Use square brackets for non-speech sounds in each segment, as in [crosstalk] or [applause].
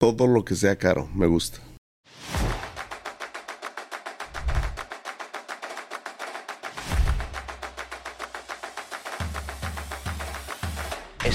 Todo lo que sea caro, me gusta.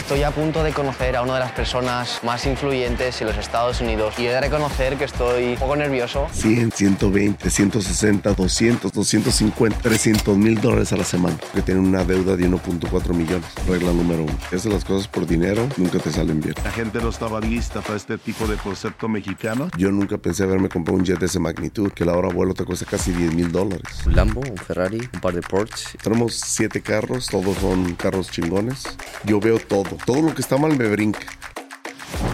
Estoy a punto de conocer a una de las personas más influyentes en los Estados Unidos y he de reconocer que estoy un poco nervioso. 100, 120, 160, 200, 250, 300 mil dólares a la semana. Que tienen una deuda de 1.4 millones. Regla número uno. Haces las cosas por dinero, nunca te salen bien. La gente no estaba lista para este tipo de concepto mexicano. Yo nunca pensé haberme comprado un jet de esa magnitud, que la hora vuelo te cuesta casi 10 mil dólares. Un Lambo, un Ferrari, un par de Porsche. Tenemos siete carros, todos son carros chingones. Yo veo todo. Todo lo que está mal me brinca.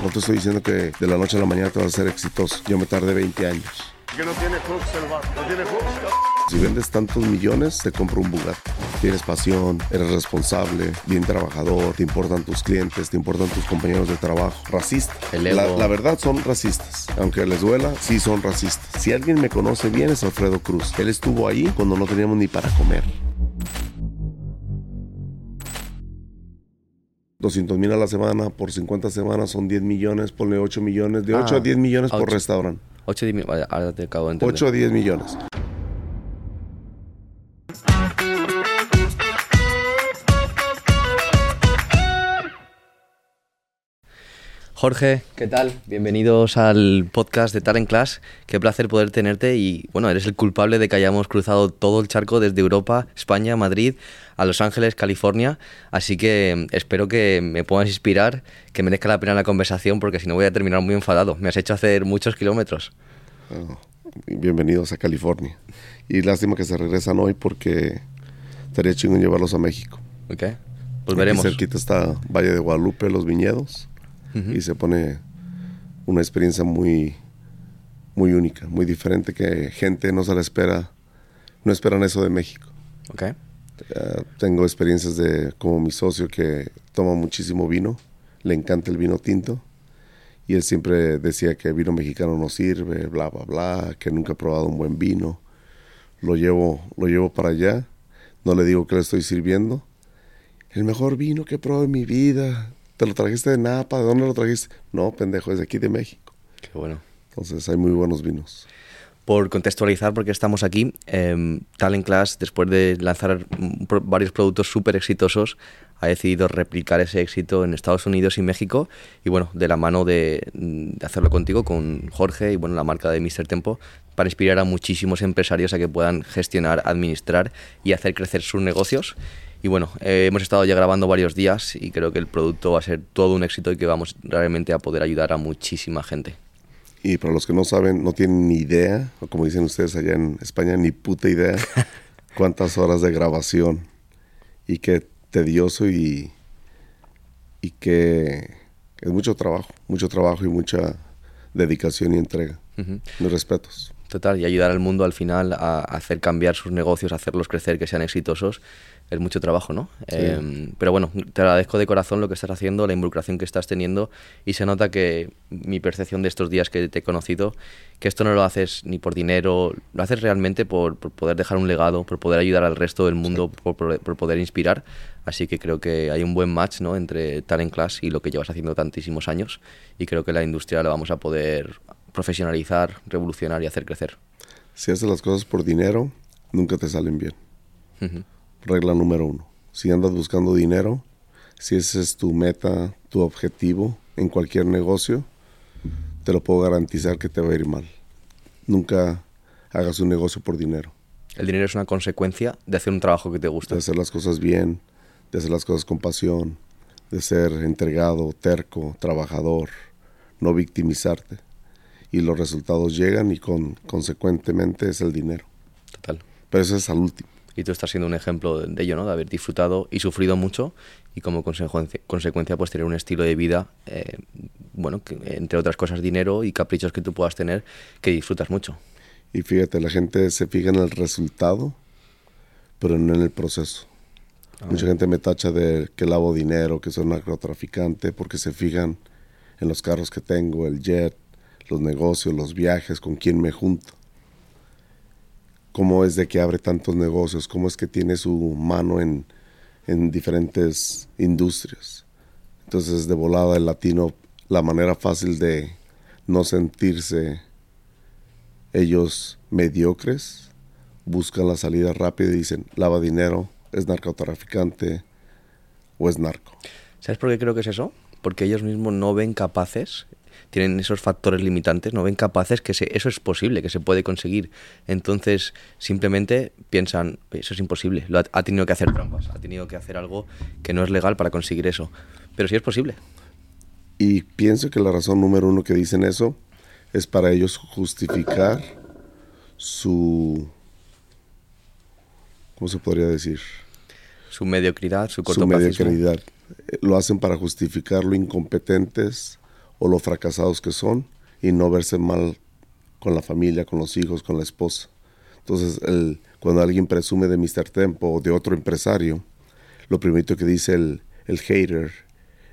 No te estoy diciendo que de la noche a la mañana te vas a ser exitoso. Yo me tardé 20 años. Que no tiene hooks el bar. No tiene hooks. Si vendes tantos millones, te compro un Bugatti. Tienes pasión, eres responsable, bien trabajador, te importan tus clientes, te importan tus compañeros de trabajo. Racista. La, la verdad son racistas. Aunque les duela, sí son racistas. Si alguien me conoce bien es Alfredo Cruz. Él estuvo ahí cuando no teníamos ni para comer. 200 mil a la semana, por 50 semanas son 10 millones, ponle 8 millones, de 8 Ah, a 10 millones por ocho. restaurante. 8 de vale, ahora te acabo de entender. 8 a 10 millones. Jorge, ¿qué tal? Bienvenidos al podcast de Talent Class. Qué placer poder tenerte y bueno, eres el culpable de que hayamos cruzado todo el charco desde Europa, España, Madrid, a Los Ángeles, California. Así que mm, espero que me puedas inspirar, que merezca la pena la conversación porque si no voy a terminar muy enfadado. Me has hecho hacer muchos kilómetros. Oh, bienvenidos a California. Y lástima que se regresan hoy porque estaría chingón llevarlos a México. ¿Ok? Pues veremos. Aquí cerquita está Valle de Guadalupe, los viñedos. Y se pone una experiencia muy, muy única, muy diferente que gente no se la espera, no esperan eso de México. ¿Ok? Eh, tengo experiencias de como mi socio que toma muchísimo vino, le encanta el vino tinto y él siempre decía que vino mexicano no sirve, bla bla bla, que nunca ha probado un buen vino. Lo llevo, lo llevo para allá, no le digo que le estoy sirviendo. El mejor vino que he probado en mi vida. ¿Te lo trajiste de Napa? ¿De dónde lo trajiste? No, pendejo, es de aquí de México. Qué bueno. Entonces hay muy buenos vinos. Por contextualizar, porque estamos aquí, eh, Talent Class, después de lanzar varios productos súper exitosos, ha decidido replicar ese éxito en Estados Unidos y México. Y bueno, de la mano de, de hacerlo contigo, con Jorge y bueno, la marca de Mr. Tempo, para inspirar a muchísimos empresarios a que puedan gestionar, administrar y hacer crecer sus negocios. Y bueno, eh, hemos estado ya grabando varios días y creo que el producto va a ser todo un éxito y que vamos realmente a poder ayudar a muchísima gente. Y para los que no saben, no tienen ni idea, o como dicen ustedes allá en España, ni puta idea, [laughs] cuántas horas de grabación y qué tedioso y, y que es mucho trabajo, mucho trabajo y mucha dedicación y entrega. Ujú. Mis respetos. Total, y ayudar al mundo al final a hacer cambiar sus negocios, a hacerlos crecer, que sean exitosos, es mucho trabajo, ¿no? Eh, pero bueno, te agradezco de corazón lo que estás haciendo, la involucración que estás teniendo, y se nota que mi percepción de estos días que te he conocido, que esto no lo haces ni por dinero, lo haces realmente por, por poder dejar un legado, por poder ayudar al resto del mundo, por, por- por poder inspirar. Así que creo que hay un buen match ¿no? entre Talent Class y lo que llevas haciendo tantísimos años, y creo que la industria la vamos a poder profesionalizar, revolucionar y hacer crecer. Si haces las cosas por dinero, nunca te salen bien. Ujú. Regla número uno. Si andas buscando dinero, si ese es tu meta, tu objetivo en cualquier negocio, te lo puedo garantizar que te va a ir mal. Nunca hagas un negocio por dinero. El dinero es una consecuencia de hacer un trabajo que te gusta. De hacer las cosas bien, de hacer las cosas con pasión, de ser entregado, terco, trabajador, no victimizarte. Y los resultados llegan y con, consecuentemente es el dinero. Total. Pero eso es al último. Y tú estás siendo un ejemplo de ello, ¿no? De haber disfrutado y sufrido mucho y como consecuencia, consecuencia pues tener un estilo de vida, eh, bueno, que, entre otras cosas dinero y caprichos que tú puedas tener que disfrutas mucho. Y fíjate, la gente se fija en el resultado, pero no en el proceso. Mucha gente me tacha de que lavo dinero, que soy narcotraficante, porque se fijan en los carros que tengo, el jet, los negocios, los viajes, con quién me junto. Cómo es de que abre tantos negocios, cómo es que tiene su mano en, en diferentes industrias. Entonces, de volada, el latino, la manera fácil de, no sentirse ellos mediocres, buscan la salida rápida y dicen, lava dinero, es narcotraficante o es narco. ¿Sabes por qué creo que es eso? Porque ellos mismos no ven capaces, tienen esos factores limitantes, no ven capaces que eso es posible, que se puede conseguir. Entonces simplemente piensan, eso es imposible, lo ha, ha tenido que hacer trampas, ha tenido que hacer algo que no es legal para conseguir eso. Pero sí es posible. Y pienso que la razón número uno que dicen eso es para ellos justificar su... ¿Cómo se podría decir? Su mediocridad, su Su cortoplacismo. mediocridad. Eh, Lo hacen para justificar lo incompetentes o lo fracasados que son y no verse mal con la familia, con los hijos, con la esposa. Entonces, cuando alguien presume de Mr. Tempo o de otro empresario, lo primero que dice el, el hater,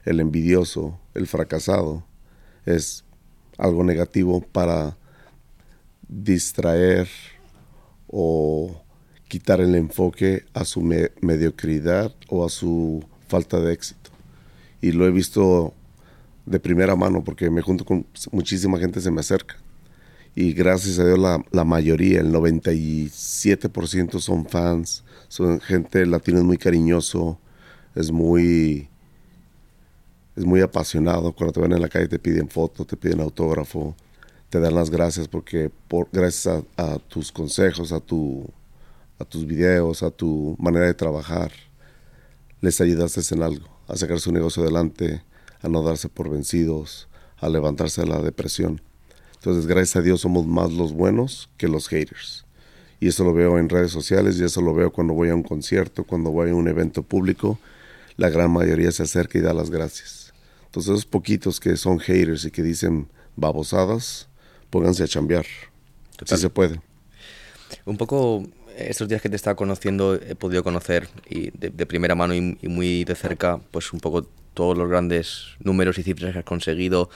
el envidioso, el fracasado, es algo negativo para distraer o quitar el enfoque a su me- mediocridad o a su falta de éxito. Y lo he visto de primera mano porque me junto con muchísima gente, se me acerca. Y gracias a Dios la, la mayoría, el 97% son fans, son gente latino, es muy cariñoso, es muy, es muy apasionado. Cuando te ven en la calle te piden foto, te piden autógrafo, te dan las gracias porque por, gracias a, a tus consejos, a, tu, a tus videos, a tu manera de trabajar, les ayudaste en algo, a sacar su negocio adelante, a no darse por vencidos, a levantarse de la depresión. Entonces, gracias a Dios somos más los buenos que los haters. Y eso lo veo en redes sociales y eso lo veo cuando voy a un concierto, cuando voy a un evento público. La gran mayoría se acerca y da las gracias. Entonces, esos poquitos que son haters y que dicen babosadas, pónganse a chambear. Total. Si se puede. Un poco estos días que te estaba conociendo he podido conocer y de, de primera mano y, y muy de cerca pues un poco todos los grandes números y cifras que has conseguido.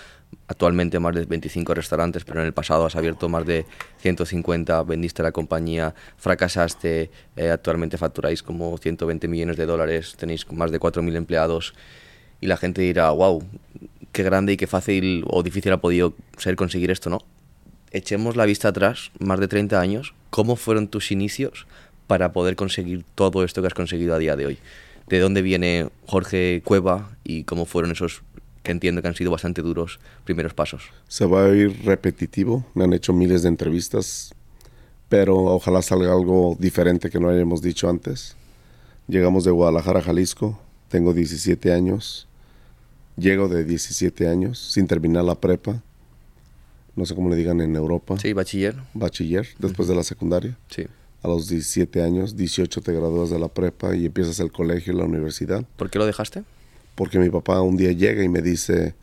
Actualmente más de 25 restaurantes, pero en el pasado has abierto más de 150, vendiste la compañía, fracasaste, eh, actualmente facturáis como 120 millones de dólares, tenéis más de 4.000 empleados y la gente dirá, wow, qué grande y qué fácil o difícil ha podido ser conseguir esto, ¿no? echemos la vista atrás, más de 30 años, ¿cómo fueron tus inicios para poder conseguir todo esto que has conseguido a día de hoy? ¿De dónde viene Jorge Cueva y cómo fueron esos que entiendo que han sido bastante duros primeros pasos? Se va a ir repetitivo. Me han hecho miles de entrevistas, pero ojalá salga algo diferente que no hayamos dicho antes. Llegamos de Guadalajara a Jalisco. Tengo 17 años. Llego de 17 años sin terminar la prepa. No sé cómo le digan en Europa. Sí, bachiller. Bachiller, después de la secundaria. Sí. A los 17 años, 18 te gradúas de la prepa y empiezas el colegio y la universidad. ¿Por qué lo dejaste? Porque mi papá un día llega y me dice,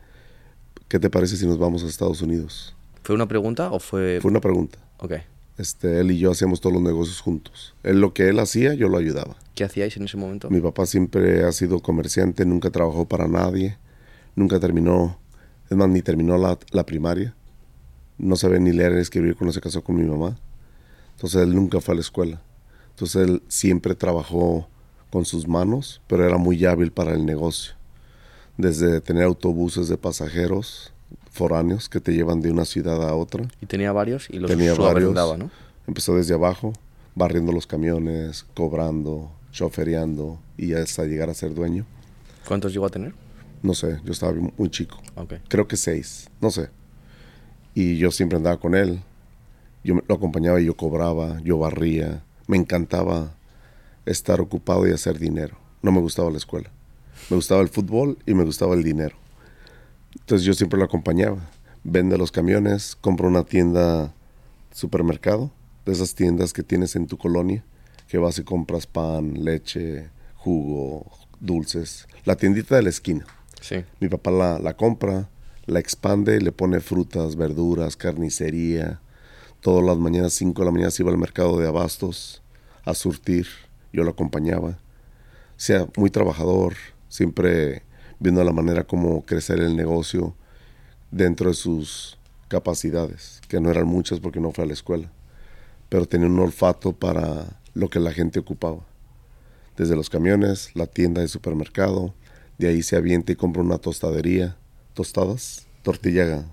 ¿qué te parece si nos vamos a Estados Unidos? ¿Fue una pregunta o fue...? Fue una pregunta. Ok. Este, él y yo hacíamos todos los negocios juntos. Él lo que él hacía, yo lo ayudaba. ¿Qué hacíais en ese momento? Mi papá siempre ha sido comerciante, nunca trabajó para nadie, nunca terminó, es más, ni terminó la, la primaria. No sabía ni leer ni escribir cuando se casó con mi mamá. Entonces él nunca fue a la escuela. Entonces él siempre trabajó con sus manos, pero era muy hábil para el negocio. Desde tener autobuses de pasajeros foráneos que te llevan de una ciudad a otra. Y tenía varios y los Tenía varios. ¿no? Empezó desde abajo, barriendo los camiones, cobrando, chofereando y hasta llegar a ser dueño. ¿Cuántos llegó a tener? No sé, yo estaba muy chico. Ok. Creo que seis, no sé. Y yo siempre andaba con él. Yo me- lo acompañaba y yo cobraba, yo barría. Me encantaba estar ocupado y hacer dinero. No me gustaba la escuela. Me gustaba el fútbol y me gustaba el dinero. Entonces yo siempre lo acompañaba. Vende los camiones, compra una tienda supermercado, de esas tiendas que tienes en tu colonia, que vas y compras pan, leche, jugo, dulces. La tiendita de la esquina. Sí. Mi papá la, la compra, la expande, le pone frutas, verduras, carnicería. Todas las mañanas, 5 de la mañana, se iba al mercado de abastos a surtir. Yo lo acompañaba. O sea, muy trabajador, siempre viendo la manera como crecer el negocio dentro de sus capacidades, que no eran muchas porque no fue a la escuela, pero tenía un olfato para lo que la gente ocupaba. Desde los camiones, la tienda de supermercado, de ahí se avienta y compra una tostadería, tostadas, tortilla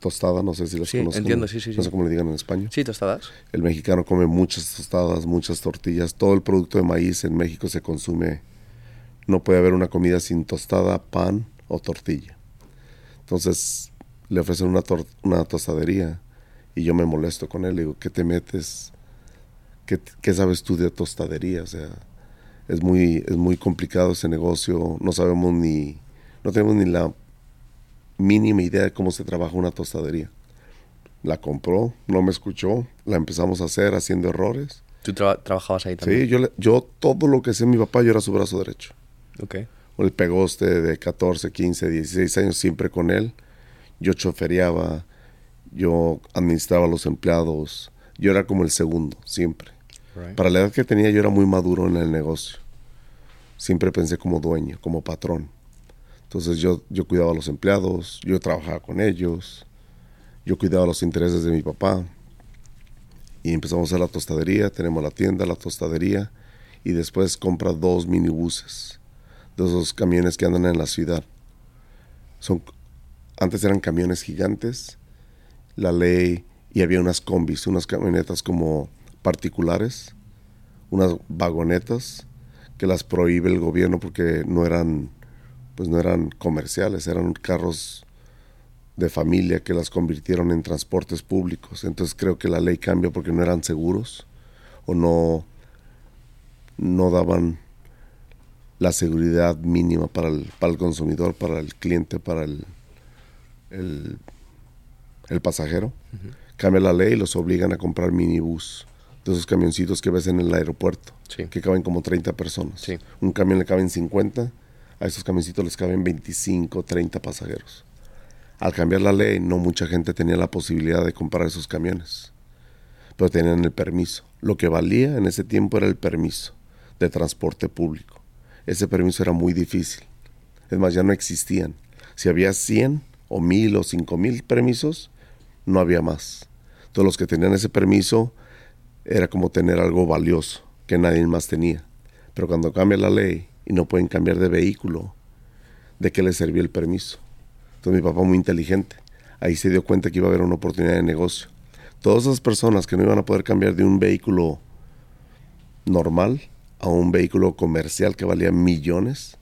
tostada, no sé si las Sí, conozco. entiendo, sí, sí, No sé cómo le digan en España. Sí, tostadas. El mexicano come muchas tostadas, muchas tortillas. Todo el producto de maíz en México se consume. No puede haber una comida sin tostada, pan o tortilla. Entonces le ofrecen una tostadería y yo me molesto con él. Le digo, ¿qué te metes? ¿Qué, qué sabes tú de tostadería? O sea, es muy, es muy complicado ese negocio. No sabemos ni, no tenemos ni la mínima idea de cómo se trabaja una tostadería. La compró, no me escuchó, la empezamos a hacer haciendo errores. ¿Tú traba- trabajabas ahí también? Sí, yo, yo todo lo que sé mi papá, yo era su brazo derecho. Ok. El pegoste de 14, 15, 16 años siempre con él. Yo chofereaba, yo administraba a los empleados. Yo era como el segundo, siempre. Right. Para la edad que tenía yo era muy maduro en el negocio. Siempre pensé como dueño, como patrón. Entonces yo, yo cuidaba a los empleados, yo trabajaba con ellos, yo cuidaba los intereses de mi papá. Y empezamos a la tostadería, tenemos la tienda, la tostadería, y después compra dos minibuses, de esos camiones que andan en la ciudad. Son, antes eran camiones gigantes, la ley, y había unas combis, unas camionetas como particulares, unas vagonetas que las prohíbe el gobierno porque no eran, pues no eran comerciales, eran carros de familia que las convirtieron en transportes públicos. Entonces creo que la ley cambia porque no eran seguros o no, no daban la seguridad mínima para el, para el consumidor, para el cliente, para el, el, el pasajero. Cambia la ley y los obligan a comprar minibús, de esos camioncitos que ves en el aeropuerto, Sí. que caben como 30 personas. Sí. Un camión le caben 50, a esos camioncitos les caben 25, 30 pasajeros. Al cambiar la ley, no mucha gente tenía la posibilidad de comprar esos camiones, pero tenían el permiso. Lo que valía en ese tiempo era el permiso de transporte público. Ese permiso era muy difícil. Es más, ya no existían. Si había 100 o 1000 o 5000 permisos, no había más. Todos los que tenían ese permiso era como tener algo valioso que nadie más tenía. Pero cuando cambia la ley y no pueden cambiar de vehículo, ¿de qué les servía el permiso? Entonces mi papá muy inteligente, ahí se dio cuenta que iba a haber una oportunidad de negocio. Todas esas personas que no iban a poder cambiar de un vehículo normal a un vehículo comercial que valía millones,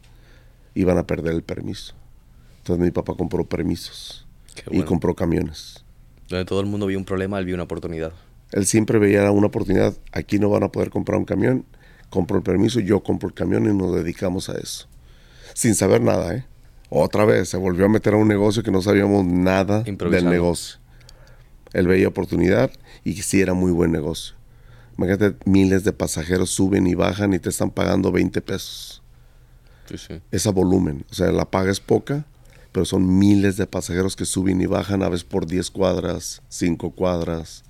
iban a perder el permiso. Entonces mi papá compró permisos y compró camiones. Donde todo el mundo vio un problema, él vio una oportunidad. Él siempre veía una oportunidad. Aquí no van a poder comprar un camión. Compro el permiso, yo compro el camión y nos dedicamos a eso. Sin saber nada, ¿eh? Otra vez se volvió a meter a un negocio que no sabíamos nada del negocio. Él veía oportunidad y sí era muy buen negocio. Imagínate, miles de pasajeros suben y bajan y te están pagando 20 pesos. Sí, sí. Ese volumen, o sea, la paga es poca, pero son miles de pasajeros que suben y bajan a veces por 10 cuadras, 5 cuadras.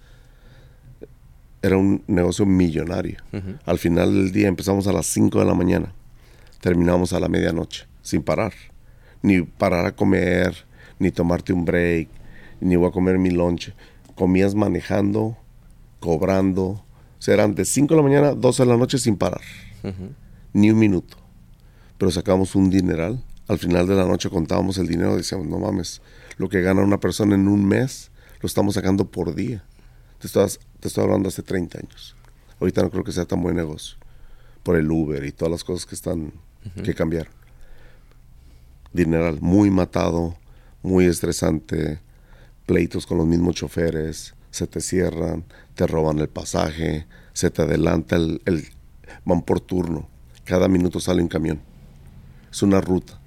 Era un negocio millonario. Al final del día empezamos a las 5 de la mañana, terminamos a la medianoche, sin parar. Ni parar a comer, ni tomarte un break, ni voy a comer mi lunch. Comías manejando, cobrando. O sea, eran de 5 de la mañana, 12 de la noche sin parar. Ni un minuto. Pero sacamos un dineral. Al final de la noche contábamos el dinero decíamos, no mames, lo que gana una persona en un mes, lo estamos sacando por día. Te, estás, te estoy hablando hace 30 años. Ahorita no creo que sea tan buen negocio. Por el Uber y todas las cosas que están, que cambiaron. Dineral, muy matado, muy estresante, pleitos con los mismos choferes, se te cierran, te roban el pasaje, se te adelanta el, el- van por turno, cada minuto sale un camión. Es una ruta.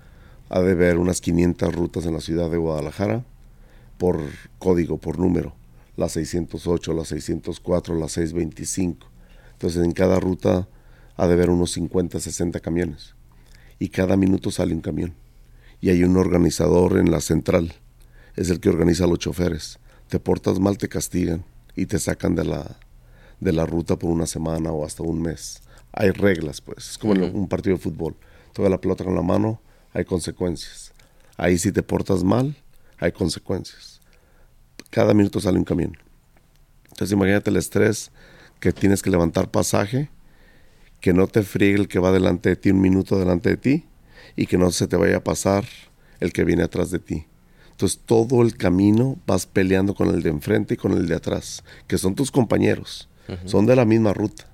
Ha de haber unas 500 rutas en la ciudad de Guadalajara por código, por número. La 608, la 604, la 625. Entonces en cada ruta ha de haber unos 50, 60 camiones. Y cada minuto sale un camión. Y hay un organizador en la central. Es el que organiza a los choferes. Te portas mal, te castigan y te sacan de la, de la ruta por una semana o hasta un mes. Hay reglas, pues. Es como en Ujú. un partido de fútbol. Toda la pelota con la mano, hay consecuencias. Ahí si te portas mal, hay consecuencias. Cada minuto sale un camión. Entonces imagínate el estrés que tienes que levantar pasaje, que no te friegue el que va delante de ti un minuto delante de ti y que no se te vaya a pasar el que viene atrás de ti. Entonces todo el camino vas peleando con el de enfrente y con el de atrás, que son tus compañeros, son de la misma ruta.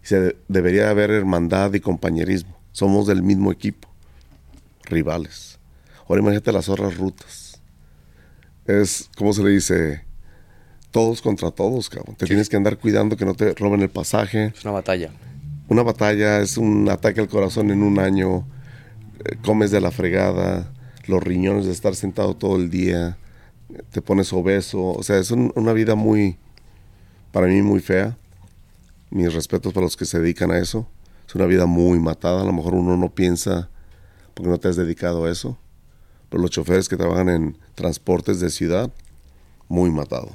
Se debería haber hermandad y compañerismo. Somos del mismo equipo, rivales. Ahora imagínate las otras rutas. Es, ¿cómo se le dice? Todos contra todos, cabrón. Te tienes que andar cuidando que no te roben el pasaje. Es una batalla. Una batalla es un ataque al corazón en un año. Eh, comes de la fregada, los riñones de estar sentado todo el día, te pones obeso. O sea, es una vida muy, para mí, muy fea. Mis respetos para los que se dedican a eso. Es una vida muy matada. A lo mejor uno no piensa porque no te has dedicado a eso. Pero los choferes que trabajan en transportes de ciudad, muy matado,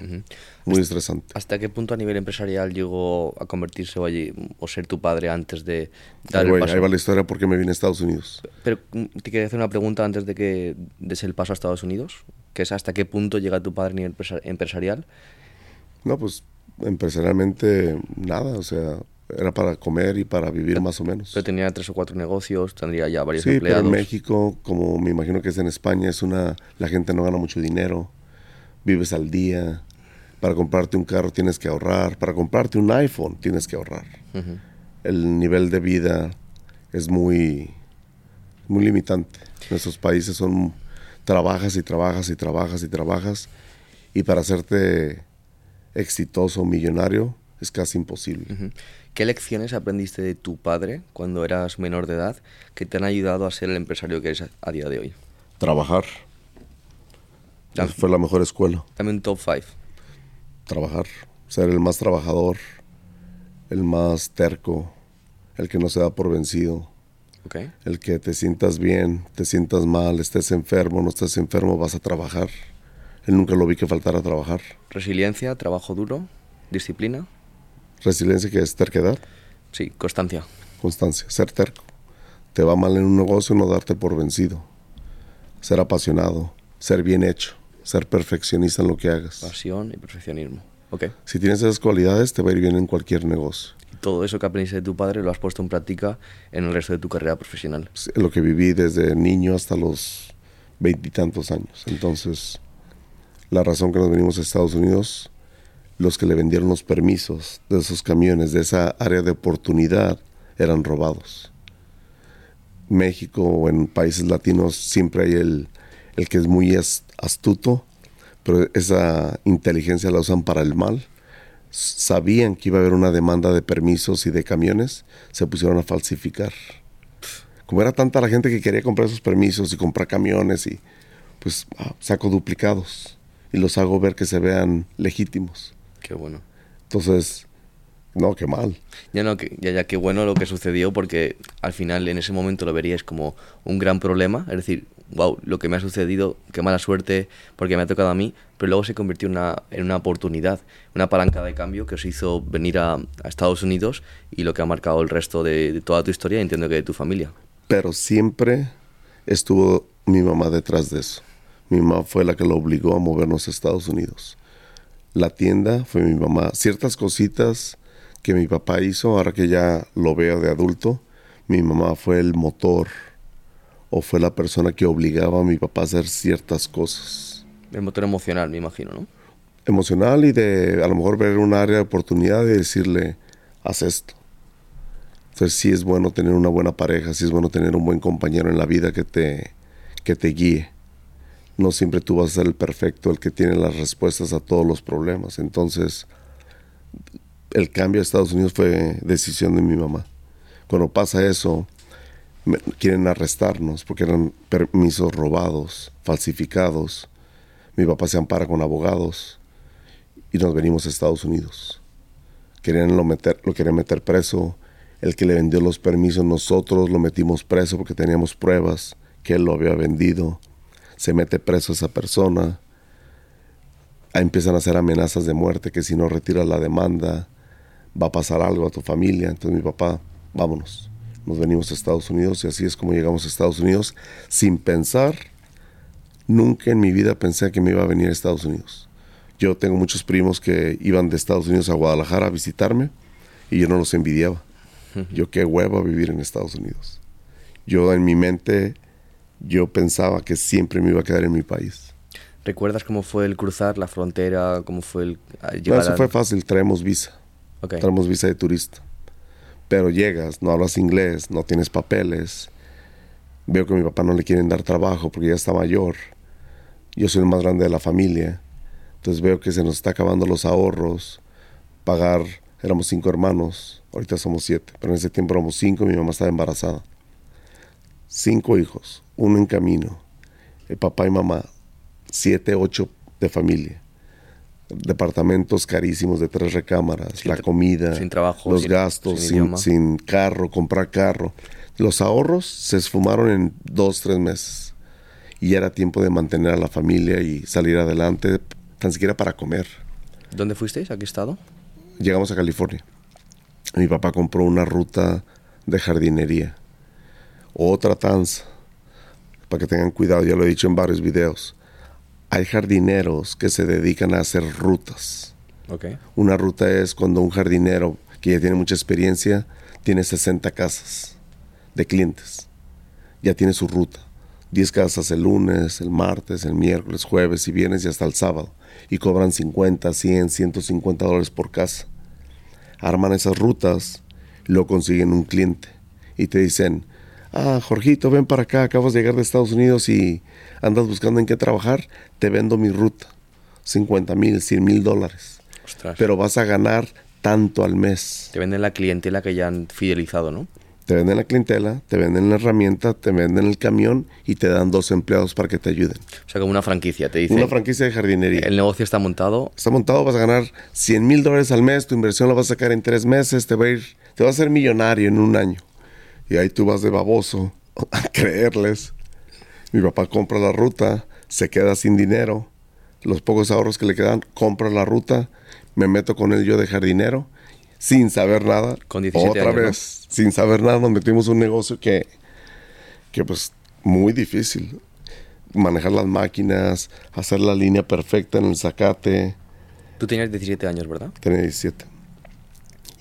muy estresante. ¿Hasta qué punto a nivel empresarial llegó a convertirse o, allí, o ser tu padre antes de dar ahí, el paso? ahí va la historia porque me vine a Estados Unidos. Pero mm, te quería hacer una pregunta antes de que des el paso a Estados Unidos, que es hasta qué punto llega tu padre a nivel empresa- empresarial. No, pues empresarialmente nada, o sea, era para comer y para vivir más o menos. Pero tenía tres o cuatro negocios, tendría ya varios Sí, pero empleados. en México, como me imagino que es en España, es una la gente no gana mucho dinero, vives al día. Para comprarte un carro tienes que ahorrar, para comprarte un iPhone tienes que ahorrar. El nivel de vida es muy muy limitante. Nuestros países son trabajas y trabajas y trabajas y trabajas y para hacerte exitoso, millonario, es casi imposible. ¿Qué lecciones aprendiste de tu padre cuando eras menor de edad que te han ayudado a ser el empresario que eres a- día de hoy? Trabajar. Esa fue la mejor escuela. Un top 5. trabajar, ser el más trabajador, el más terco, el que no se da por vencido, ¿Ok? el que te sientas bien, te sientas mal, estés enfermo, no estés enfermo, vas a trabajar. Él nunca lo vi que faltara a trabajar. Resiliencia, trabajo duro, disciplina. Resiliencia que es terquedad, Sí, constancia. constancia, ser terco. Te va mal en un negocio, no darte por vencido. Ser apasionado, ser bien hecho, ser perfeccionista en lo que hagas. Pasión y perfeccionismo. Ok. Si tienes esas cualidades, te va a ir bien en cualquier negocio. Y todo eso que aprendiste de tu padre lo has puesto en práctica en el resto de tu carrera profesional. Lo que viví desde niño hasta los veintitantos años. Entonces, la razón que nos venimos a Estados Unidos, los que le vendieron los permisos de esos camiones, de esa área de oportunidad, eran robados. México o en países latinos siempre hay el, el que es muy as- astuto, pero esa inteligencia la usan para el mal. Sabían que iba a haber una demanda de permisos y de camiones, se pusieron a falsificar como era tanta la gente que quería comprar esos permisos y comprar camiones y pues ah, saco duplicados y los hago ver que se vean legítimos. Qué bueno. Entonces, no, qué mal. Ya no, que, ya, ya qué bueno lo que sucedió porque al final en ese momento lo veríais como un gran problema, es decir, wow, lo que me ha sucedido, qué mala suerte porque me ha tocado a mí, pero luego se convirtió en una, en una oportunidad, una palanca de cambio que os hizo venir a, a Estados Unidos y lo que ha marcado el resto de, de toda tu historia entiendo que de tu familia. Pero siempre estuvo mi mamá detrás de eso. Mi mamá fue la que lo obligó a movernos a Estados Unidos. La tienda fue mi mamá. Ciertas cositas que mi papá hizo, ahora que ya lo veo de adulto, mi mamá fue el motor o fue la persona que obligaba a mi papá a hacer ciertas cosas. El motor emocional, me imagino, ¿no? Emocional y de a lo mejor ver un área de oportunidad y decirle, haz esto. Entonces sí es bueno tener una buena pareja, sí es bueno tener un buen compañero en la vida que te, que te guíe. No siempre tú vas a ser el perfecto, el que tiene las respuestas a todos los problemas. Entonces, el cambio a Estados Unidos fue decisión de mi mamá. Cuando pasa eso, me- quieren arrestarnos porque eran permisos robados, falsificados. Mi papá se ampara con abogados y nos venimos a Estados Unidos. Querían lo, meter, lo querían meter preso. El que le vendió los permisos, nosotros lo metimos preso porque teníamos pruebas que él lo había vendido. Se mete preso esa persona. Ahí empiezan a hacer amenazas de muerte, que si no retiras la demanda, va a pasar algo a tu familia. Entonces mi papá, vámonos. Nos venimos a Estados Unidos y así es como llegamos a Estados Unidos sin pensar. Nunca en mi vida pensé que me iba a venir a Estados Unidos. Yo tengo muchos primos que iban de Estados Unidos a Guadalajara a visitarme y yo no los envidiaba. Yo qué huevo a vivir en Estados Unidos. Yo en mi mente yo pensaba que siempre me iba a quedar en mi país. ¿Recuerdas cómo fue el cruzar la frontera? ¿Cómo fue el ah, llegar Eso fue fácil, traemos visa. Traemos visa de turista. Pero llegas, no hablas inglés, no tienes papeles. Veo que a mi papá no le quieren dar trabajo porque ya está mayor. Yo soy el más grande de la familia. Entonces veo que se nos está acabando los ahorros. Pagar, éramos cinco hermanos, ahorita somos siete, pero en ese tiempo éramos cinco y mi mamá estaba embarazada. Cinco hijos, uno en camino, el papá y mamá, siete, ocho de familia departamentos carísimos de tres recámaras, la comida, sin trabajo, los gastos, sin, carro, comprar carro. Los ahorros se esfumaron en dos, tres meses. Y era tiempo de mantener a la familia y salir adelante, tan siquiera para comer. ¿Dónde fuisteis? ¿A qué estado? Llegamos a California. Mi papá compró una ruta de jardinería. Otra tanza. Para que tengan cuidado, ya lo he dicho en varios videos hay jardineros que se dedican a hacer rutas. Una ruta es cuando un jardinero que ya tiene mucha experiencia tiene 60 casas de clientes. Ya tiene su ruta. 10 casas el lunes, el martes, el miércoles, jueves y viernes y hasta el sábado. Y cobran 50, 100, 150 dólares por casa. Arman esas rutas, lo consiguen un cliente. Y te dicen, ah, Jorgito, ven para acá, acabas de llegar de Estados Unidos y andas buscando en qué trabajar, te vendo mi ruta, 50 mil, 100 mil dólares. Pero vas a ganar tanto al mes. Te venden la clientela que ya han fidelizado, ¿no? Te venden la clientela, te venden la herramienta, te venden el camión y te dan dos empleados para que te ayuden. O sea, como una franquicia, te dice. Una franquicia de jardinería. El negocio está montado. Está montado, vas a ganar 100 mil dólares al mes, tu inversión la vas a sacar en tres meses, te va a ir, te vas a ser millonario en un año. Y ahí tú vas de baboso [laughs] a creerles. Mi papá compra la ruta, se queda sin dinero. Los pocos ahorros que le quedan, compra la ruta. Me meto con él yo de jardinero, sin saber nada. Con 17 Otra vez, sin saber nada, nos metimos un negocio que, que pues muy difícil. Manejar las máquinas, hacer la línea perfecta en el zacate. Tú tenías 17 años, ¿verdad? Tenía 17.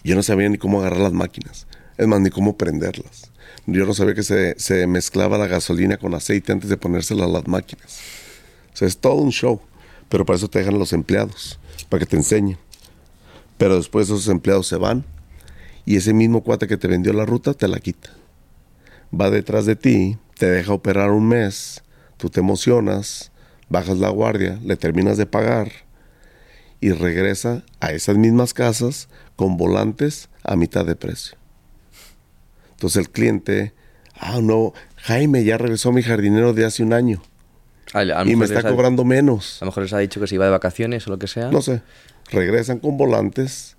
Yo no sabía ni cómo agarrar las máquinas. Es más, ni cómo prenderlas. Yo no sabía que se, se mezclaba la gasolina con aceite antes de ponérsela a las máquinas. O sea, es todo un show. Pero para eso te dejan los empleados, para que te enseñen. Pero después esos empleados se van y ese mismo cuate que te vendió la ruta te la quita. Va detrás de ti, te deja operar un mes, tú te emocionas, bajas la guardia, le terminas de pagar y regresa a esas mismas casas con volantes a mitad de precio. Entonces el cliente, ah, no, Jaime, ya regresó mi jardinero de hace un año. y me está cobrando menos. A lo mejor les ha dicho que se iba de vacaciones o lo que sea. No sé. Regresan con volantes,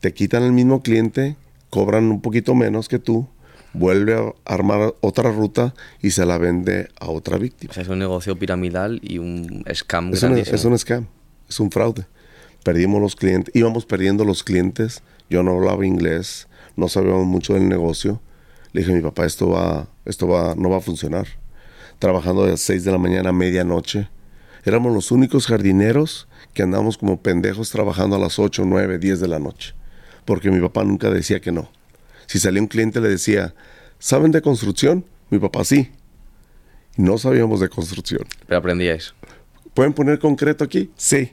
te quitan el mismo cliente, cobran un poquito menos que tú, vuelve a armar otra ruta y se la vende a otra víctima. O sea, es un negocio piramidal y un scam es, es un scam, es un fraude. Perdimos los clientes, íbamos perdiendo los clientes. Yo no hablaba inglés, no sabíamos mucho del negocio le dije a mi papá, esto va, esto va, no va a funcionar. Trabajando de las 6 de la mañana a medianoche. Éramos los únicos jardineros que andábamos como pendejos trabajando a las 8, 9, 10 de la noche. Porque mi papá nunca decía que no. Si salía un cliente le decía, ¿saben de construcción? Mi papá sí. Y no sabíamos de construcción. Pero aprendíais. ¿Pueden poner concreto aquí? Sí.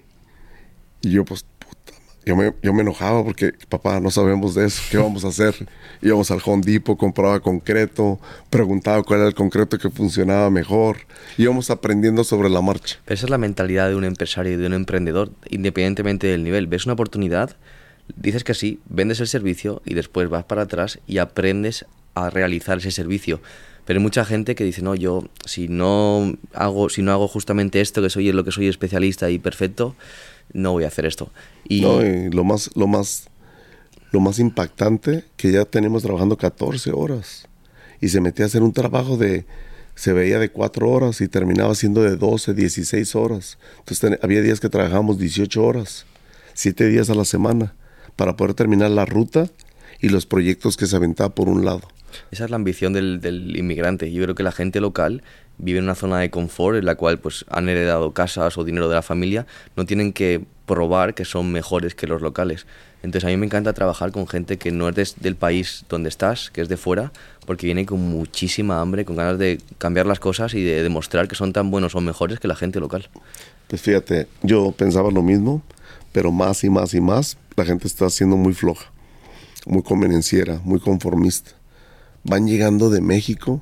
Y yo pues yo me, yo me enojaba porque, papá, no sabemos de eso, ¿qué vamos a hacer? [laughs] Íbamos al Home Depot, compraba concreto, preguntaba cuál era el concreto que funcionaba mejor, íbamos aprendiendo sobre la marcha. Pero esa es la mentalidad de un empresario y de un emprendedor, independientemente del nivel. Ves una oportunidad, dices que sí, vendes el servicio y después vas para atrás y aprendes a realizar ese servicio. Pero hay mucha gente que dice, no, yo si no hago, si no hago justamente esto, que soy lo que soy especialista y perfecto, no voy a hacer esto. Y, lo más, lo más, lo más impactante que ya tenemos trabajando 14 horas y se metía a hacer un trabajo de, se veía de 4 horas y terminaba siendo de 12, 16 horas. Entonces había días que trabajábamos 18 horas, 7 días a la semana para poder terminar la ruta y los proyectos que se aventaba por un lado. Esa es la ambición del, del, inmigrante. Yo creo que la gente local vive en una zona de confort en la cual pues han heredado casas o dinero de la familia, no tienen que probar que son mejores que los locales. Entonces a mí me encanta trabajar con gente que no es del país donde estás, que es de fuera, porque viene con muchísima hambre, con ganas de cambiar las cosas y de demostrar que son tan buenos o mejores que la gente local. Pues fíjate, yo pensaba lo mismo, pero más y más y más la gente está siendo muy floja, muy convenenciera, muy conformista. Van llegando de México,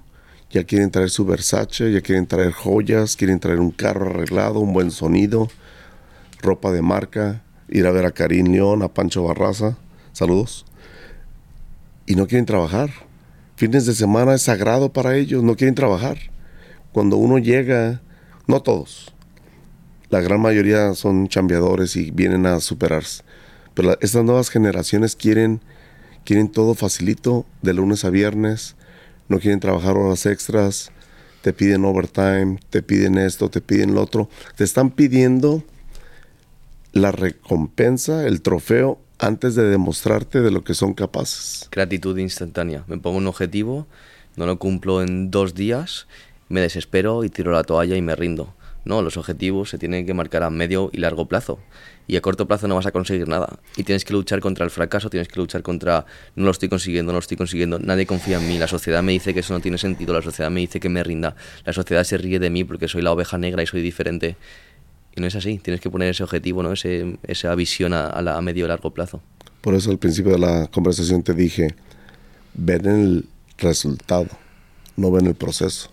ya quieren traer su Versace, ya quieren traer joyas, quieren traer un carro arreglado, un buen sonido, ropa de marca, ir a ver a Karim León, a Pancho Barraza, saludos, y no quieren trabajar. Fines de semana es sagrado para ellos, no quieren trabajar. Cuando uno llega, no todos, la gran mayoría son chambeadores y vienen a superarse. Pero estas nuevas generaciones quieren, quieren todo facilito, de lunes a viernes, no quieren trabajar horas extras, te piden overtime, te piden esto, te piden lo otro. Te están pidiendo la recompensa, el trofeo, antes de demostrarte de lo que son capaces. Gratitud instantánea. Me pongo un objetivo, no lo cumplo en dos días, me desespero y tiro la toalla y me rindo. No, los objetivos se tienen que marcar a medio y largo plazo. Y a corto plazo no vas a conseguir nada. Y tienes que luchar contra el fracaso, tienes que luchar contra no lo estoy consiguiendo, no lo estoy consiguiendo, nadie confía en mí, la sociedad me dice que eso no tiene sentido, la sociedad me dice que me rinda, la sociedad se ríe de mí porque soy la oveja negra y soy diferente. Y no es así, tienes que poner ese objetivo, ¿no? ese, esa visión a, a, medio y largo plazo. Por eso al principio de la conversación te dije, ven el resultado, no ven el proceso.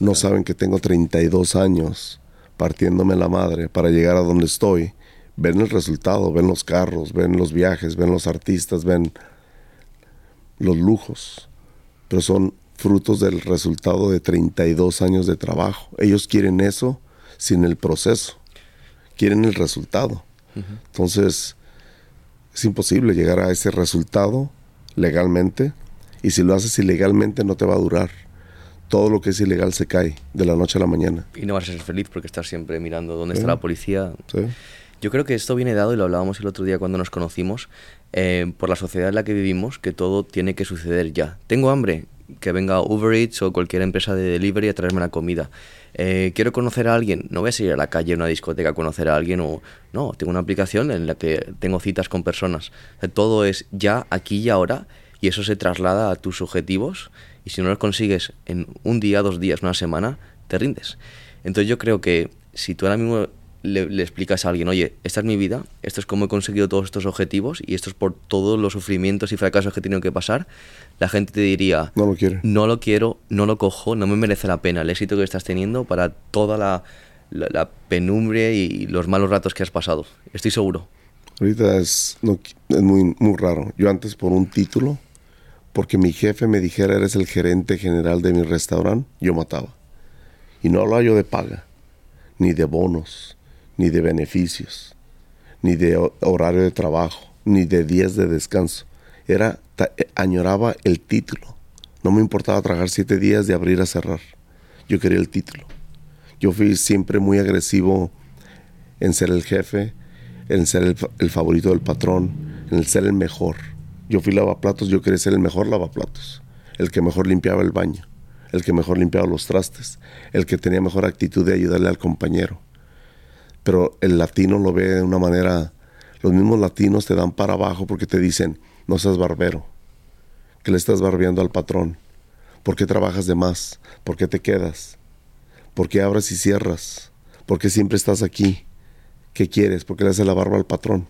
No saben que tengo 32 años partiéndome la madre para llegar a donde estoy. Ven el resultado, ven los carros, ven los viajes, ven los artistas, ven los lujos. Pero son frutos del resultado de 32 años de trabajo. Ellos quieren eso sin el proceso. Quieren el resultado. Entonces, es imposible llegar a ese resultado legalmente. Y si lo haces ilegalmente no te va a durar todo lo que es ilegal se cae de la noche a la mañana. Y no vas a ser feliz porque estás siempre mirando dónde está la policía. Yo creo que esto viene dado, y lo hablábamos el otro día cuando nos conocimos, eh, por la sociedad en la que vivimos, que todo tiene que suceder ya. Tengo hambre, que venga Uber Eats o cualquier empresa de delivery a traerme la comida. Eh, quiero conocer a alguien, no voy a salir a la calle, a una discoteca a conocer a alguien o no, tengo una aplicación en la que tengo citas con personas. todo es ya, aquí y ahora y eso se traslada a tus objetivos y si no los consigues en un día, dos días, una semana, te rindes. Entonces yo creo que si tú ahora mismo le, explicas a alguien, oye, esta es mi vida, esto es cómo he conseguido todos estos objetivos y esto es por todos los sufrimientos y fracasos que he tenido que pasar, la gente te diría, no lo quiero, no lo quiero, no lo cojo, no me merece la pena el éxito que estás teniendo para toda la, la, penumbre y los malos ratos que has pasado. Estoy seguro. Ahorita es, es muy, muy raro. Yo antes por un título porque mi jefe me dijera eres el gerente general de mi restaurante, yo mataba. Y no hablaba yo de paga, ni de bonos, ni de beneficios, ni de horario de trabajo, ni de días de descanso. Era, eh, añoraba el título. No me importaba trabajar siete días de abrir a cerrar. Yo quería el título. Yo fui siempre muy agresivo en ser el jefe, en ser el, el favorito del patrón, en ser el mejor yo fui lavaplatos, yo quería ser el mejor lavaplatos, el que mejor limpiaba el baño, el que mejor limpiaba los trastes, el que tenía mejor actitud de ayudarle al compañero. Pero el latino lo ve de una manera, los mismos latinos te dan para abajo porque te dicen, no seas barbero, que le estás barbeando al patrón, ¿por qué trabajas de más? ¿Por qué te quedas? ¿Por qué abres y cierras? ¿Por qué siempre estás aquí? ¿Qué quieres? ¿Por qué le haces la barba al patrón?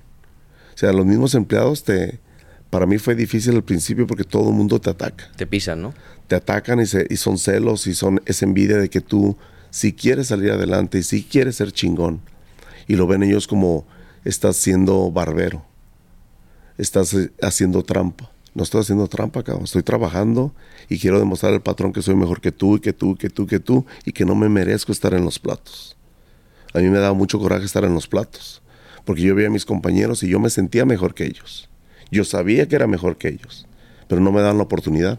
O sea, los mismos empleados te, para mí fue difícil al principio porque todo el mundo te ataca. Te pisan, ¿no? Te atacan y, se, y son celos y son esa envidia de que tú si quieres salir adelante y si quieres ser chingón. Y lo ven ellos como estás siendo barbero. Estás eh, haciendo trampa. No estoy haciendo trampa, cabrón. Estoy trabajando y quiero demostrar al patrón que soy mejor que tú y que tú, que tú, que tú y que no me merezco estar en los platos. A mí me daba mucho coraje estar en los platos porque yo veía a mis compañeros y yo me sentía mejor que ellos. Yo sabía que era mejor que ellos, pero no me daban la oportunidad,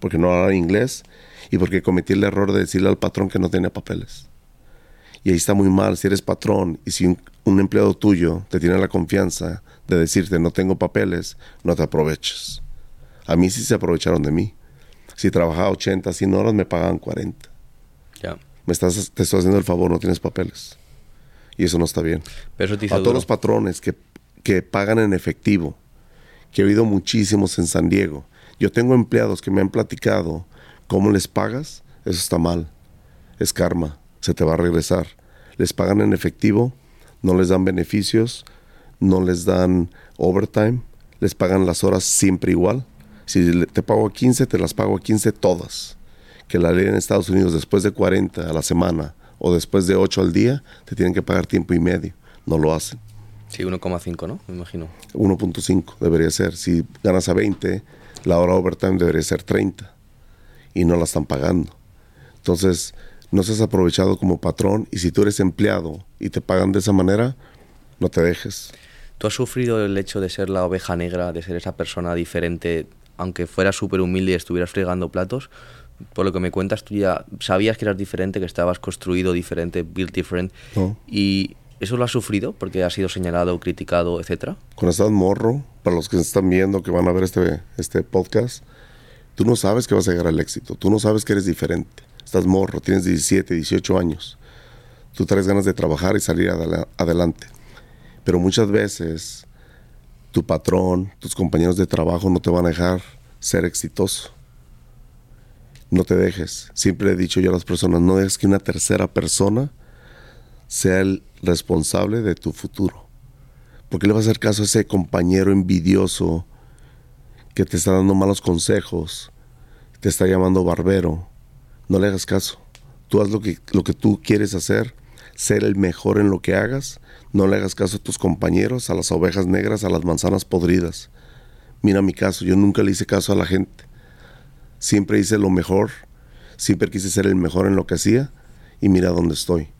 porque no hablaba inglés y porque cometí el error de decirle al patrón que no tenía papeles. Y ahí está muy mal si eres patrón y si un, empleado tuyo te tiene la confianza de decirte no tengo papeles, no te aproveches. A mí sí se aprovecharon de mí. Si trabajaba 80, 100 horas, me pagaban 40. Ya. Me estás, te estoy haciendo el favor, no tienes papeles. Y eso no está bien. Pero A duro. todos los patrones que, que pagan en efectivo, que he oído muchísimos en San Diego. Yo tengo empleados que me han platicado cómo les pagas, eso está mal. Es karma, se te va a regresar. Les pagan en efectivo, no les dan beneficios, no les dan overtime, les pagan las horas siempre igual. Si te pago a 15, te las pago a 15 todas. Que la ley en Estados Unidos después de 40 a la semana o después de 8 al día, te tienen que pagar tiempo y medio. No lo hacen. Sí, 1,5, ¿no? Me imagino. 1.5 debería ser. Si ganas a 20, la hora overtime debería ser 30 y no la están pagando. Entonces, no seas aprovechado como patrón y si tú eres empleado y te pagan de esa manera, no te dejes. ¿Tú has sufrido el hecho de ser la oveja negra, de ser esa persona diferente, aunque fueras súper humilde y estuvieras fregando platos? Por lo que me cuentas, tú ya sabías que eras diferente, que estabas construido diferente, built different. No. ¿Y eso lo has sufrido porque has sido señalado, criticado, etcétera? Cuando estás morro, para los que están viendo, que van a ver este, este podcast, tú no sabes que vas a llegar al éxito. Tú no sabes que eres diferente. Estás morro, tienes 17, 18 años. Tú traes ganas de trabajar y salir adela- adelante. Pero muchas veces tu patrón, tus compañeros de trabajo no te van a dejar ser exitoso. No te dejes. Siempre he dicho yo a las personas, no dejes que una tercera persona sea el responsable de tu futuro. ¿Por qué le vas a hacer caso a ese compañero envidioso que te está dando malos consejos, te está llamando barbero? No le hagas caso. Tú haz lo que, lo que tú quieres hacer, ser el mejor en lo que hagas. No le hagas caso a tus compañeros, a las ovejas negras, a las manzanas podridas. Mira mi caso, yo nunca le hice caso a la gente. Siempre hice lo mejor, siempre quise ser el mejor en lo que hacía y mira dónde estoy.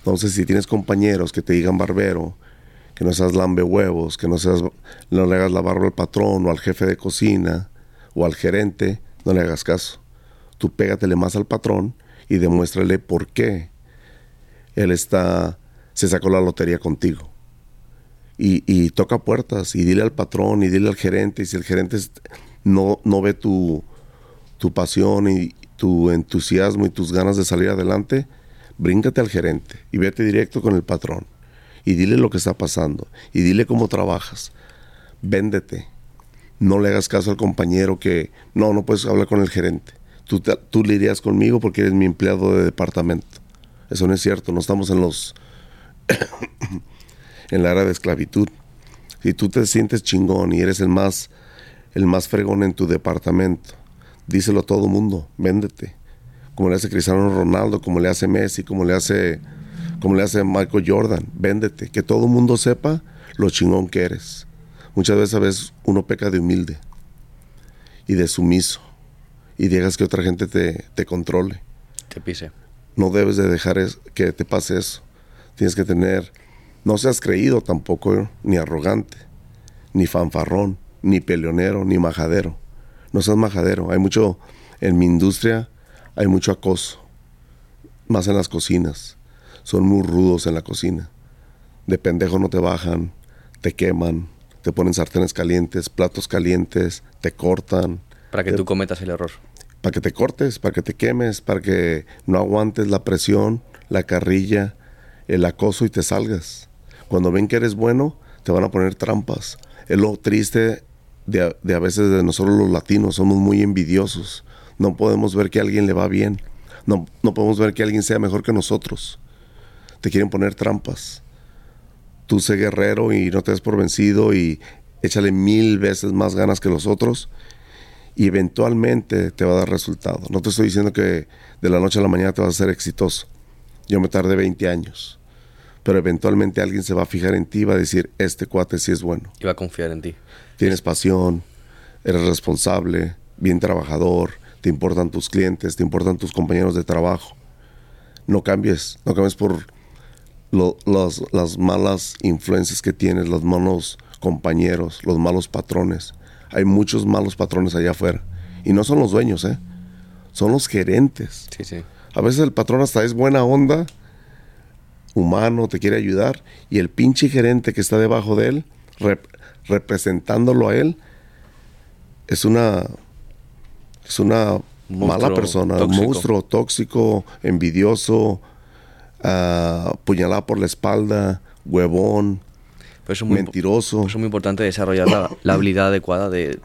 Entonces, si tienes compañeros que te digan barbero, que no seas lambe huevos, que no seas, no le hagas la barba al patrón o al jefe de cocina o al gerente, no le hagas caso. Tú pégatele más al patrón y demuéstrale por qué él está, se sacó la lotería contigo. Y, y toca puertas y dile al patrón y dile al gerente. Y si el gerente no, no ve tu, tu pasión y tu entusiasmo y tus ganas de salir adelante, bríncate al gerente y vete directo con el patrón y dile lo que está pasando y dile cómo trabajas. Véndete. No le hagas caso al compañero que no, no puedes hablar con el gerente. Tú, te- tú le irías conmigo porque eres mi empleado de departamento. Eso no es cierto, no estamos en los [coughs] en la era de esclavitud. Si tú te sientes chingón y eres el más el más fregón en tu departamento, díselo a todo mundo, véndete. Como le hace Cristiano Ronaldo, como le hace Messi, como le hace como le hace Michael Jordan, véndete, que todo mundo sepa lo chingón que eres. Muchas veces a veces uno peca de humilde y de sumiso y dejas que otra gente te, te controle. Te pise. No debes de dejar es- que te pase eso. Tienes que tener, no seas creído tampoco, ¿eh? ni arrogante, ni fanfarrón, ni peleonero, ni majadero. No seas majadero. Hay mucho, en mi industria, hay mucho acoso. Más en las cocinas. Son muy rudos en la cocina. De pendejo no te bajan, te queman, te ponen sartenes calientes, platos calientes, te cortan Para que Te- tú cometas el error. para que te cortes, para que te quemes, para que no aguantes la presión, la carrilla, el acoso y te salgas. Cuando ven que eres bueno, te van a poner trampas. Es lo triste de, de a veces de nosotros los latinos, somos muy envidiosos. No podemos ver que a alguien le va bien. No, no podemos ver que alguien sea mejor que nosotros. Te quieren poner trampas. Tú sé guerrero y no te des por vencido y échale mil veces más ganas que los otros y eventualmente te va a dar resultado. No te estoy diciendo que de la noche a la mañana te vas a ser exitoso. Yo me tardé 20 años. Pero eventualmente alguien se va a fijar en ti y va a decir, este cuate sí es bueno. Iba a confiar en ti. Tienes pasión, eres responsable, bien trabajador, te importan tus clientes, te importan tus compañeros de trabajo. No cambies, no cambies por lo- las, las malas influencias que tienes, los malos compañeros, los malos patrones. Hay muchos malos patrones allá afuera. Y no son los dueños, ¿eh? Son los gerentes. Sí, sí. A veces el patrón hasta es buena onda, humano, te quiere ayudar, y el pinche gerente que está debajo de él, rep- representándolo a él, es una es una Monstruo mala persona, un tóxico. monstruo tóxico, envidioso, ah, puñalada por la espalda, huevón, Por eso es muy impo- mentiroso. por eso es muy importante desarrollar la, [coughs] la habilidad adecuada de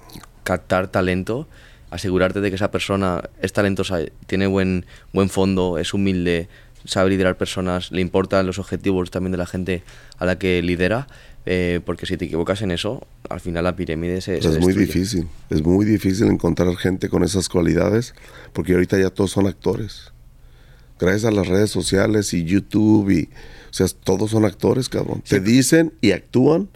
captar talento, asegurarte de que esa persona es talentosa, tiene buen, buen fondo, es humilde, sabe liderar personas, le importan los objetivos también de la gente a la que lidera, eh, porque si te equivocas en eso, al final la pirámide se, se es muy difícil, es muy difícil encontrar gente con esas cualidades, porque ahorita ya todos son actores. Gracias a las redes sociales y YouTube y, o sea, todos son actores, cabrón. Te dicen y actúan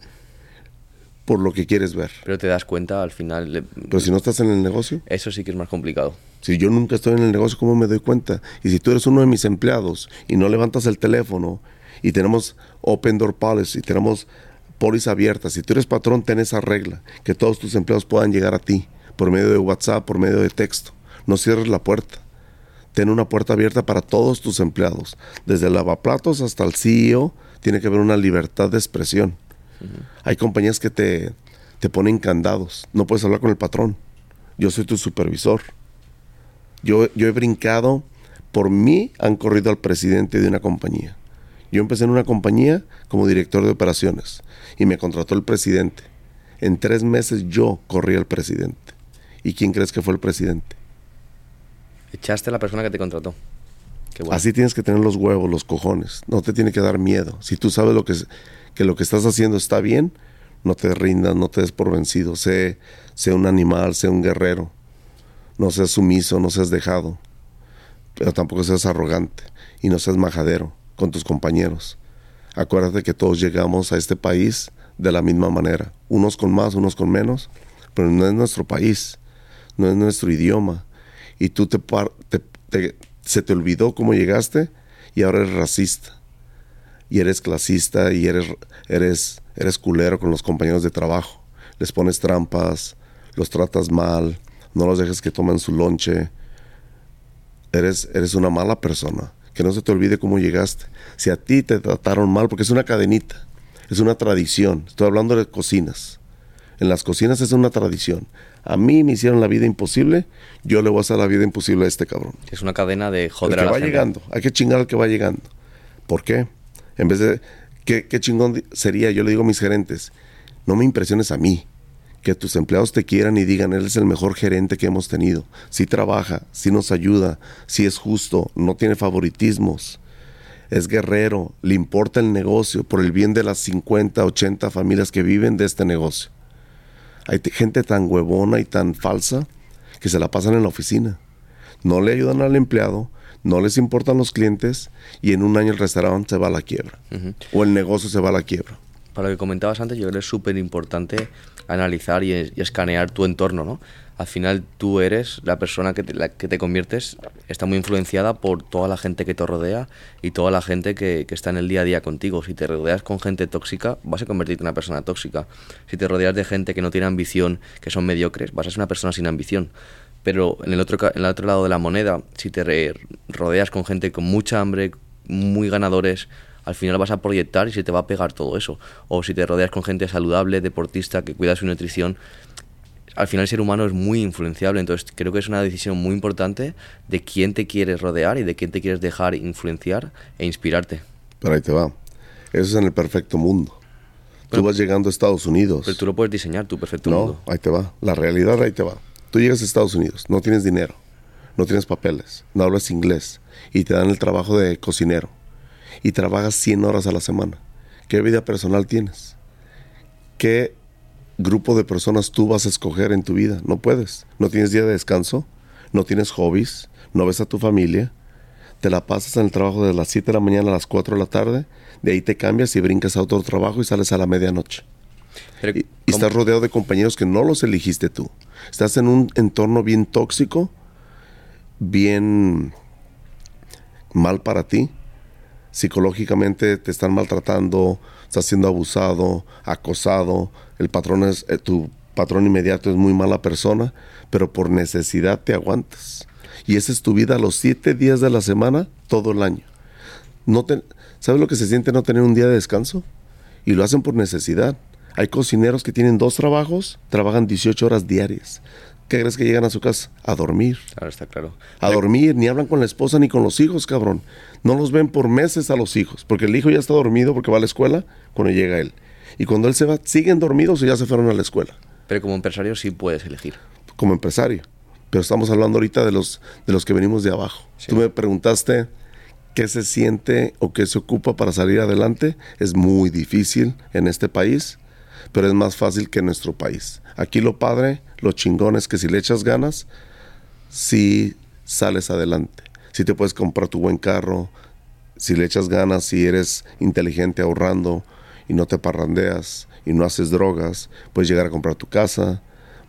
por lo que quieres ver. Pero te das cuenta al final, le- Pero si no estás en el negocio, eso sí que es más complicado. si yo nunca estoy en el negocio, ¿cómo me doy cuenta? Y si tú eres uno de mis empleados y no levantas el teléfono y tenemos open door policy, tenemos póliza abierta, si tú eres patrón, ten esa regla, que todos tus empleados puedan llegar a ti por medio de WhatsApp, por medio de texto. No cierres la puerta. Ten una puerta abierta para todos tus empleados. Desde el lavaplatos hasta el CEO, tiene que haber una libertad de expresión. Hay compañías que te, te ponen candados. No puedes hablar con el patrón. Yo soy tu supervisor. Yo, yo he brincado, por mí han corrido al presidente de una compañía. Yo empecé en una compañía como director de operaciones y me contrató el presidente. En tres meses yo corrí al presidente. ¿Y quién crees que fue el presidente? Echaste a la persona que te contrató. Qué bueno. Así tienes que tener los huevos, los cojones. No te tiene que dar miedo. Si tú sabes lo que, que lo que estás haciendo está bien, no te rindas, no te des por vencido. Sé, sé un animal, sé un guerrero. No seas sumiso, no seas dejado. Pero tampoco seas arrogante y no seas majadero con tus compañeros. Acuérdate que todos llegamos a este país de la misma manera. Unos con más, unos con menos. Pero no es nuestro país. No es nuestro idioma. Y tú te, se te olvidó cómo llegaste y ahora eres racista. Y eres clasista y eres, eres, eres culero con los compañeros de trabajo. Les pones trampas, los tratas mal, no los dejes que tomen su lonche. Eres, eres una mala persona. Que no se te olvide cómo llegaste. Si a ti te trataron mal, porque es una cadenita, es una tradición. Estoy hablando de cocinas. En las cocinas es una tradición. A mí me hicieron la vida imposible, yo le voy a hacer la vida imposible a este cabrón. Es una cadena de El joder que a la va gente. llegando. Hay que chingar al que va llegando. ¿Por qué? En vez de. ¿Qué, qué chingón sería? Yo le digo a mis gerentes: no me impresiones a mí. Que tus empleados te quieran y digan: él es el mejor gerente que hemos tenido. Si trabaja, si nos ayuda, si es justo, no tiene favoritismos. Es guerrero, le importa el negocio por el bien de las 50, 80 familias que viven de este negocio. Hay gente tan huevona y tan falsa que se la pasan en la oficina. No le ayudan al empleado, no les importan los clientes y en un año el restaurante se va a la quiebra. O el negocio se va a la quiebra. Para lo que comentabas antes, yo creo que es súper importante analizar y, escanear tu entorno, ¿no? Al final tú eres la persona que te, que te conviertes, está muy influenciada por toda la gente que te rodea y toda la gente que, que está en el día a día contigo. Si te rodeas con gente tóxica, vas a convertirte en una persona tóxica. Si te rodeas de gente que no tiene ambición, que son mediocres, vas a ser una persona sin ambición. Pero en el otro, en el otro lado de la moneda, si te rodeas con gente con mucha hambre, muy ganadores, al final vas a proyectar y se te va a pegar todo eso. O si te rodeas con gente saludable, deportista, que cuida su nutrición, al final el ser humano es muy influenciable, entonces creo que es una decisión muy importante de quién te quieres rodear y de quién te quieres dejar influenciar e inspirarte. Pero ahí te va. Eso es en el perfecto mundo. tú vas llegando a Estados Unidos. Pero tú lo puedes diseñar, tu perfecto no, mundo. ahí te va. La realidad ahí te va. Tú llegas a Estados Unidos, no tienes dinero, no tienes papeles, no hablas inglés y te dan el trabajo de cocinero y trabajas 100 horas a la semana. ¿Qué vida personal tienes? ¿Qué grupo de personas tú vas a escoger en tu vida? No puedes. No tienes día de descanso, no tienes hobbies, no ves a tu familia, te la pasas en el trabajo de las 7 de la mañana a las 4 de la tarde, de ahí te cambias y brincas a otro trabajo y sales a la medianoche. Pero, Y, y ¿cómo- estás rodeado de compañeros que no los elegiste tú. Estás en un entorno bien tóxico, bien mal para ti. Psicológicamente te están maltratando, estás siendo abusado, acosado. El patrón es, eh, tu patrón inmediato es muy mala persona, pero por necesidad te aguantas. Y esa es tu vida los siete días de la semana, todo el año. No te- ¿Sabes lo que se siente no tener un día de descanso? Y lo hacen por necesidad. Hay cocineros que tienen dos trabajos, trabajan 18 horas diarias. ¿Qué crees que llegan a su casa? A dormir. Claro, está claro. A dormir, ni hablan con la esposa ni con los hijos, cabrón. No los ven por meses a los hijos, porque el hijo ya está dormido porque va a la escuela cuando llega él. Y cuando él se va, siguen dormidos o ya se fueron a la escuela, Pero como empresario sí puedes elegir. como empresario. Pero estamos hablando ahorita de los, de los que venimos de abajo. Tú me preguntaste qué se siente o qué se ocupa para salir adelante. Es muy difícil en este país, pero es más fácil que en nuestro país. Aquí lo padre, lo chingón es que si le echas ganas, si sales adelante. Si te puedes comprar tu buen carro, si le echas ganas, si eres inteligente ahorrando y no te parrandeas y no haces drogas, puedes llegar a comprar tu casa,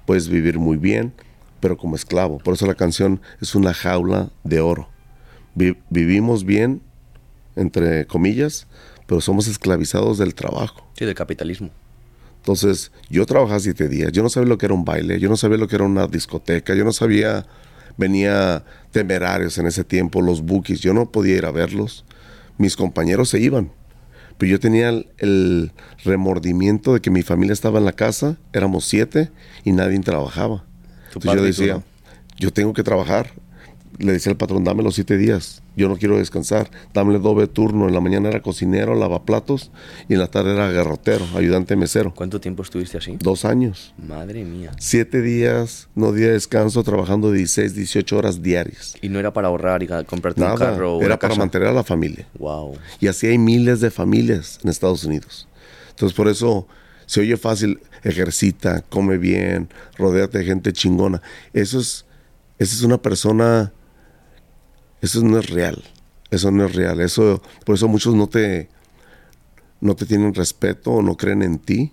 puedes vivir muy bien, pero como esclavo. Por eso la canción es una jaula de oro. Vi- vivimos bien, entre comillas, pero somos esclavizados del trabajo. Sí, del capitalismo. Entonces, yo trabajaba siete días, yo no sabía lo que era un baile, yo no sabía lo que era una discoteca, yo no sabía, venía temerarios en ese tiempo, los bookies, yo no podía ir a verlos, mis compañeros se iban, pero yo tenía el, el remordimiento de que mi familia estaba en la casa, éramos siete y nadie trabajaba. Entonces yo decía, ¿no? yo tengo que trabajar. Le decía al patrón, dame los siete días, yo no quiero descansar, dame doble turno. En la mañana era cocinero, lavaplatos y en la tarde era garrotero, ayudante mesero. ¿Cuánto tiempo estuviste así? Dos años. Madre mía. Siete días, no día de descanso, trabajando 16, 18 horas diarias. Y no era para ahorrar y comprarte un Nada, carro o era para casa. mantener a la familia. Wow. Y así hay miles de familias en Estados Unidos. Entonces, por eso se oye fácil, ejercita, come bien, rodéate de gente chingona. Eso es, esa es una persona, eso no es real. Eso no es real. Eso, por eso muchos no te, no te tienen respeto o no creen en ti,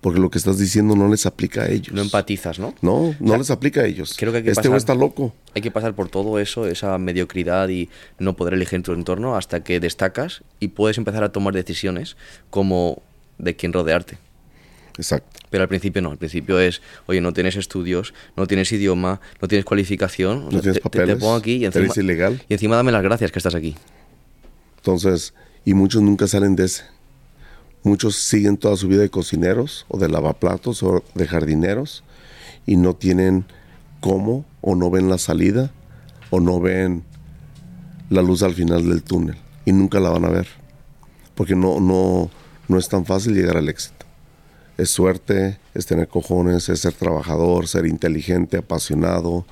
porque lo que estás diciendo no les aplica a ellos. No empatizas, ¿no? No, no les aplica a ellos. creo que hay que este güey está loco. Hay que pasar por todo eso, esa mediocridad y no poder elegir tu entorno hasta que destacas y puedes empezar a tomar decisiones como de quién rodearte. Exacto. Pero al principio no, al principio es, oye, no tienes estudios, no tienes idioma, no tienes cualificación, o No sea, tienes te- te, te papeles, pongo aquí y encima, eres ilegal. y encima dame las gracias que estás aquí. Entonces, y muchos nunca salen de ese. Muchos siguen toda su vida de cocineros o de lavaplatos o de jardineros y no tienen cómo o no ven la salida o no ven la luz al final del túnel y nunca la van a ver porque no, no, no es tan fácil llegar al éxito. Es suerte, es tener cojones, es ser trabajador, ser inteligente, apasionado,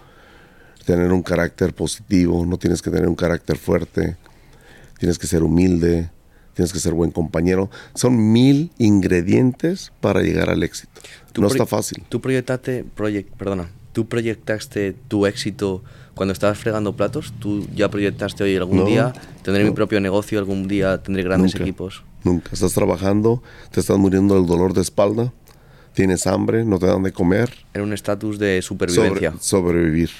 tener un carácter positivo, no tienes que tener un carácter fuerte, tienes que ser humilde, tienes que ser buen compañero. Son mil ingredientes para llegar al éxito. Tú No está fácil. Tú proyectaste, proyec- perdona, tú proyectaste tu éxito cuando estabas fregando platos. Tú ya proyectaste hoy algún No, día tendré mi propio negocio, algún día tendré grandes Nunca. equipos. Nunca. Estás trabajando, te estás muriendo del dolor de espalda, tienes hambre, no te dan de comer. Era un estatus de Sobre- supervivencia. sobrevivir.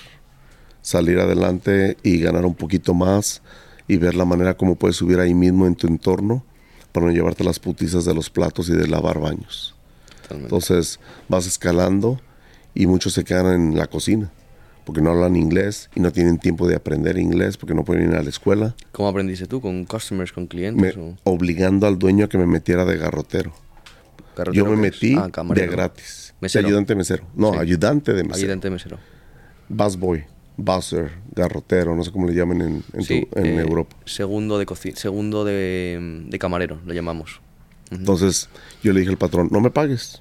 Salir adelante y ganar un poquito más y ver la manera como puedes subir ahí mismo en tu entorno para no llevarte las putizas de los platos y de lavar baños. Totalmente. Entonces vas escalando y muchos se quedan en la cocina porque no hablan inglés y no tienen tiempo de aprender inglés porque no pueden ir a la escuela, ¿Cómo aprendiste tú? ¿Con customers, con me- clientes? o obligando al dueño a que me metiera de garrotero. carretero Yo me metí Ah, de gratis. Mesero. De ayudante mesero. No, Sí. ayudante de mesero. Ayudante mesero. Busboy, buzzer, garrotero, no sé cómo le llaman en, en, Sí, tu- en eh, Europa. Segundo de segundo de, de camarero, lo llamamos. Entonces yo le dije al patrón, no me pagues.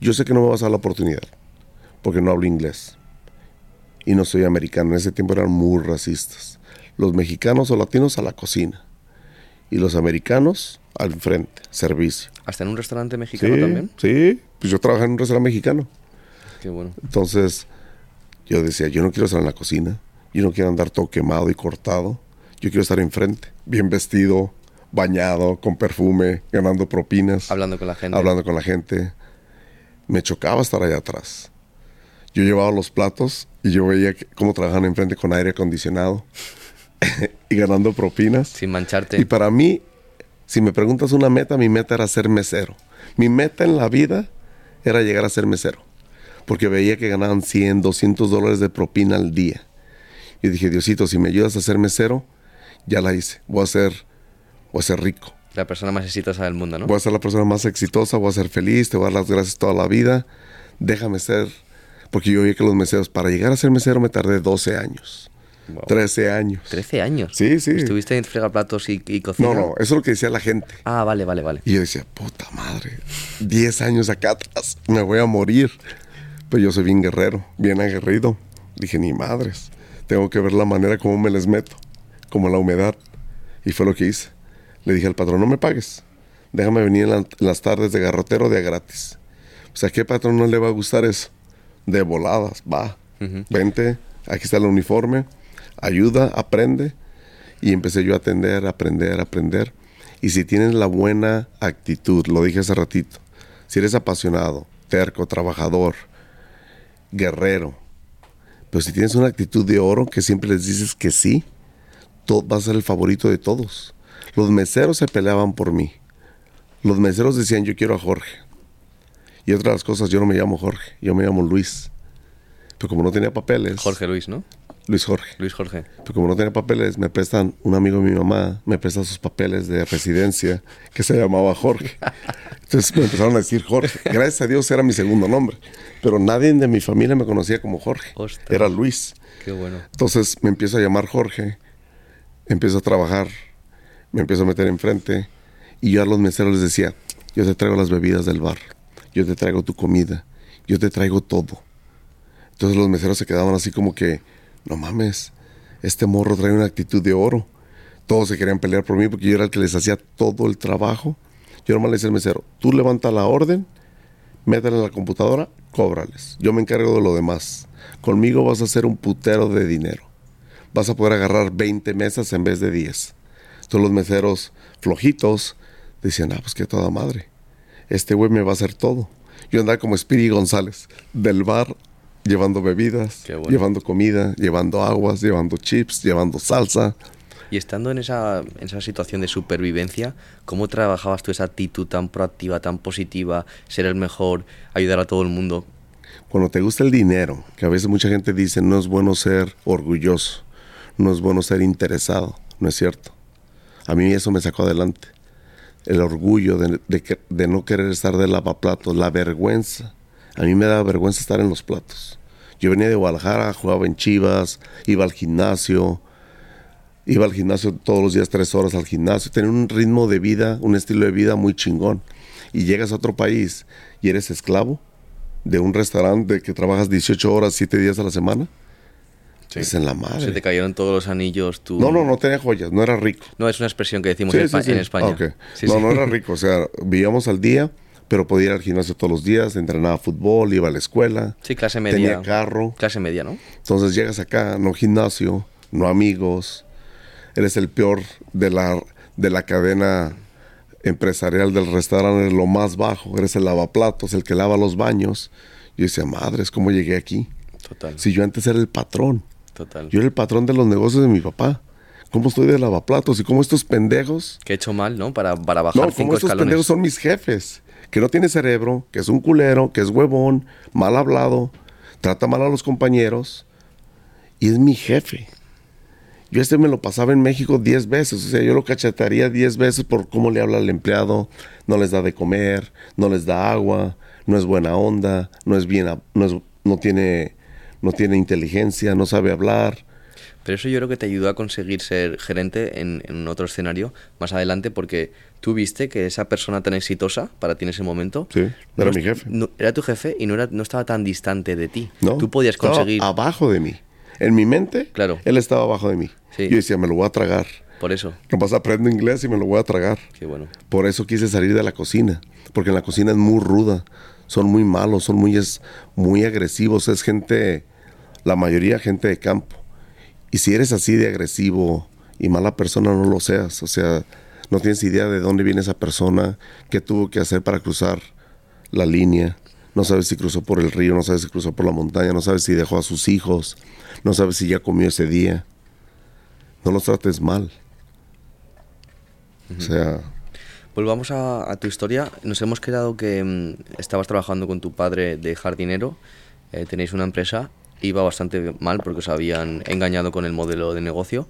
Yo sé que no me vas a dar la oportunidad porque no hablo inglés. Y no soy americano. En ese tiempo eran muy racistas. Los mexicanos o latinos a la cocina. Y los americanos al frente, servicio. ¿Hasta en un restaurante mexicano Sí, también? sí. Pues yo trabajé en un restaurante mexicano. Qué bueno. Entonces, yo decía, yo no quiero estar en la cocina, yo no quiero andar todo quemado y cortado, yo quiero estar enfrente, bien vestido, bañado, con perfume, ganando propinas, Hablando con la gente. hablando con la gente. Me chocaba estar allá atrás. Yo llevaba los platos y yo veía que- cómo trabajaban enfrente con aire acondicionado [laughs] y ganando propinas. Sin mancharte. Y para mí, si me preguntas una meta, mi meta era ser mesero. Mi meta en la vida era llegar a ser mesero. Porque veía que ganaban 100, 200 dólares de propina al día. Y dije, Diosito, si me ayudas a ser mesero, ya la hice. Voy a ser, voy a ser rico. La persona más exitosa del mundo, ¿no? Voy a ser la persona más exitosa, voy a ser feliz, te voy a dar las gracias toda la vida. Déjame ser, Porque yo vi que los meseros, para llegar a ser mesero me tardé 12 años. Wow. 13 años. 13 años. Sí, sí. ¿Estuviste en fregaplatos y, y cocina? No, no, eso es lo que decía la gente. Ah, vale, vale, vale. Y yo decía, puta madre, 10 años acá atrás, me voy a morir. Pero yo soy bien guerrero, bien aguerrido. Dije, ni madres, tengo que ver la manera como me les meto, como la humedad. Y fue lo que hice. Le dije al patrón, no me pagues, déjame venir en, la- en las tardes de garrotero de a gratis. O sea, ¿a qué patrón no le va a gustar eso? De voladas, va, vente, aquí está el uniforme, ayuda, aprende. Y empecé yo a atender, aprender, aprender. Y si tienes la buena actitud, lo dije hace ratito, si eres apasionado, terco, trabajador, guerrero, pero si tienes una actitud de oro que siempre les dices que sí, tú vas a ser el favorito de todos. Los meseros se peleaban por mí. Los meseros decían, yo quiero a Jorge. Y otra de las cosas, yo no me llamo Jorge, yo me llamo Luis. Pero como no tenía papeles, Jorge Luis, ¿no? Luis Jorge. Luis Jorge. Pero como no tenía papeles, me prestan, un amigo de mi mamá me presta sus papeles de residencia que se llamaba Jorge. Entonces me empezaron a decir Jorge. Gracias a Dios era mi segundo nombre. Pero nadie de mi familia me conocía como Jorge. Ostras. Era Luis. Qué bueno. Entonces me empiezo a llamar Jorge, empiezo a trabajar, me empiezo a meter enfrente y yo a los meseros les decía, yo te traigo las bebidas del bar, yo te traigo tu comida, yo te traigo todo. Entonces los meseros se quedaban así como que, no mames, este morro trae una actitud de oro. Todos se querían pelear por mí porque yo era el que les hacía todo el trabajo. Yo nomás le decía al mesero, tú levanta la orden, métela en la computadora, cóbrales. Yo me encargo de lo demás. Conmigo vas a hacer un putero de dinero. Vas a poder agarrar 20 mesas en vez de 10. Entonces los meseros flojitos decían, ah, pues que toda madre. Este güey me va a hacer todo. Yo andaba como Spiri González, del bar, llevando bebidas, bueno. llevando comida, llevando aguas, llevando chips, llevando salsa. Y estando en esa, en esa situación de supervivencia, ¿cómo trabajabas tú esa actitud tan proactiva, tan positiva, ser el mejor, ayudar a todo el mundo? Cuando te gusta el dinero, que a veces mucha gente dice, no es bueno ser orgulloso, no es bueno ser interesado, no es cierto. A mí eso me sacó adelante. El orgullo de, de no querer estar de lavaplatos, la vergüenza. A mí me da vergüenza estar en los platos. Yo venía de Guadalajara, jugaba en Chivas, iba al gimnasio, iba al gimnasio todos los días, tres horas al gimnasio. Tenía un ritmo de vida, un estilo de vida muy chingón. Y llegas a otro país y eres esclavo de un restaurante que trabajas 18 horas, 7 días a la semana. Es en la madre. Se te cayeron todos los anillos, tú... No, no, no tenía joyas, no era rico. No, es una expresión que decimos Sí, en, sí, en España. Ah, no, sí. no era [laughs] rico, o sea, vivíamos al día, pero podía ir al gimnasio todos los días, entrenaba fútbol, iba a la escuela. Sí, clase media. Tenía carro. Clase media, ¿no? Entonces llegas acá, no gimnasio, no amigos, eres el peor de la, de la cadena empresarial del restaurante, eres lo más bajo, eres el lavaplatos, el que lava los baños. Yo decía, madres, ¿cómo llegué aquí? Total, Si yo antes era el patrón, total. yo era el patrón de los negocios de mi papá. ¿Cómo estoy de lavaplatos? Y cómo estos pendejos ¿Qué he hecho mal, no? Para, para bajar no, cinco estos escalones. pendejos son mis jefes. Que no tiene cerebro, que es un culero, que es huevón, mal hablado, trata mal a los compañeros. Y es mi jefe. Yo este me lo pasaba en México 10 veces. O sea, yo lo cachetaría 10 veces por cómo le habla al empleado. No les da de comer, no les da agua, no es buena onda, no es bien, no, es- no tiene, no tiene inteligencia, no sabe hablar. Pero eso yo creo que te ayudó a conseguir ser gerente en, en otro escenario más adelante porque tú viste que esa persona tan exitosa para ti en ese momento... Sí, era no mi est- jefe. no- era tu jefe y no, era, no estaba tan distante de ti. ¿no? Tú podías conseguir... abajo de mí. En mi mente, Claro. él estaba abajo de mí. Sí. Yo decía, me lo voy a tragar. Por eso. Nomás aprendo inglés y me lo voy a tragar. Qué bueno. Por eso quise salir de la cocina. Porque en la cocina es muy ruda. Son muy malos, son muy, es, muy agresivos. Es gente, la mayoría gente de campo. Y si eres así de agresivo y mala persona, no lo seas. O sea, no tienes idea de dónde viene esa persona, qué tuvo que hacer para cruzar la línea. No sabes si cruzó por el río, no sabes si cruzó por la montaña, no sabes si dejó a sus hijos, no sabes si ya comió ese día. No los trates mal. O sea, Volvamos a, a tu historia. Nos hemos quedado que mm, estabas trabajando con tu padre de jardinero, eh, tenéis una empresa, iba bastante mal porque os habían engañado con el modelo de negocio.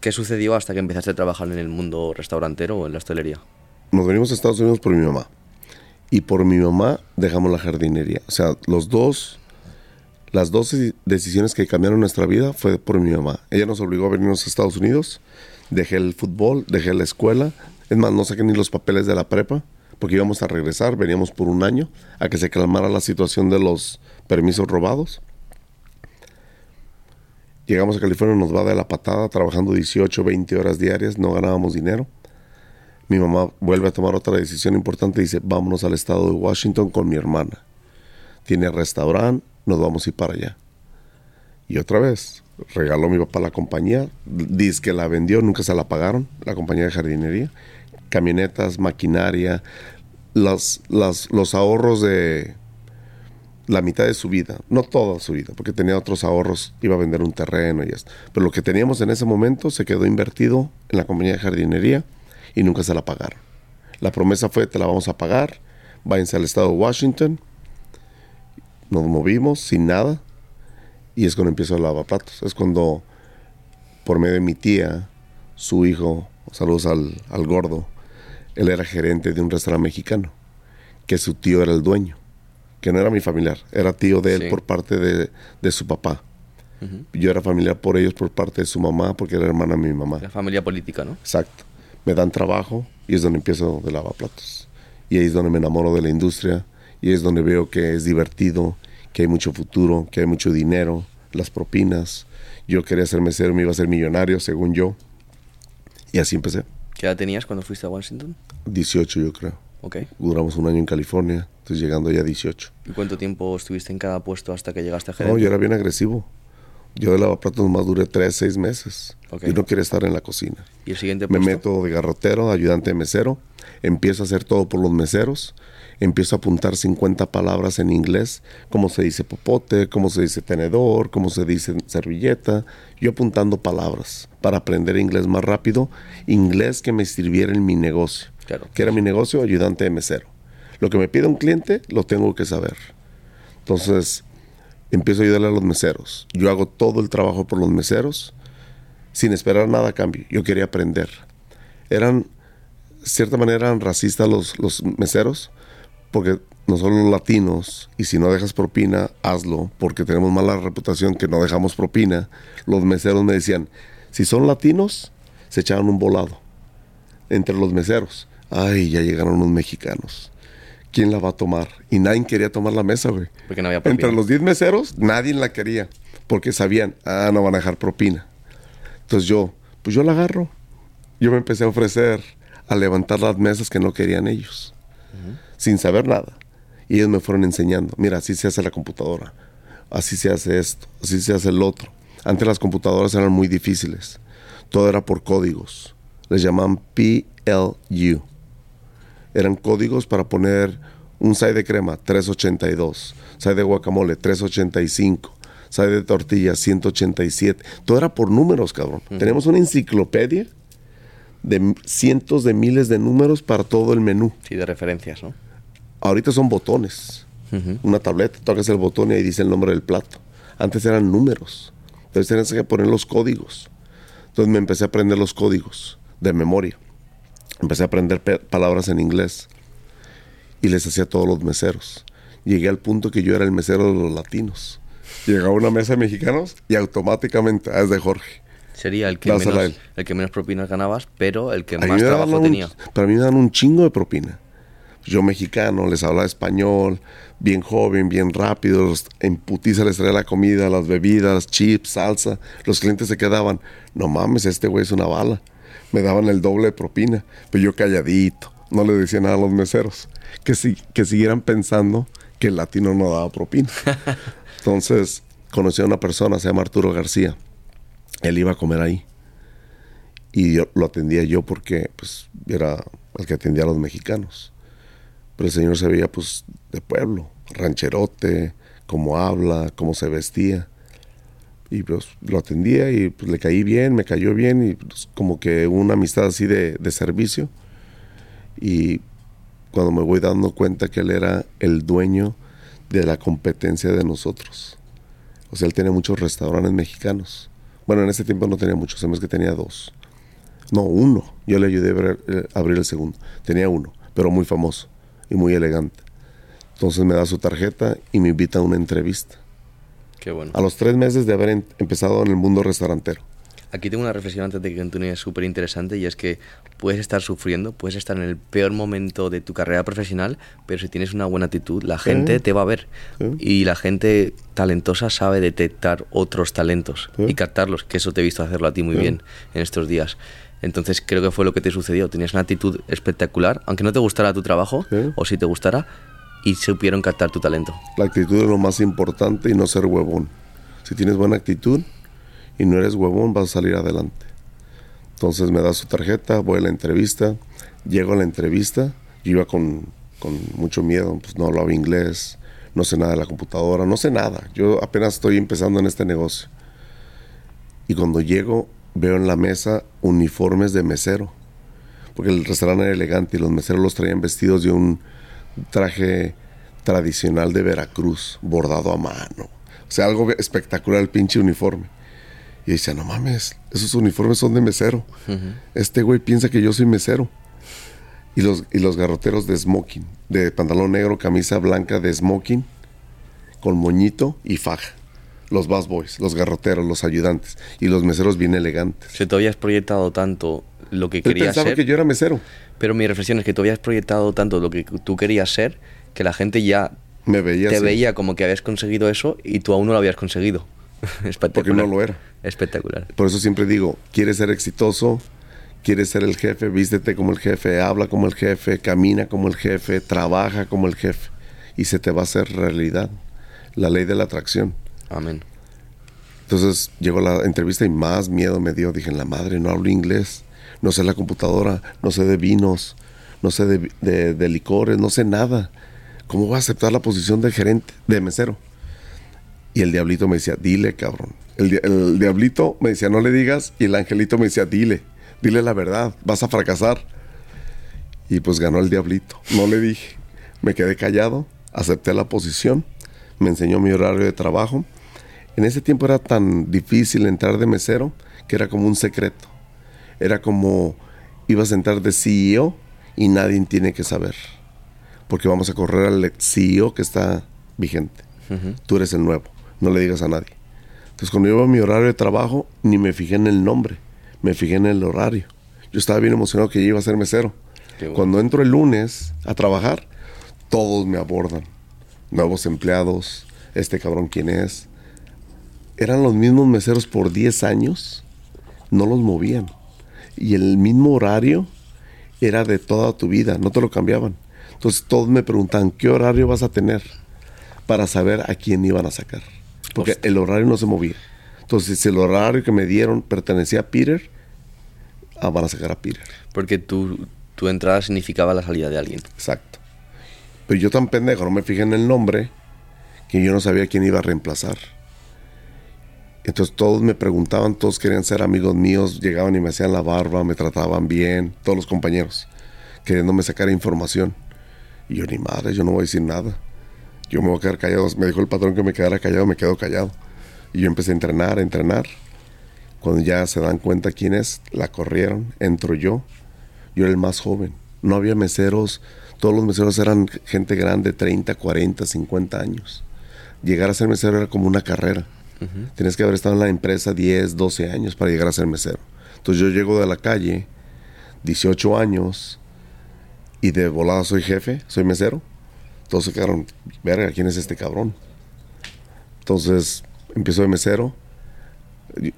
¿Qué sucedió hasta que empezaste a trabajar en el mundo restaurantero o en la hostelería? nos venimos a Estados Unidos por mi mamá. Y por mi mamá dejamos la jardinería. O sea, los dos Las dos decisiones que cambiaron nuestra vida fue por mi mamá. Ella nos obligó a venirnos a Estados Unidos. Dejé el fútbol, dejé la escuela. Es más, no saqué ni los papeles de la prepa porque íbamos a regresar, veníamos por un año a que se calmara la situación de los permisos robados. Llegamos a California, nos va de la patada, trabajando 18, 20 horas diarias, no ganábamos dinero. Mi mamá vuelve a tomar otra decisión importante dice, vámonos al estado de Washington con mi hermana. Tiene restaurante, nos vamos a ir para allá. Y otra vez, regaló mi papá la compañía, dice que la vendió, nunca se la pagaron, la compañía de jardinería. Camionetas, maquinaria, los, ahorros de la mitad de su vida, no toda su vida, porque tenía otros ahorros, iba a vender un terreno y esto. Pero lo que teníamos en ese momento se quedó invertido en la compañía de jardinería y nunca se la pagaron. La promesa fue, te la vamos a pagar, váyanse al estado de Washington. Nos movimos sin nada y es cuando empiezo el lavaplatos. Es cuando, por medio de mi tía, su hijo, saludos al, al gordo, él era gerente de un restaurante mexicano, que su tío era el dueño que no era mi familiar, era tío de él por parte de, su papá. Yo era familiar por ellos por parte de su mamá, porque era hermana de mi mamá. La familia política, ¿no? Exacto. Me dan trabajo y es donde empiezo de lavaplatos. Y ahí es donde me enamoro de la industria y es donde veo que es divertido, que hay mucho futuro, que hay mucho dinero, las propinas. Yo quería ser mesero, me iba a ser millonario, según yo. Y así empecé. ¿Qué edad tenías cuando fuiste a Washington? 18, yo creo. Duramos un año en California, estoy llegando ya a 18. ¿Y cuánto tiempo estuviste en cada puesto hasta que llegaste a gerente? No, yo era bien agresivo. Yo de lavaplatos más duré 3, 6 meses. Yo no quería estar en la cocina. ¿Y el siguiente puesto? Me meto de garrotero, ayudante de mesero. Empiezo a hacer todo por los meseros. Empiezo a apuntar 50 palabras en inglés. Cómo se dice popote, cómo se dice tenedor, cómo se dice servilleta. Yo apuntando palabras para aprender inglés más rápido. Inglés que me sirviera en mi negocio. Que era mi negocio, ayudante de mesero. Lo que me pide un cliente, lo tengo que saber. Entonces, empiezo a ayudarle a los meseros. Yo hago todo el trabajo por los meseros sin esperar nada a cambio. Yo quería aprender. Eran, de cierta manera, eran racistas los, los meseros porque nosotros los latinos, y si no dejas propina, hazlo, porque tenemos mala reputación que no dejamos propina. Los meseros me decían, si son latinos, se echaban un volado entre los meseros. Ay, ya llegaron unos mexicanos. ¿Quién la va a tomar? Y nadie quería tomar la mesa, güey. Porque no había propina. Entre los 10 meseros, nadie la quería. Porque sabían, ah, no van a dejar propina. Entonces yo, pues yo la agarro. Yo me empecé a ofrecer a levantar las mesas que no querían ellos. Sin saber nada. Y ellos me fueron enseñando. Mira, así se hace la computadora. Así se hace esto. Así se hace el otro. Antes las computadoras eran muy difíciles. Todo era por códigos. Les llamaban PLU eran códigos para poner un side de crema 382, side de guacamole 385, side de tortilla 187. Todo era por números, cabrón. Tenemos una enciclopedia de cientos de miles de números para todo el menú. Sí, de referencias, ¿no? Ahorita son botones. Una tableta, tocas el botón y ahí dice el nombre del plato. Antes eran números. Entonces tenías que poner los códigos. Entonces me empecé a aprender los códigos de memoria. Empecé a aprender palabras en inglés y les hacía a todos los meseros. Llegué al punto que yo era el mesero de los latinos. Llegaba a una mesa de mexicanos y automáticamente, es de Jorge. Sería el que, menos, el que menos propinas ganabas, pero el que más trabajo tenía. para mí me dan un chingo de propina. Yo mexicano, les hablaba español, bien joven, bien rápido, en putiza les traía la comida, las bebidas, chips, salsa. Los clientes se quedaban, no mames, este güey es una bala me daban el doble de propina, pero yo calladito, no le decía nada a los meseros, que, si, que siguieran pensando que el latino no daba propina. [laughs] Entonces conocí a una persona, se llama Arturo García, él iba a comer ahí y yo, lo atendía yo porque pues era el que atendía a los mexicanos. El señor se veía pues de pueblo, rancherote, cómo habla, cómo se vestía y pues lo atendía y pues le caí bien, me cayó bien y pues, como que una amistad así de, de, servicio. Y cuando me voy dando cuenta que él era el dueño de la competencia de nosotros. O sea, él tenía muchos restaurantes mexicanos. Bueno, en ese tiempo no tenía muchos, sabes que tenía dos. No, uno. Yo le ayudé a eh, abrir el segundo. Tenía uno, pero muy famoso y muy elegante. Entonces me da su tarjeta y me invita a una entrevista Qué bueno. A los tres meses de haber em- empezado en el mundo restaurantero. Aquí tengo una reflexión antes de que continúe súper interesante y es que puedes estar sufriendo, puedes estar en el peor momento de tu carrera profesional, pero si tienes una buena actitud, la gente te va a ver. Y la gente talentosa sabe detectar otros talentos y captarlos, que eso te he visto hacerlo a ti muy bien en estos días. Entonces creo que fue lo que te sucedió. Tenías una actitud espectacular, aunque no te gustara tu trabajo, o si te gustara, y supieron captar tu talento. La actitud es lo más importante y no ser huevón. Si tienes buena actitud y no eres huevón, vas a salir adelante. Entonces me da su tarjeta, voy a la entrevista, llego a la entrevista, yo iba con, con mucho miedo, pues no hablaba inglés, no sé nada de la computadora, no sé nada. Yo apenas estoy empezando en este negocio. Y cuando llego, veo en la mesa uniformes de mesero, porque el restaurante era elegante y los meseros los traían vestidos de un traje tradicional de Veracruz, bordado a mano. O sea, algo espectacular el pinche uniforme. Y decía, no mames, esos uniformes son de mesero. Este güey piensa que yo soy mesero. Y los, y los garroteros de smoking, de pantalón negro, camisa blanca de smoking, con moñito y faja. Los bus boys, los garroteros, los ayudantes. Y los meseros bien elegantes. Si tú habías proyectado tanto lo que querías pensaba ser, que yo era mesero. pero mi reflexión es que tú habías proyectado tanto lo que tú querías ser, que la gente ya Me veía te así, veía como que habías conseguido eso y tú aún no lo habías conseguido. [laughs] Espectacular. porque no lo era. Espectacular. Por eso siempre digo, quieres ser exitoso, quieres ser el jefe, vístete como el jefe, habla como el jefe, camina como el jefe, trabaja como el jefe. Y se te va a hacer realidad. La ley de la atracción. Amén. Entonces llegó la entrevista y más miedo me dio. Dije, la madre, no hablo inglés, no sé la computadora, no sé de vinos, no sé de, licores, no sé nada. ¿Cómo voy a aceptar la posición de gerente, de mesero? Y el diablito me decía, dile, cabrón. El, el diablito me decía, no le digas. Y el angelito me decía, dile, dile la verdad, vas a fracasar. Y pues ganó el diablito. No le dije. Me quedé callado, acepté la posición, me enseñó mi horario de trabajo. En ese tiempo era tan difícil entrar de mesero que era como un secreto. Era como ibas a entrar de CEO y nadie tiene que saber. Porque vamos a correr al CEO que está vigente. Tú eres el nuevo, no le digas a nadie. Entonces cuando iba a mi horario de trabajo, ni me fijé en el nombre, me fijé en el horario. Yo estaba bien emocionado que yo iba a ser mesero. Bueno. Cuando entro el lunes a trabajar, todos me abordan. Nuevos empleados, este cabrón quién es. Eran los mismos meseros por 10 años, no los movían. Y el mismo horario era de toda tu vida, no te lo cambiaban. Entonces todos me preguntaban, ¿qué horario vas a tener? Para saber a quién iban a sacar. Porque el horario no se movía. Entonces, si el horario que me dieron pertenecía a Peter, ah, van a sacar a Peter. Porque tu, tu entrada significaba la salida de alguien. Exacto. Pero yo tan pendejo, no me fijé en el nombre, que yo no sabía quién iba a reemplazar. Entonces todos me preguntaban, todos querían ser amigos míos, llegaban y me hacían la barba, me trataban bien, todos los compañeros, queriéndome sacar información. Y yo ni madre, yo no voy a decir nada. Yo me voy a quedar callado. Me dijo el patrón que me quedara callado, me quedo callado. Y yo empecé a entrenar, a entrenar. Cuando ya se dan cuenta quién es, la corrieron, entro yo. Yo era el más joven. No había meseros, todos los meseros eran gente grande, 30, 40, 50 años. Llegar a ser mesero era como una carrera. Tienes que haber estado en la empresa 10, 12 años para llegar a ser mesero. Entonces yo llego de la calle, 18 años, y de volada soy jefe, soy mesero. Todos se quedaron, verga, ¿quién es este cabrón? Entonces empiezo de mesero.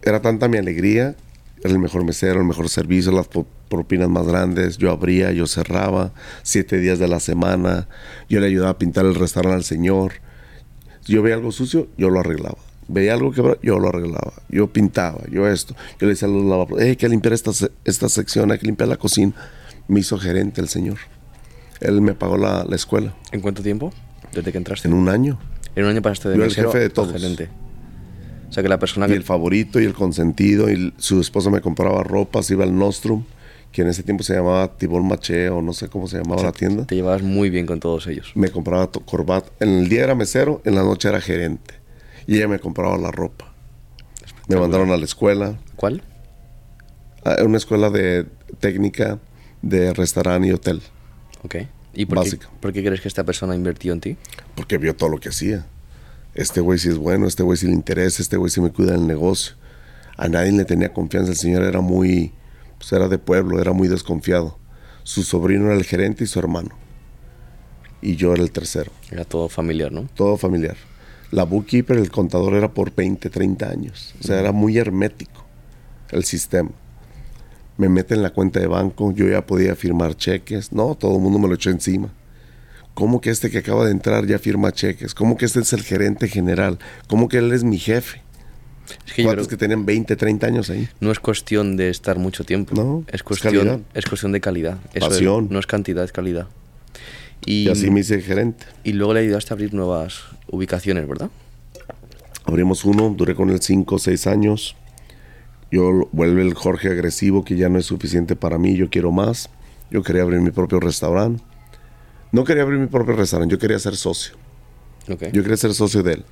Era tanta mi alegría, era el mejor mesero, el mejor servicio, las propinas más grandes. Yo abría, yo cerraba, siete días de la semana. Yo le ayudaba a pintar el restaurante al señor. Yo veía algo sucio, yo lo arreglaba. Veía algo quebrado, yo lo arreglaba. Yo pintaba, yo esto. Yo le decía a los lavaplatos, hay que limpiar esta, esta sección, hay que limpiar la cocina. Me hizo gerente el señor. Él me pagó la, la escuela ¿En cuánto tiempo? Desde que entraste. en un año. En un año pasaste de Yo el jefe de todos. gerente. O sea que la persona Y que el favorito y el consentido. Y su esposa me compraba ropas, iba al Nostrum, que en ese tiempo se llamaba Tibol Maché o no sé cómo se llamaba la tienda. te llevabas muy bien con todos ellos. Me compraba corbata. En el día era mesero, en la noche era gerente. Y ella me compraba la ropa. Me mandaron a la escuela, ¿Cuál? a una escuela de técnica de restaurante y hotel, Ok. ¿Y por qué, por qué crees que esta persona invirtió en ti? porque vio todo lo que hacía. este güey sí es bueno, este güey sí le interesa, este güey sí me cuida del negocio. A nadie le tenía confianza, el señor era muy, pues era de pueblo, era muy desconfiado. Su sobrino era el gerente y su hermano. Y yo era el tercero. Era todo familiar, ¿no? Todo familiar. La bookkeeper, el contador era por 20, 30 años. O sea, era muy hermético el sistema. Me meten en la cuenta de banco, yo ya podía firmar cheques. No, todo el mundo me lo echó encima. ¿Cómo que este que acaba de entrar ya firma cheques? ¿Cómo que este es el gerente general? ¿Cómo que él es mi jefe? Es que yo ¿Cuántos creo- que tenían 20, 30 años ahí? no es cuestión de estar mucho tiempo. No, es es cuestión, calidad. es cuestión de calidad. Eso es- Pasión. no es cantidad, es calidad. Y, Y así me hice gerente. y luego le ayudaste a abrir nuevas ubicaciones, ¿verdad? Abrimos uno, duré con él 5 o 6 años. Yo vuelve el Jorge agresivo que ya no es suficiente para mí, yo quiero más. Yo quería abrir mi propio restaurante. No quería abrir mi propio restaurante, yo quería ser socio. Ok. Yo quería ser socio de él.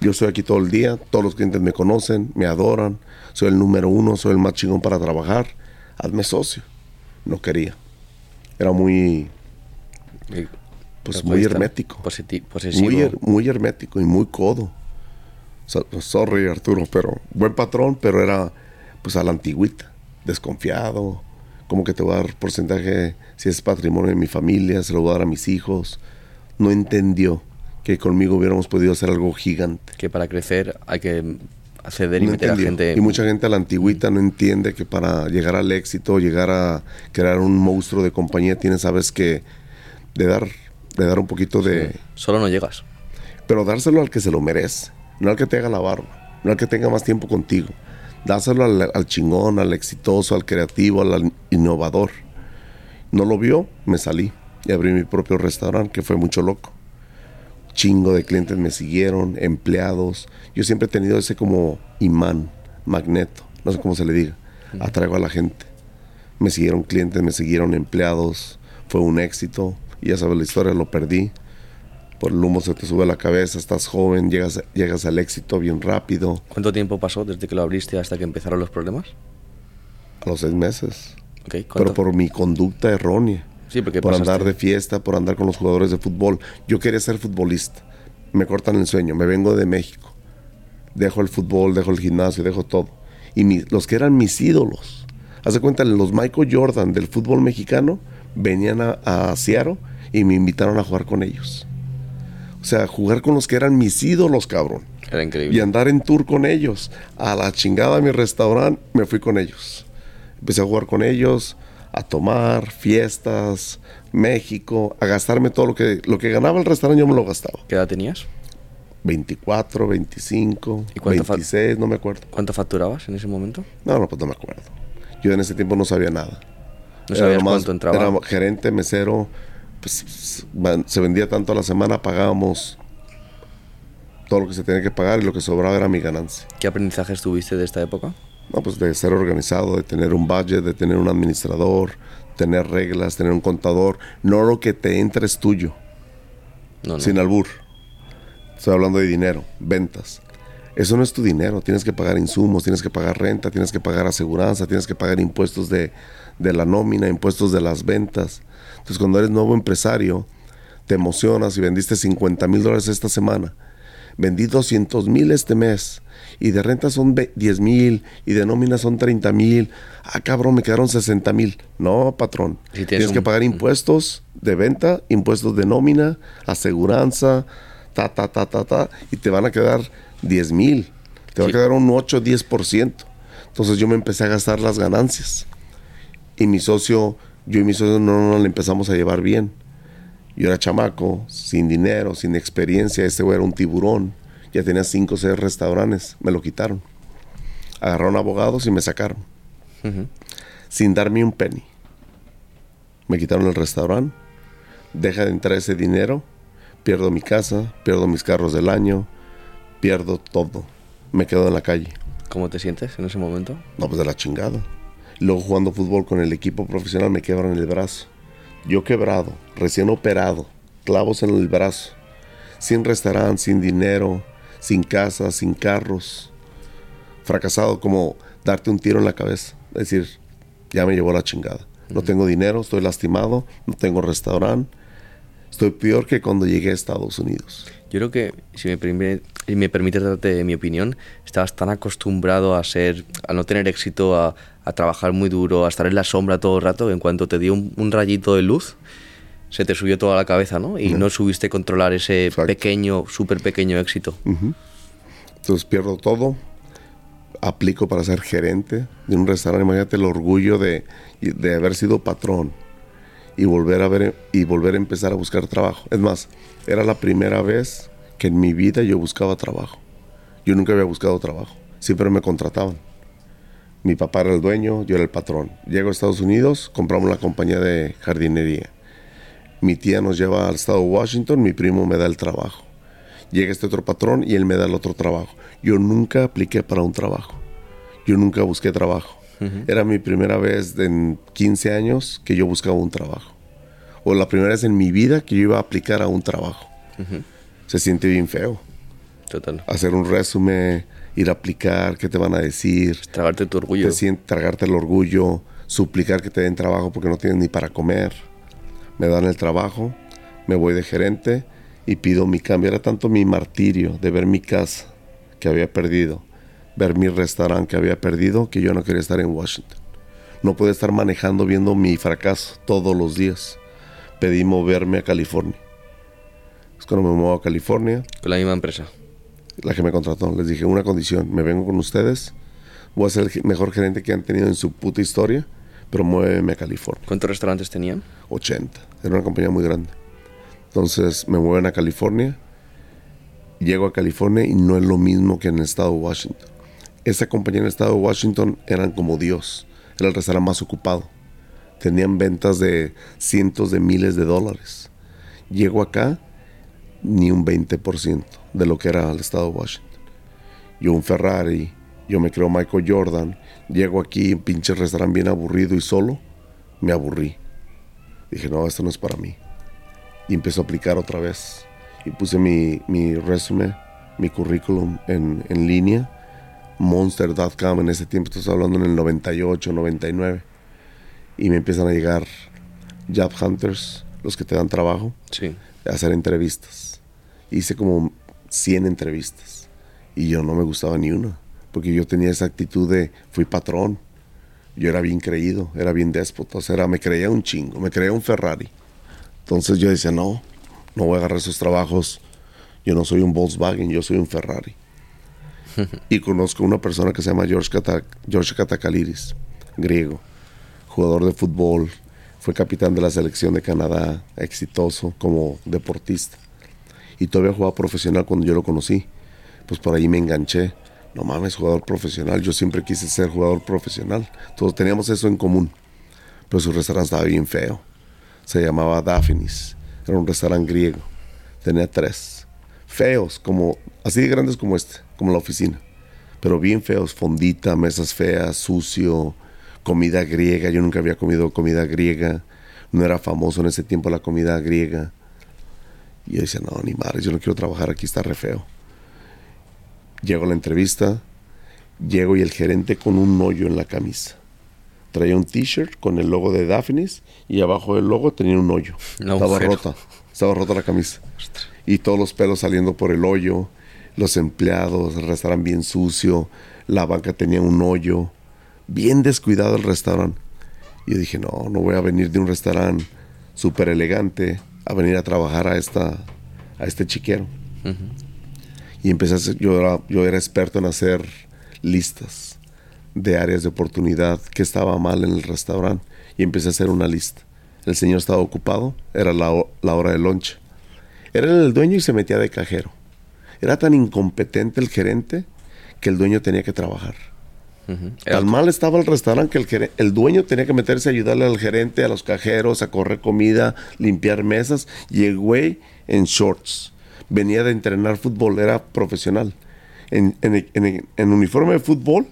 Yo estoy aquí todo el día, todos los clientes me conocen, me adoran, soy el número uno, soy el más chingón para trabajar. Hazme socio. No quería. Era muy, Y- pues muy hermético. posesivo. Muy, her- muy hermético y muy codo. So- sorry Arturo, pero buen patrón, pero era pues a la antigüita, desconfiado. Como que te voy a dar porcentaje si es patrimonio de mi familia, se lo voy a dar a mis hijos. No entendió que conmigo hubiéramos podido hacer algo gigante. que para crecer hay que acceder y No meter a gente. Y mucha gente a la antigüita no entiende que para llegar al éxito, llegar a crear un monstruo de compañía, tienes, sabes que de dar, de dar un poquito de... Solo no llegas. Pero dárselo al que se lo merece, no al que te haga la barba, no al que tenga más tiempo contigo. Dáselo al, al chingón, al exitoso, al creativo, al innovador. No lo vio, me salí y abrí mi propio restaurante, que fue mucho loco. Chingo de clientes me siguieron, empleados. Yo siempre he tenido ese como imán, magneto, no sé cómo se le diga. Atraigo a la gente. Me siguieron clientes, me siguieron empleados. Fue un éxito. Y ya sabes la historia, lo perdí por el humo se te sube a la cabeza, estás joven, llegas, llegas al éxito bien rápido, ¿Cuánto tiempo pasó desde que lo abriste hasta que empezaron los problemas? a los seis meses. Pero por mi conducta errónea, Sí, porque por pasaste- andar de fiesta, por andar con los jugadores de fútbol. Yo quería ser futbolista, me cortan el sueño, me vengo de México, dejo el fútbol, dejo el gimnasio, dejo todo. Y mi- los que eran mis ídolos, haz de cuenta, los Michael Jordan del fútbol mexicano venían a, a Seattle y me invitaron a jugar con ellos. O sea, jugar con los que eran mis ídolos, cabrón. Era increíble. y andar en tour con ellos. A la chingada a mi restaurante, me fui con ellos. Empecé a jugar con ellos, a tomar, fiestas, México, a gastarme todo lo que, lo que ganaba el restaurante, yo me lo gastaba. ¿Qué edad tenías? 24, 25, ¿Y cuánto fa- 26, no me acuerdo. ¿Cuánto facturabas en ese momento? No, no, pues no me acuerdo. Yo en ese tiempo no sabía nada. No Era sabías nomás- cuánto entraba. Era gerente, mesero, pues, van- se vendía tanto a la semana, pagábamos todo lo que se tenía que pagar y lo que sobraba era mi ganancia. ¿Qué aprendizajes tuviste de esta época? No, pues de ser organizado, de tener un budget, de tener un administrador, tener reglas, tener un contador. No lo que te entra es tuyo, No, no. sin albur. Estoy hablando de dinero, ventas. Eso no es tu dinero. Tienes que pagar insumos, tienes que pagar renta, tienes que pagar aseguranza, tienes que pagar impuestos de, de la nómina, impuestos de las ventas. Entonces, cuando eres nuevo empresario, te emocionas y vendiste 50 mil dólares esta semana. Vendí 200 mil este mes. Y de renta son ve- 10 mil. Y de nómina son 30 mil. Ah, cabrón, me quedaron 60 mil. No, patrón. Si tienes tienes que pagar impuestos de venta, impuestos de nómina, aseguranza, ta, ta, ta, ta, ta. Y te van a quedar 10 mil. Te va a quedar un 8, 10%. Entonces yo me empecé a gastar las ganancias. Y mi socio, yo y mi socio no nos empezamos a llevar bien. Yo era chamaco, sin dinero, sin experiencia. Este güey era un tiburón. Ya tenía cinco o seis restaurantes. Me lo quitaron. Agarraron abogados y me sacaron. Sin darme un penny. Me quitaron el restaurante. Deja de entrar ese dinero. Pierdo mi casa, pierdo mis carros del año, pierdo todo. Me quedo en la calle. ¿Cómo te sientes en ese momento? No, pues de la chingada. Luego jugando fútbol con el equipo profesional me quebran el brazo. Yo quebrado, recién operado, clavos en el brazo, sin restaurante, sin dinero, sin casa, sin carros. Fracasado como darte un tiro en la cabeza. Es decir, ya me llevó la chingada. No tengo dinero, estoy lastimado, no tengo restaurante. Estoy peor que cuando llegué a Estados Unidos. Yo creo que, si me, permite, si me permites darte mi opinión, estabas tan acostumbrado a ser, a no tener éxito, a, a trabajar muy duro, a estar en la sombra todo el rato, que en cuanto te dio un, un rayito de luz, se te subió toda la cabeza, ¿no? Y no subiste a controlar ese Exacto. pequeño, súper pequeño éxito. Entonces pierdo todo, aplico para ser gerente de un restaurante. Imagínate el orgullo de, de haber sido patrón y volver a ver y volver a empezar a buscar trabajo. Es más, era la primera vez que en mi vida yo buscaba trabajo. Yo nunca había buscado trabajo, siempre me contrataban. Mi papá era el dueño, yo era el patrón. Llego a Estados Unidos, compramos la compañía de jardinería. Mi tía nos lleva al estado de Washington, mi primo me da el trabajo. Llega este otro patrón y él me da el otro trabajo. Yo nunca apliqué para un trabajo. Yo nunca busqué trabajo. Era mi primera vez en 15 años que yo buscaba un trabajo. O la primera vez en mi vida que yo iba a aplicar a un trabajo. Se siente bien feo. Total. Hacer un resumen, ir a aplicar, qué te van a decir. Tragarte tu orgullo. Te sientes tragarte el orgullo, suplicar que te den trabajo porque no tienes ni para comer. Me dan el trabajo, me voy de gerente y pido mi cambio. Era tanto mi martirio de ver mi casa que había perdido, ver mi restaurante que había perdido, que yo no quería estar en Washington. No podía estar manejando viendo mi fracaso todos los días. Pedí moverme a California. Es cuando me muevo a California, Con la misma empresa. la que me contrató. Les dije una condición, me vengo con ustedes, voy a ser el mejor gerente que han tenido en su puta historia, pero muéveme a California. ¿Cuántos restaurantes tenían? 80, era una compañía muy grande. Entonces me mueven a California, llego a California y no es lo mismo que en el estado de Washington. Esa compañía en el estado de Washington eran como Dios, era el restaurante más ocupado. Tenían ventas de cientos de miles de dólares. Llego acá, ni un 20% de lo que era el estado de Washington. Yo un Ferrari, yo me creo Michael Jordan, llego aquí, un pinche restaurante bien aburrido y solo, me aburrí. Dije, no, esto no es para mí. Y empecé a aplicar otra vez. Y puse mi, mi resumen, mi currículum en, en línea. Monster.com en ese tiempo, estás hablando en el 98, 99. Y me empiezan a llegar job hunters, los que te dan trabajo, Sí. a hacer entrevistas. Hice como 100 entrevistas. Y yo no me gustaba ni una. Porque yo tenía esa actitud de, fui patrón. Yo era bien creído, era bien déspota. O sea, era- me creía un chingo, me creía un Ferrari. Entonces yo decía, no, no voy a agarrar esos trabajos. Yo no soy un Volkswagen, yo soy un Ferrari. [laughs] y conozco una persona que se llama George, Kata, George Katakaliris, griego, jugador de fútbol, fue capitán de la selección de Canadá, exitoso como deportista. Y todavía jugaba profesional cuando yo lo conocí. Pues por ahí me enganché. No mames, jugador profesional. Yo siempre quise ser jugador profesional. Todos teníamos eso en común. Pero su restaurante estaba bien feo. Se llamaba Daphnis. Era un restaurante griego. Tenía tres. Feos, como así de grandes como este, como la oficina. Pero bien feos, fondita, mesas feas, sucio, comida griega. Yo nunca había comido comida griega. No era famoso en ese tiempo la comida griega. Y yo decía, no, ni madre, yo no quiero trabajar aquí, está re feo. Llego a la entrevista, llego y el gerente con un hoyo en la camisa. Traía un t-shirt con el logo de Daphnis y abajo del logo tenía un hoyo. Un estaba rota, estaba rota la camisa. Y todos los pelos saliendo por el hoyo, los empleados, el restaurante bien sucio, la banca tenía un hoyo, bien descuidado el restaurante. Y yo dije, no, no voy a venir de un restaurante súper elegante a venir a trabajar a, esta, a este chiquero. Y empecé a hacer, yo era, yo era experto en hacer listas de áreas de oportunidad que estaba mal en el restaurante y empecé a hacer una lista. El señor estaba ocupado, era la, la hora de lunch. Era el dueño y se metía de cajero. Era tan incompetente el gerente que el dueño tenía que trabajar. Tan mal estaba el restaurante que el, dueño tenía que meterse a ayudarle al gerente, a los cajeros, a correr comida, limpiar mesas. Y el güey en shorts. Venía de entrenar fútbol, era profesional. En, en- en- en uniforme de fútbol,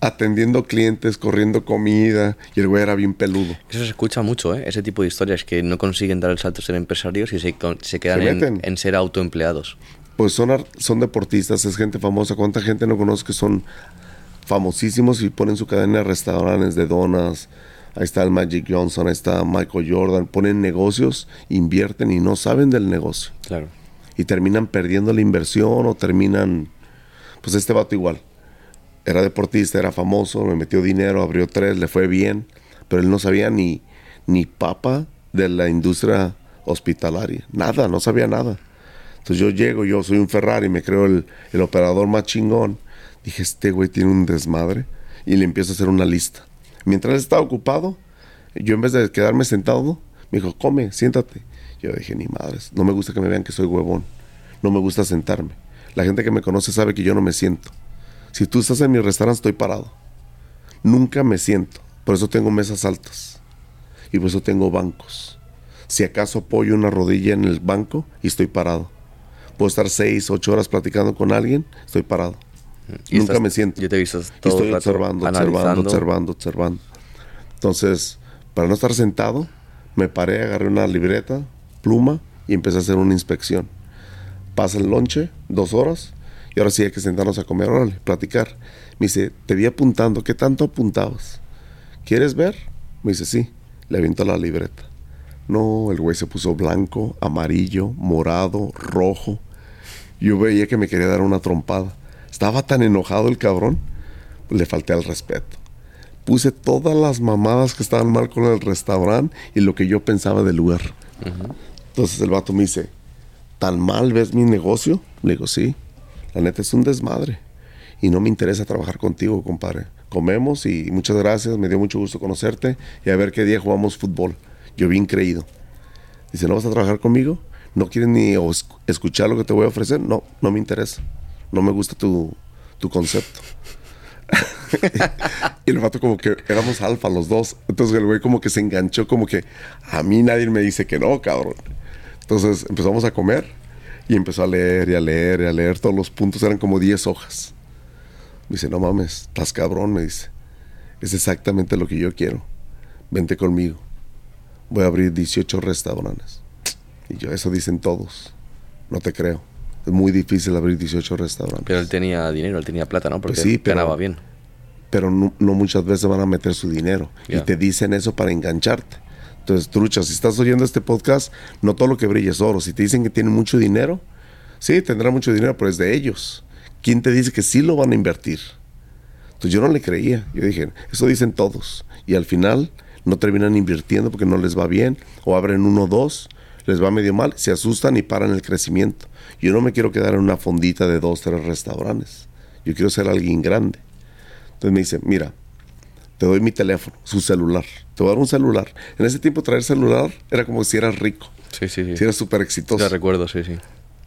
atendiendo clientes, corriendo comida. Y el güey era bien peludo. Eso se escucha mucho, ¿eh? ese tipo de historias que no consiguen dar el salto a ser empresarios y se, con- se quedan Se en, ser autoempleados. Pues son, son deportistas, es gente famosa. ¿Cuánta gente no conozco que son famosísimos y ponen su cadena de restaurantes, de donas, Ahí está el Magic Johnson, ahí está Michael Jordan. Ponen negocios, invierten y no saben del negocio. Claro. Y terminan perdiendo la inversión o terminan... Pues este vato igual. Era deportista, era famoso, me metió dinero, abrió tres, le fue bien. Pero él no sabía ni, ni papa de la industria hospitalaria. Nada, no sabía nada. Entonces yo llego, yo soy un Ferrari, me creo el, el operador más chingón. Dije, este güey tiene un desmadre. Y le empiezo a hacer una lista. Mientras estaba ocupado, yo en vez de quedarme sentado, me dijo, come, siéntate. Yo dije, ni madres, no me gusta que me vean que soy huevón. No me gusta sentarme. La gente que me conoce sabe que yo no me siento. Si tú estás en mi restaurante, estoy parado. Nunca me siento. Por eso tengo mesas altas. Y por eso tengo bancos. Si acaso apoyo una rodilla en el banco y estoy parado. Puedo estar seis, ocho horas platicando con alguien, estoy parado. Y Nunca estás- me siento. Yo te he visto todo estoy rato observando, observando, observando, observando. Entonces, para no estar sentado, me paré, agarré una libreta, pluma y empecé a hacer una inspección. Pasa el lonche, dos horas, y ahora sí hay que sentarnos a comer, órale, platicar. Me dice, te vi apuntando, ¿qué tanto apuntabas? ¿Quieres ver? Me dice, sí. Le aviento la libreta. No, el güey se puso blanco, amarillo, morado, rojo. Yo veía que me quería dar una trompada. Estaba tan enojado el cabrón, le falté al respeto. Puse todas las mamadas que estaban mal con el restaurante y lo que yo pensaba del lugar. Entonces el vato me dice, ¿tan mal ves mi negocio? Le digo, sí. La neta es un desmadre. Y no me interesa trabajar contigo, compadre. Comemos y muchas gracias, me dio mucho gusto conocerte y a ver qué día jugamos fútbol. Yo bien creído. Dice, ¿no vas a trabajar conmigo? ¿No quieres ni escuchar lo que te voy a ofrecer? No, no me interesa. No me gusta tu, tu concepto. [laughs] y el vato como que éramos alfa los dos. Entonces el güey como que se enganchó, como que a mí nadie me dice que no, cabrón. Entonces empezamos a comer y empezó a leer y a leer y a leer. Todos los puntos eran como 10 hojas. Me dice, no mames, estás cabrón, me dice. Es exactamente lo que yo quiero. Vente conmigo. Voy a abrir 18 restaurantes. Y yo, eso dicen todos. No te creo. Es muy difícil abrir 18 restaurantes. Pero él tenía dinero, él tenía plata, ¿no? Porque Pues sí, pero- ganaba bien. pero no, no muchas veces van a meter su dinero y te dicen eso para engancharte. Entonces, trucha, si estás oyendo este podcast, no todo lo que brilla es oro. Si te dicen que tienen mucho dinero, sí, tendrán mucho dinero, pero es de ellos. ¿Quién te dice que sí lo van a invertir? Entonces yo no le creía. Yo dije, eso dicen todos. Y al final no terminan invirtiendo porque no les va bien. O abren uno o dos, les va medio mal, se asustan y paran el crecimiento. Yo no me quiero quedar en una fondita de dos, tres restaurantes. Yo quiero ser alguien grande. Entonces me dice, mira, te doy mi teléfono, su celular. Te voy a dar un celular. En ese tiempo traer celular era como si eras rico, Sí, sí, sí. si eras súper exitoso. Te recuerdo, sí, sí.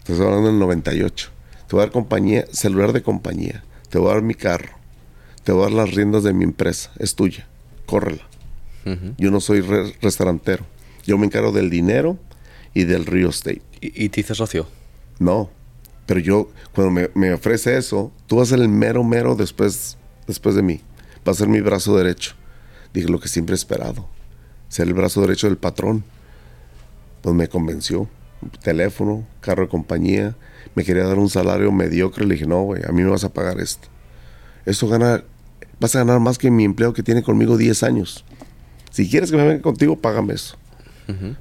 Te estoy hablando del 98. Te voy a dar compañía, celular de compañía. Te voy a dar mi carro. Te voy a dar las riendas de mi empresa. Es tuya. Córrela. Yo no soy re- restaurantero. Yo me encargo del dinero y del real estate. ¿Y, y te hice socio? No. Pero yo, cuando me, me ofrece eso, tú vas a ser el mero, mero después, después de mí. Vas a ser mi brazo derecho. Dije lo que siempre he esperado. Ser el brazo derecho del patrón. Pues me convenció. Teléfono, carro de compañía. Me quería dar un salario mediocre. Le dije, no, güey, a mí me vas a pagar esto. Eso gana, vas a ganar más que mi empleado que tiene conmigo 10 años. Si quieres que me venga contigo, págame eso.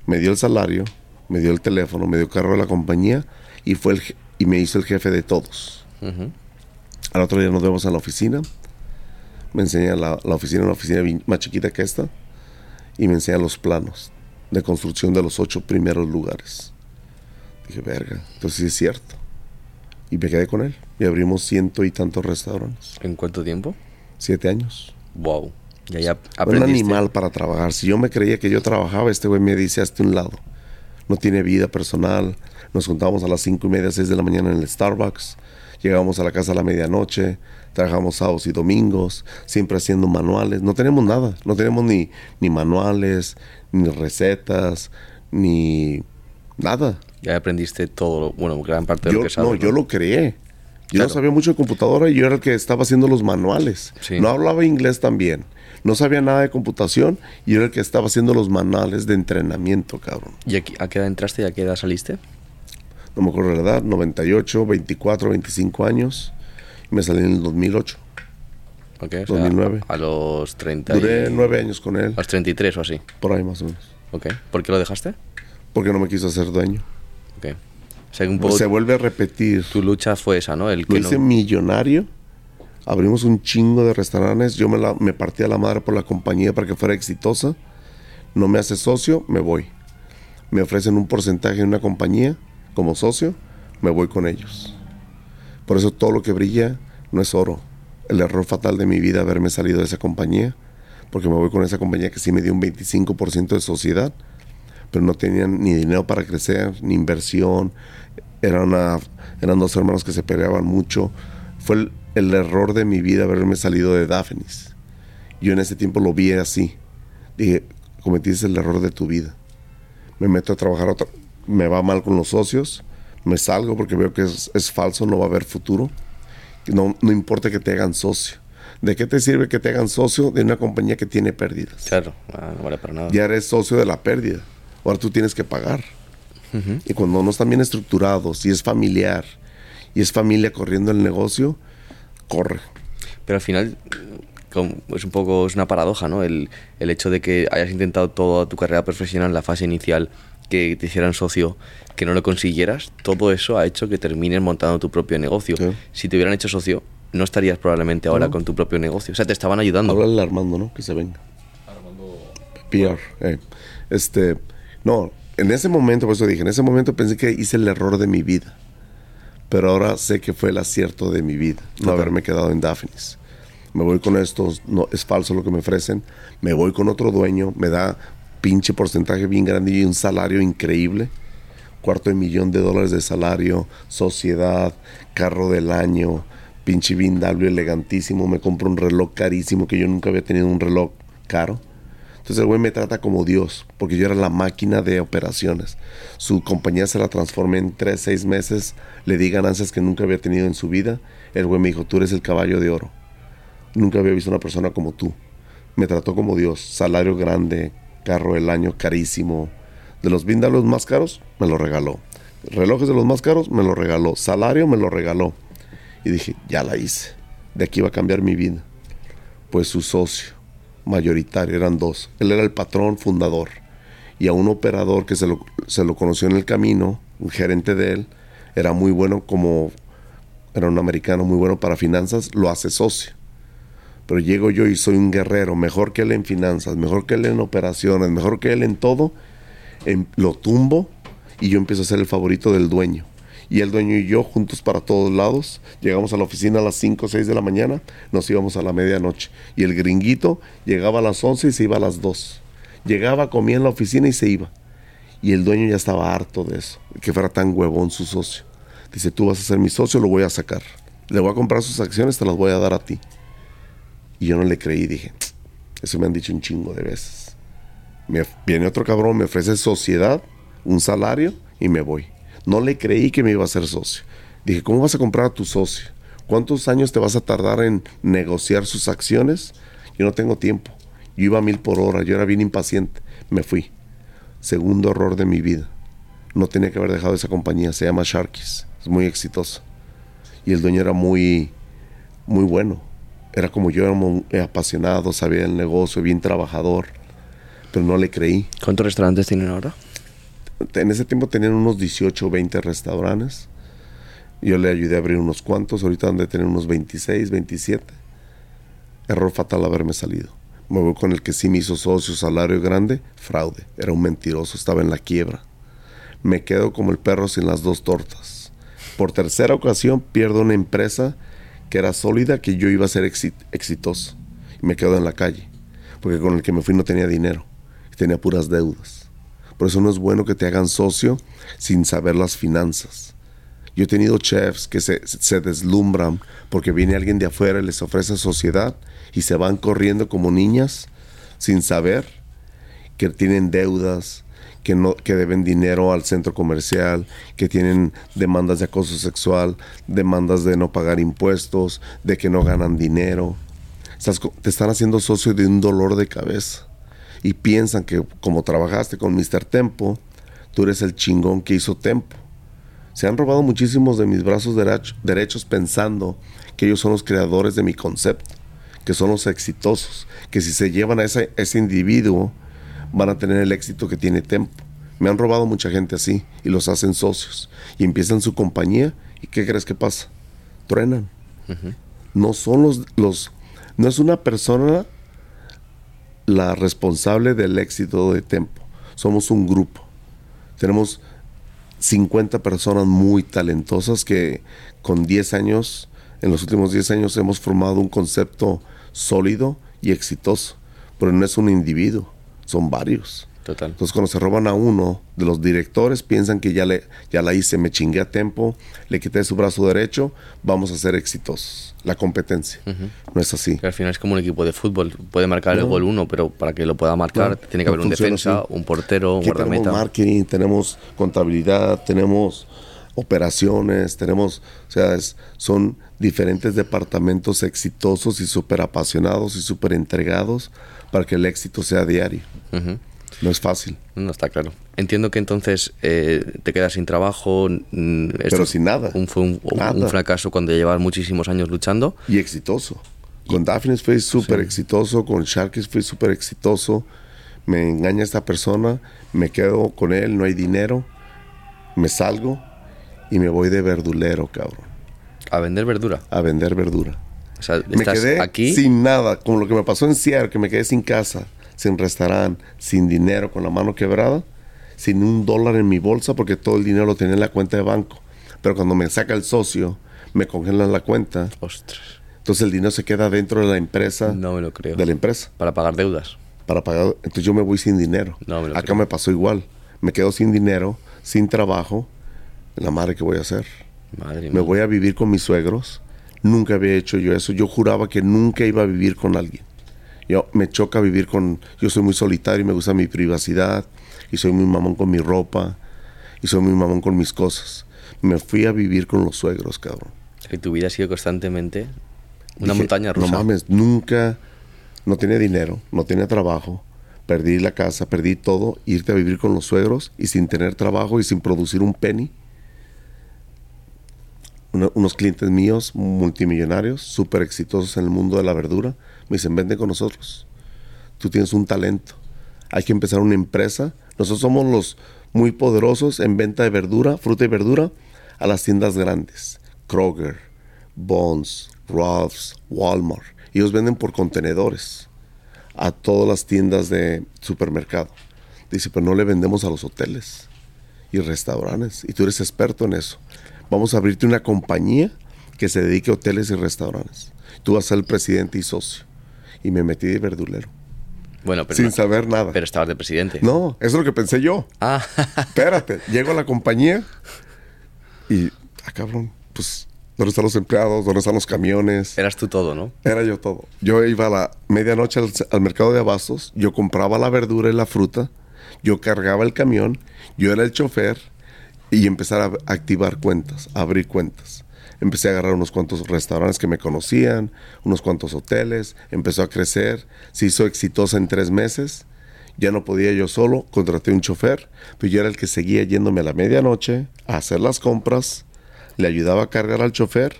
Me dio el salario, me dio el teléfono, me dio carro de la compañía y fue el y me hizo el jefe de todos. Ujú. Al otro día nos vemos en la oficina. Me enseña la, la oficina, una oficina más chiquita que esta. Y me enseña los planos de construcción de los ocho primeros lugares. Dije, verga, entonces sí es cierto. Y me quedé con él. Y abrimos ciento y tantos restaurantes. ¿En cuánto tiempo? Siete años. Wow. Ya, ya Un aprendiste. animal para trabajar. Si yo me creía que yo trabajaba, este güey me dice hazte un lado. No tiene vida personal. Nos juntábamos a las cinco y media, seis de la mañana en el Starbucks. Llegábamos a la casa a la medianoche. Trabajamos sábados y domingos. Siempre haciendo manuales. No tenemos nada. No tenemos ni, ni manuales, ni recetas, ni nada. Ya aprendiste todo, lo- bueno, gran parte de Yo, lo que sabes. no, yo lo creé. Yo no sabía mucho de computadora y yo era el que estaba haciendo los manuales. Sí. No hablaba inglés también. No sabía nada de computación y era el que estaba haciendo los manuales de entrenamiento, cabrón. ¿Y aquí- a qué edad entraste y a qué edad saliste? No me acuerdo la edad, 98, 24, 25 años. Y me salí en el 2008. Ok, o sea, 2009. A los 30. Duré y- nueve años con él, A los 33 o así. por ahí más o menos. Ok. ¿Por qué lo dejaste? Porque no me quiso hacer dueño. Ok. O sea, un poco Se vuelve a repetir. tu lucha fue esa, ¿no? El Lo que hice no... millonario. Abrimos un chingo de restaurantes. Yo me, la- me partía la madre por la compañía para que fuera exitosa. No me hace socio, me voy. Me ofrecen un porcentaje en una compañía como socio, me voy con ellos. Por eso todo lo que brilla no es oro. El error fatal de mi vida haberme salido de esa compañía, porque me voy con esa compañía que sí me dio un 25% de sociedad, pero no tenían ni dinero para crecer, ni inversión. Eran dos hermanos que se peleaban mucho. Fue el, el error de mi vida haberme salido de Daphnis. Yo en ese tiempo lo vi así. Dije, cometiste el error de tu vida. Me meto a trabajar, otra, me va mal con los socios, me salgo porque veo que es, es falso, no va a haber futuro. No, no importa que te hagan socio. ¿De qué te sirve que te hagan socio de una compañía que tiene pérdidas? Claro, ah, no vale para nada. ya eres socio de la pérdida. Ahora tú tienes que pagar. Y cuando no están bien estructurados, y es familiar, y es familia corriendo el negocio, corre. Pero al final es un poco es una paradoja, ¿no? El, el hecho de que hayas intentado toda tu carrera profesional en la fase inicial que te hicieran socio, que no lo consiguieras, todo eso ha hecho que termines montando tu propio negocio. Sí. Si te hubieran hecho socio, no estarías probablemente ahora No. con tu propio negocio. O sea, te estaban ayudando. Háblale a Armando, ¿no? Que se venga. PR. eh. Este, no, en ese momento, por eso dije, en ese momento pensé que hice el error de mi vida. Pero ahora sé que fue el acierto de mi vida, no haberme quedado en Daphnis. Me voy con estos, no, es falso lo que me ofrecen. Me voy con otro dueño, me da pinche porcentaje bien grande y un salario increíble. Cuarto de millón de dólares de salario, sociedad, carro del año, pinche BMW elegantísimo. Me compro un reloj carísimo que yo nunca había tenido un reloj caro. Entonces el güey me trata como Dios, porque yo era la máquina de operaciones. Su compañía se la transformé en tres, seis meses, le di ganancias que nunca había tenido en su vida. El güey me dijo, tú eres el caballo de oro. Nunca había visto una persona como tú. Me trató como Dios, salario grande, carro del año carísimo. De los vindalos más caros, me lo regaló. Relojes de los más caros, me lo regaló. Salario, me lo regaló. Y dije, ya la hice. De aquí va a cambiar mi vida. Pues su socio mayoritario, eran dos. Él era el patrón fundador. Y a un operador que se lo, se conoció en el camino, un gerente de él, era muy bueno como, era un americano muy bueno para finanzas, lo hace socio. Pero llego yo y soy un guerrero, mejor que él en finanzas, mejor que él en operaciones, mejor que él en todo. em- lo tumbo y yo empiezo a ser el favorito del dueño. Y el dueño y yo juntos para todos lados. Llegamos a la oficina a las 5 o 6 de la mañana, nos íbamos a la medianoche. Y el gringuito llegaba a las 11 y se iba a las 2. Llegaba, comía en la oficina y se iba. Y el dueño ya estaba harto de eso, que fuera tan huevón su socio. Dice, tú vas a ser mi socio, lo voy a sacar. Le voy a comprar sus acciones, te las voy a dar a ti. Y yo no le creí, dije, eso me han dicho un chingo de veces. Me, viene otro cabrón, me ofrece sociedad, un salario y me voy. No le creí que me iba a ser socio. Dije, ¿cómo vas a comprar a tu socio? ¿Cuántos años te vas a tardar en negociar sus acciones? Yo no tengo tiempo. Yo iba a mil por hora, yo era bien impaciente. Me fui. Segundo error de mi vida. No tenía que haber dejado esa compañía. Se llama Sharkies. Es muy exitosa. Y el dueño era muy, muy bueno. Era como yo, era muy apasionado, sabía el negocio, bien trabajador. Pero no le creí. ¿Cuántos restaurantes tienen ahora? En ese tiempo tenían unos 18 o 20 restaurantes. Yo le ayudé a abrir unos cuantos. Ahorita han de tener unos 26, 27. Error fatal haberme salido. Me voy con el que sí me hizo socio, salario grande, fraude. Era un mentiroso, estaba en la quiebra. Me quedo como el perro sin las dos tortas. Por tercera ocasión pierdo una empresa que era sólida, que yo iba a ser exi- exitoso. Y me quedo en la calle. Porque con el que me fui no tenía dinero. Tenía puras deudas. Por eso no es bueno que te hagan socio sin saber las finanzas. Yo he tenido chefs que se, deslumbran porque viene alguien de afuera y les ofrece sociedad y se van corriendo como niñas sin saber que tienen deudas, que, no, que deben dinero al centro comercial, que tienen demandas de acoso sexual, demandas de no pagar impuestos, de que no ganan dinero. Te están haciendo socio de un dolor de cabeza y piensan que como trabajaste con Mr. Tempo, tú eres el chingón que hizo Tempo. Se han robado muchísimos de mis brazos derech- derechos pensando que ellos son los creadores de mi concepto, que son los exitosos, que si se llevan a ese, ese individuo van a tener el éxito que tiene Tempo. Me han robado mucha gente así y los hacen socios y empiezan su compañía y ¿qué crees que pasa? Truenan. No son los, los, no es una persona la responsable del éxito de Tempo. Somos un grupo. Tenemos 50 personas muy talentosas que con 10 años, en los últimos 10 años hemos formado un concepto sólido y exitoso. Pero no es un individuo, son varios. Total. Entonces cuando se roban a uno de los directores, piensan que ya, le, ya la hice, me chingué a tiempo, le quité su brazo derecho, vamos a ser exitosos. La competencia. No es así. Que al final es como un equipo de fútbol. Puede marcar el gol uno, pero para que lo pueda marcar No, tiene que no haber un defensa, así. un portero, un Aquí tenemos guardameta. marketing, tenemos contabilidad, tenemos operaciones, tenemos, o sea, es- son diferentes departamentos exitosos y súper apasionados y súper entregados para que el éxito sea diario. No es fácil, No está claro. Entiendo que entonces eh, te quedas sin trabajo. mm, pero sin nada. un- fue un, un fracaso cuando llevas muchísimos años luchando. Y exitoso. Con Daphne fue súper exitoso, con Sharkies fue súper exitoso. Me engaña esta persona, me quedo con él, no hay dinero, me salgo y me voy de verdulero, cabrón, A vender verdura. a vender verdura. O sea, Me quedé aquí. sin nada, como lo que me pasó en Seattle, que me quedé sin casa, sin restaurante, sin dinero, con la mano quebrada, sin un dólar en mi bolsa, porque todo el dinero lo tenía en la cuenta de banco. Pero cuando me saca el socio, me congelan la cuenta, Ostras. entonces el dinero se queda dentro de la empresa, No me lo creo. de la empresa, Para pagar deudas. para pagar. Entonces yo me voy sin dinero. No me lo Acá creo. me pasó igual. Me quedo sin dinero, sin trabajo. La madre que voy a hacer. Madre Me voy a vivir con mis suegros. Nunca había hecho yo eso. Yo juraba que nunca iba a vivir con alguien. Yo me choca vivir con. Yo soy muy solitario y me gusta mi privacidad. Y soy muy mamón con mi ropa. Y soy muy mamón con mis cosas. Me fui a vivir con los suegros, cabrón. Que tu vida ha sido constantemente una Dije, montaña rusa. No mames, nunca. No tenía dinero, no tenía trabajo. Perdí la casa, perdí todo. Irte a vivir con los suegros y sin tener trabajo y sin producir un penny. Una- unos clientes míos, multimillonarios, súper exitosos en el mundo de la verdura, me dicen, vende con nosotros. Tú tienes un talento. Hay que empezar una empresa. Nosotros somos los muy poderosos en venta de verdura, fruta y verdura, a las tiendas grandes. Kroger, Bonds, Ralph's, Walmart. Ellos venden por contenedores a todas las tiendas de supermercado. Dice, pero no le vendemos a los hoteles y restaurantes. Y tú eres experto en eso. Vamos a abrirte una compañía que se dedique a hoteles y restaurantes. Tú vas a ser el presidente y socio. Y me metí de verdulero. Bueno, pero, sin no- saber nada. pero estabas de presidente. No, eso es lo que pensé yo. Ah, [laughs] Espérate, llego a la compañía y, ah, cabrón, pues, ¿dónde están los empleados? ¿Dónde están los camiones? eras tú todo, ¿no? Era yo todo. Yo iba a la medianoche al, al mercado de abastos, yo compraba la verdura y la fruta, yo cargaba el camión, yo era el chofer y empezar a activar cuentas, a abrir cuentas. Empecé a agarrar unos cuantos restaurantes que me conocían, unos cuantos hoteles, empezó a crecer, se hizo exitosa en tres meses. Ya no podía yo solo, contraté un chofer, pero yo era el que seguía yéndome a la medianoche a hacer las compras, le ayudaba a cargar al chofer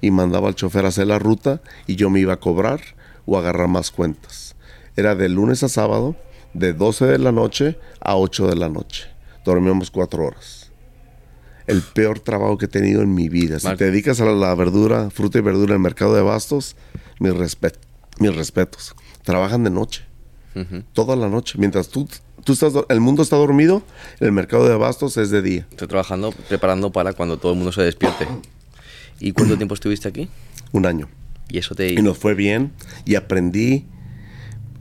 y mandaba al chofer a hacer la ruta y yo me iba a cobrar o a agarrar más cuentas. Era de lunes a sábado, de 12 de la noche a 8 de la noche. Dormíamos cuatro horas. El peor trabajo que he tenido en mi vida. Si te dedicas a la, verdura, fruta y verdura en el mercado de abastos, mis, respet- mis respetos. Trabajan de noche toda la noche. Mientras tú, tú estás, el mundo está dormido, el mercado de abastos es de día. Estoy trabajando, preparando para cuando todo el mundo se despierte. ¿Y cuánto tiempo estuviste aquí? Un año. Y eso te... Y nos fue bien y aprendí.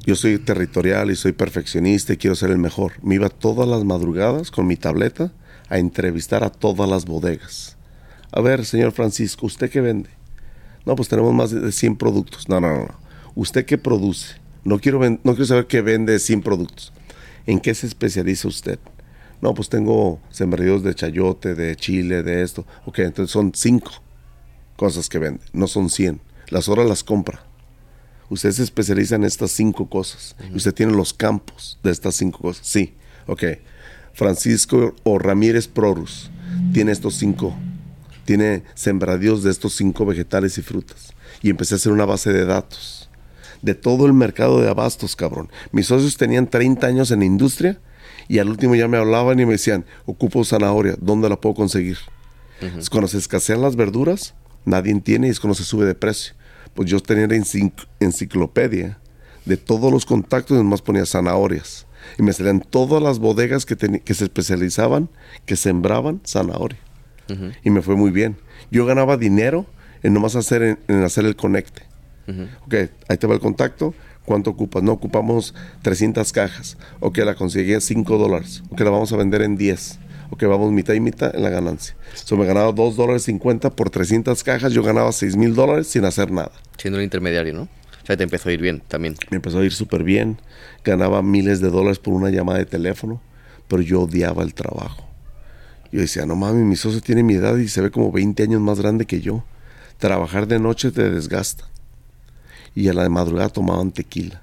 Yo soy territorial y soy perfeccionista y quiero ser el mejor. Me iba todas las madrugadas con mi tableta a entrevistar a todas las bodegas. A ver, señor Francisco, ¿usted qué vende? No, pues tenemos más de 100 productos. No, no, no. no. ¿Usted qué produce? No quiero, no quiero saber qué vende 100 productos. ¿En qué se especializa usted? No, pues tengo sembradíos de chayote, de chile, de esto. Ok, entonces son 5 cosas que vende, no son 100. Las horas las compra. Usted se especializa en estas cinco cosas. Y Usted tiene los campos de estas cinco cosas. Sí, ok. Francisco o Ramírez Prorus tiene estos cinco. Tiene sembradíos de estos cinco vegetales y frutas. Y empecé a hacer una base de datos. de todo el mercado de abastos, cabrón. Mis socios tenían 30 años en la industria y al último ya me hablaban y me decían, ocupo zanahoria, ¿dónde la puedo conseguir? Es Cuando se escasean las verduras, nadie tiene y es cuando se sube de precio. Pues yo tenía la encicl- enciclopedia de todos los contactos y más ponía zanahorias. Y me salían todas las bodegas que, que se especializaban, que sembraban zanahoria. Y me fue muy bien. Yo ganaba dinero en nomás hacer, en, en hacer el conecte. Ok, ahí te va el contacto. ¿Cuánto ocupas? No, ocupamos 300 cajas. Ok, la conseguí a 5 dólares. Ok, la vamos a vender en 10. Ok, vamos mitad y mitad en la ganancia. So, me ganaba 2 dólares 50 por 300 cajas. Yo ganaba 6 mil dólares sin hacer nada. Siendo el intermediario, ¿no? O te empezó a ir bien también. Me empezó a ir súper bien. Ganaba miles de dólares por una llamada de teléfono. Pero yo odiaba el trabajo. Yo decía, no mames, mi socio tiene mi edad y se ve como 20 años más grande que yo. Trabajar de noche te desgasta. Y a la madrugada tomaban tequila.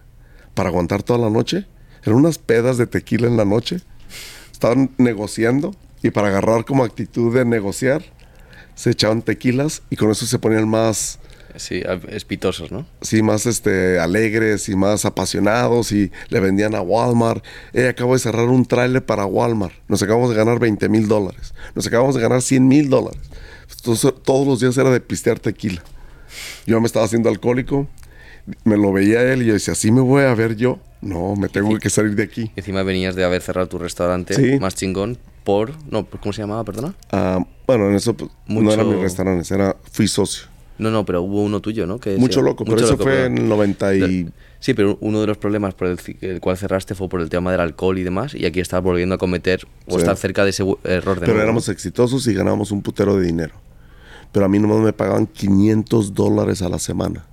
Para aguantar toda la noche, eran unas pedas de tequila en la noche. Estaban negociando y para agarrar como actitud de negociar, se echaban tequilas y con eso se ponían más, Sí, espitosos, ¿no? sí, más este, alegres y más apasionados y le vendían a Walmart. Eh, acabo de cerrar un trailer para Walmart. Nos acabamos de ganar 20 mil dólares. Nos acabamos de ganar 100 mil dólares. Entonces, todos los días era de pistear tequila. Yo me estaba haciendo alcohólico. Me lo veía él y yo decía, ¿así me voy a ver yo? No, me tengo que salir de aquí. Encima venías de haber cerrado tu restaurante Sí. más chingón por... No, ¿cómo se llamaba? Perdona. Ah, bueno, en eso pues, no Mucho- era mi restaurante, era, fui socio. No, no, pero hubo uno tuyo, ¿no? Que Mucho loco, pero eso fue en el 90 y... Sí, pero uno de los problemas por el, cual cerraste fue por el tema del alcohol y demás, y aquí estás volviendo a cometer o Sí. estar cerca de ese error de Pero éramos exitosos y ganábamos un putero de dinero. Pero a mí nomás me pagaban 500 dólares a la semana.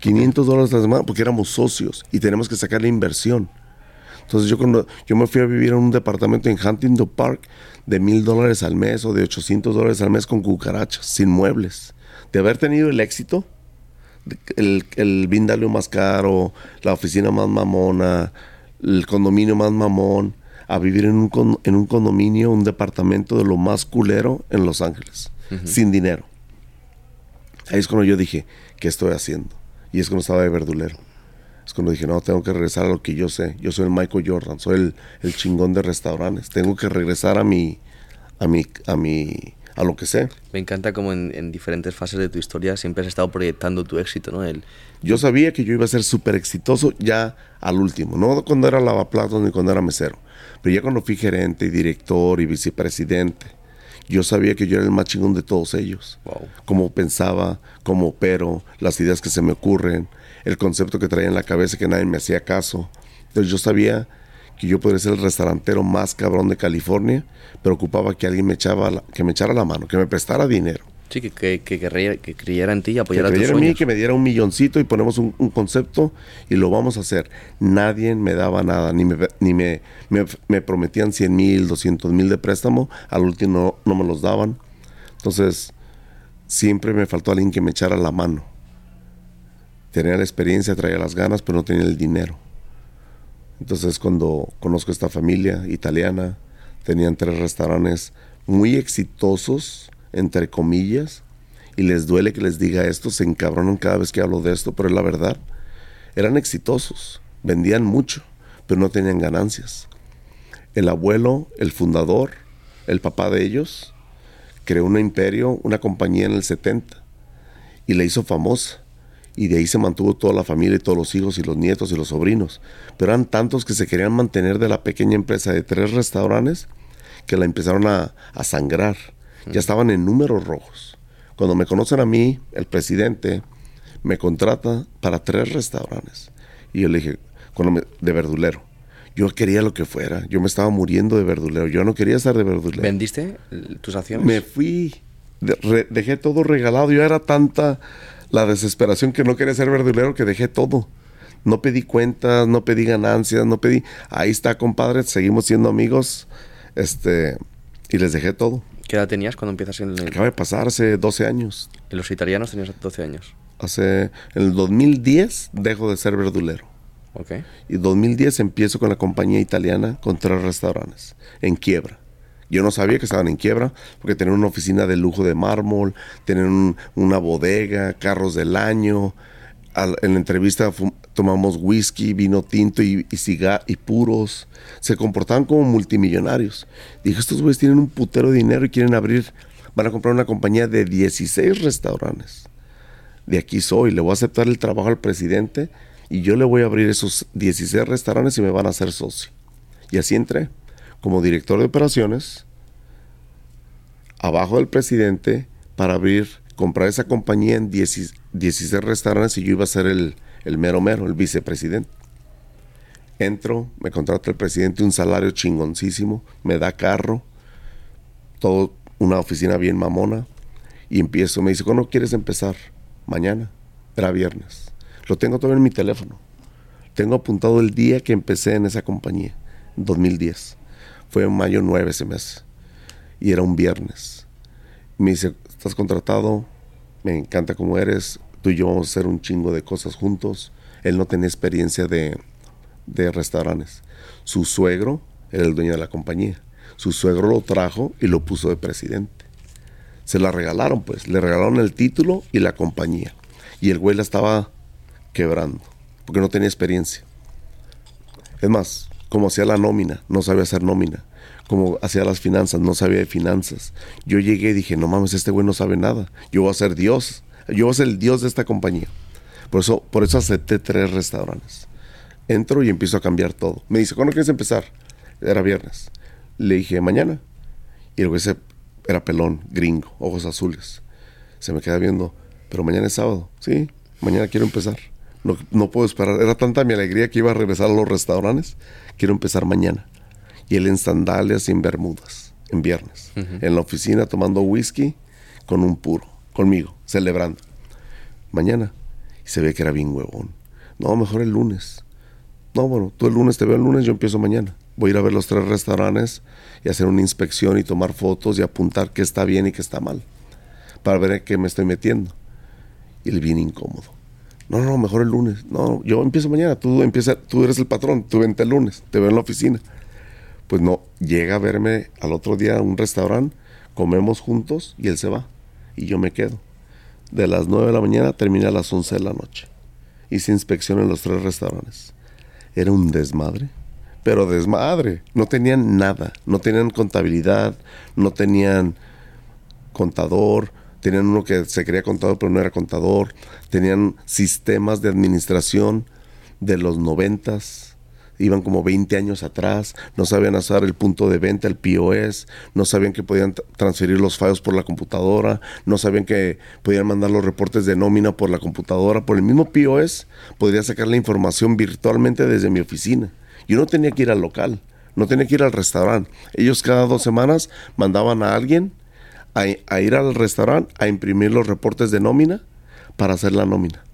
500 dólares a la semana porque éramos socios y tenemos que sacar la inversión. Entonces yo cuando yo me fui a vivir en un departamento en Huntington Park de mil dólares al mes o de 800 dólares al mes con cucarachas, sin muebles. De haber tenido el éxito, el, el Vindalio más caro, la oficina más mamona, el condominio más mamón, a vivir en un, con- en un condominio, un departamento de lo más culero en Los Ángeles, sin dinero. Ahí es cuando yo dije, ¿qué estoy haciendo? Y es cuando estaba de verdulero. Es cuando dije, no, tengo que regresar a lo que yo sé. Yo soy el Michael Jordan, soy el, el chingón de restaurantes. Tengo que regresar a mi, a mi, a mi, a lo que sé. Me encanta como en, en diferentes fases de tu historia siempre has estado proyectando tu éxito, ¿no? El, Yo sabía que yo iba a ser súper exitoso ya al último, no cuando era lavaplatos ni cuando era mesero, pero ya cuando fui gerente y director y vicepresidente, yo sabía que yo era el más chingón de todos ellos. Wow. Cómo pensaba, cómo opero, las ideas que se me ocurren, el concepto que traía en la cabeza que nadie me hacía caso. Entonces yo sabía que yo podría ser el restaurantero más cabrón de California, pero ocupaba que alguien me, echaba la- que me echara la mano, que me prestara dinero. sí, que, que, que, creyera, que creyera en ti y Que apoyara tus creyera en mí, sueños. que me diera un milloncito y ponemos un, un concepto y lo vamos a hacer. Nadie me daba nada, ni me, ni me, me, me prometían 100 mil, 200 mil de préstamo, al último no, no me los daban. Entonces, siempre me faltó alguien que me echara la mano. Tenía la experiencia, traía las ganas, pero no tenía el dinero. Entonces, cuando conozco esta familia italiana, tenían tres restaurantes muy exitosos, entre comillas, y les duele que les diga esto, se encabronan cada vez que hablo de esto, pero es la verdad. Eran exitosos, vendían mucho, pero no tenían ganancias. El abuelo, el fundador, el papá de ellos, creó un imperio, una compañía en el 70 y la hizo famosa. Y de ahí se mantuvo toda la familia y todos los hijos y los nietos y los sobrinos. Pero eran tantos que se querían mantener de la pequeña empresa de tres restaurantes que la empezaron a, a sangrar. Ya estaban en números rojos. Cuando me conocen a mí, el presidente me contrata para tres restaurantes. Y yo le dije, cuando me- de verdulero. Yo quería lo que fuera. Yo me estaba muriendo de verdulero. Yo no quería estar de verdulero. ¿Vendiste tus acciones? Me fui, de- re- dejé todo regalado. Yo era tanta la desesperación que no quería ser verdulero que dejé todo. No pedí cuentas, no pedí ganancias, no pedí. Ahí está, compadre, seguimos siendo amigos. Este, y les dejé todo. ¿Qué edad tenías cuando empiezas en, el- Acaba de pasar hace 12 años. en los italianos? Tenías 12 años. Hace, en el 2010 dejo de ser verdulero. Ok. Y 2010 empiezo con la compañía italiana con tres restaurantes en quiebra. Yo no sabía que estaban en quiebra porque tenían una oficina de lujo de mármol, tenían un- una bodega, carros del año, en la entrevista tomamos whisky, vino tinto y, y, y puros. Se comportaban como multimillonarios. Dije, estos güeyes tienen un putero de dinero y quieren abrir, van a comprar una compañía de 16 restaurantes. De aquí soy, le voy a aceptar el trabajo al presidente y yo le voy a abrir esos 16 restaurantes y me van a hacer socio. Y así entré como director de operaciones abajo del presidente para abrir comprar esa compañía en 16 restaurantes y yo iba a ser el, mero mero, el vicepresidente. Entro, me contrata el presidente un salario chingoncísimo, me da carro, todo una oficina bien mamona y empiezo, me dice, ¿cuándo quieres empezar? Mañana, era viernes. Lo tengo todo en mi teléfono. Tengo apuntado el día que empecé en esa compañía, 2010. Fue en mayo 9 ese mes. Y era un viernes. Me dice, estás contratado, me encanta cómo eres, tú y yo vamos a hacer un chingo de cosas juntos. Él no tenía experiencia de, de restaurantes. Su suegro era el dueño de la compañía. Su suegro lo trajo y lo puso de presidente. Se la regalaron, pues. Le regalaron el título y la compañía. Y el güey la estaba quebrando, porque no tenía experiencia. Es más, como hacía la nómina, no sabía hacer nómina como hacía las finanzas, no sabía de finanzas. Yo llegué y dije, no mames, este güey no sabe nada. Yo voy a ser Dios. Yo voy a ser el Dios de esta compañía. Por eso, por eso acepté tres restaurantes. Entro y empiezo a cambiar todo. Me dice, ¿cuándo quieres empezar? Era viernes. Le dije, mañana. Y el güey se, era pelón, gringo, ojos azules. Se me queda viendo, pero mañana es sábado. Sí, mañana quiero empezar. No, no puedo esperar. Era tanta mi alegría que iba a regresar a los restaurantes. Quiero empezar mañana y él en sandalias y en bermudas, en viernes, en la oficina tomando whisky con un puro, conmigo, celebrando. Mañana. Y se ve que era bien huevón. No, mejor el lunes. No, bueno, tú el lunes te veo el lunes, yo empiezo mañana. Voy a ir a ver los tres restaurantes y hacer una inspección y tomar fotos y apuntar qué está bien y qué está mal. Para ver en qué me estoy metiendo. Y él bien incómodo. No, no, mejor el lunes. No, yo empiezo mañana. Tú, empieza, tú eres el patrón. Tú vente el lunes. Te veo en la oficina pues no, llega a verme al otro día a un restaurante, comemos juntos y él se va y yo me quedo. De las 9 de la mañana termina a las 11 de la noche. Hice inspección en los tres restaurantes. Era un desmadre, pero desmadre. No tenían nada, no tenían contabilidad, no tenían contador, tenían uno que se creía contador pero no era contador, tenían sistemas de administración de los noventas. Iban como 20 años atrás, no sabían hacer el punto de venta, el POS, no sabían que podían transferir los fallos por la computadora, no sabían que podían mandar los reportes de nómina por la computadora, por el mismo POS podría sacar la información virtualmente desde mi oficina. Yo no tenía que ir al local, no tenía que ir al restaurante. Ellos cada dos semanas mandaban a alguien a, a ir al restaurante a imprimir los reportes de nómina para hacer la nómina.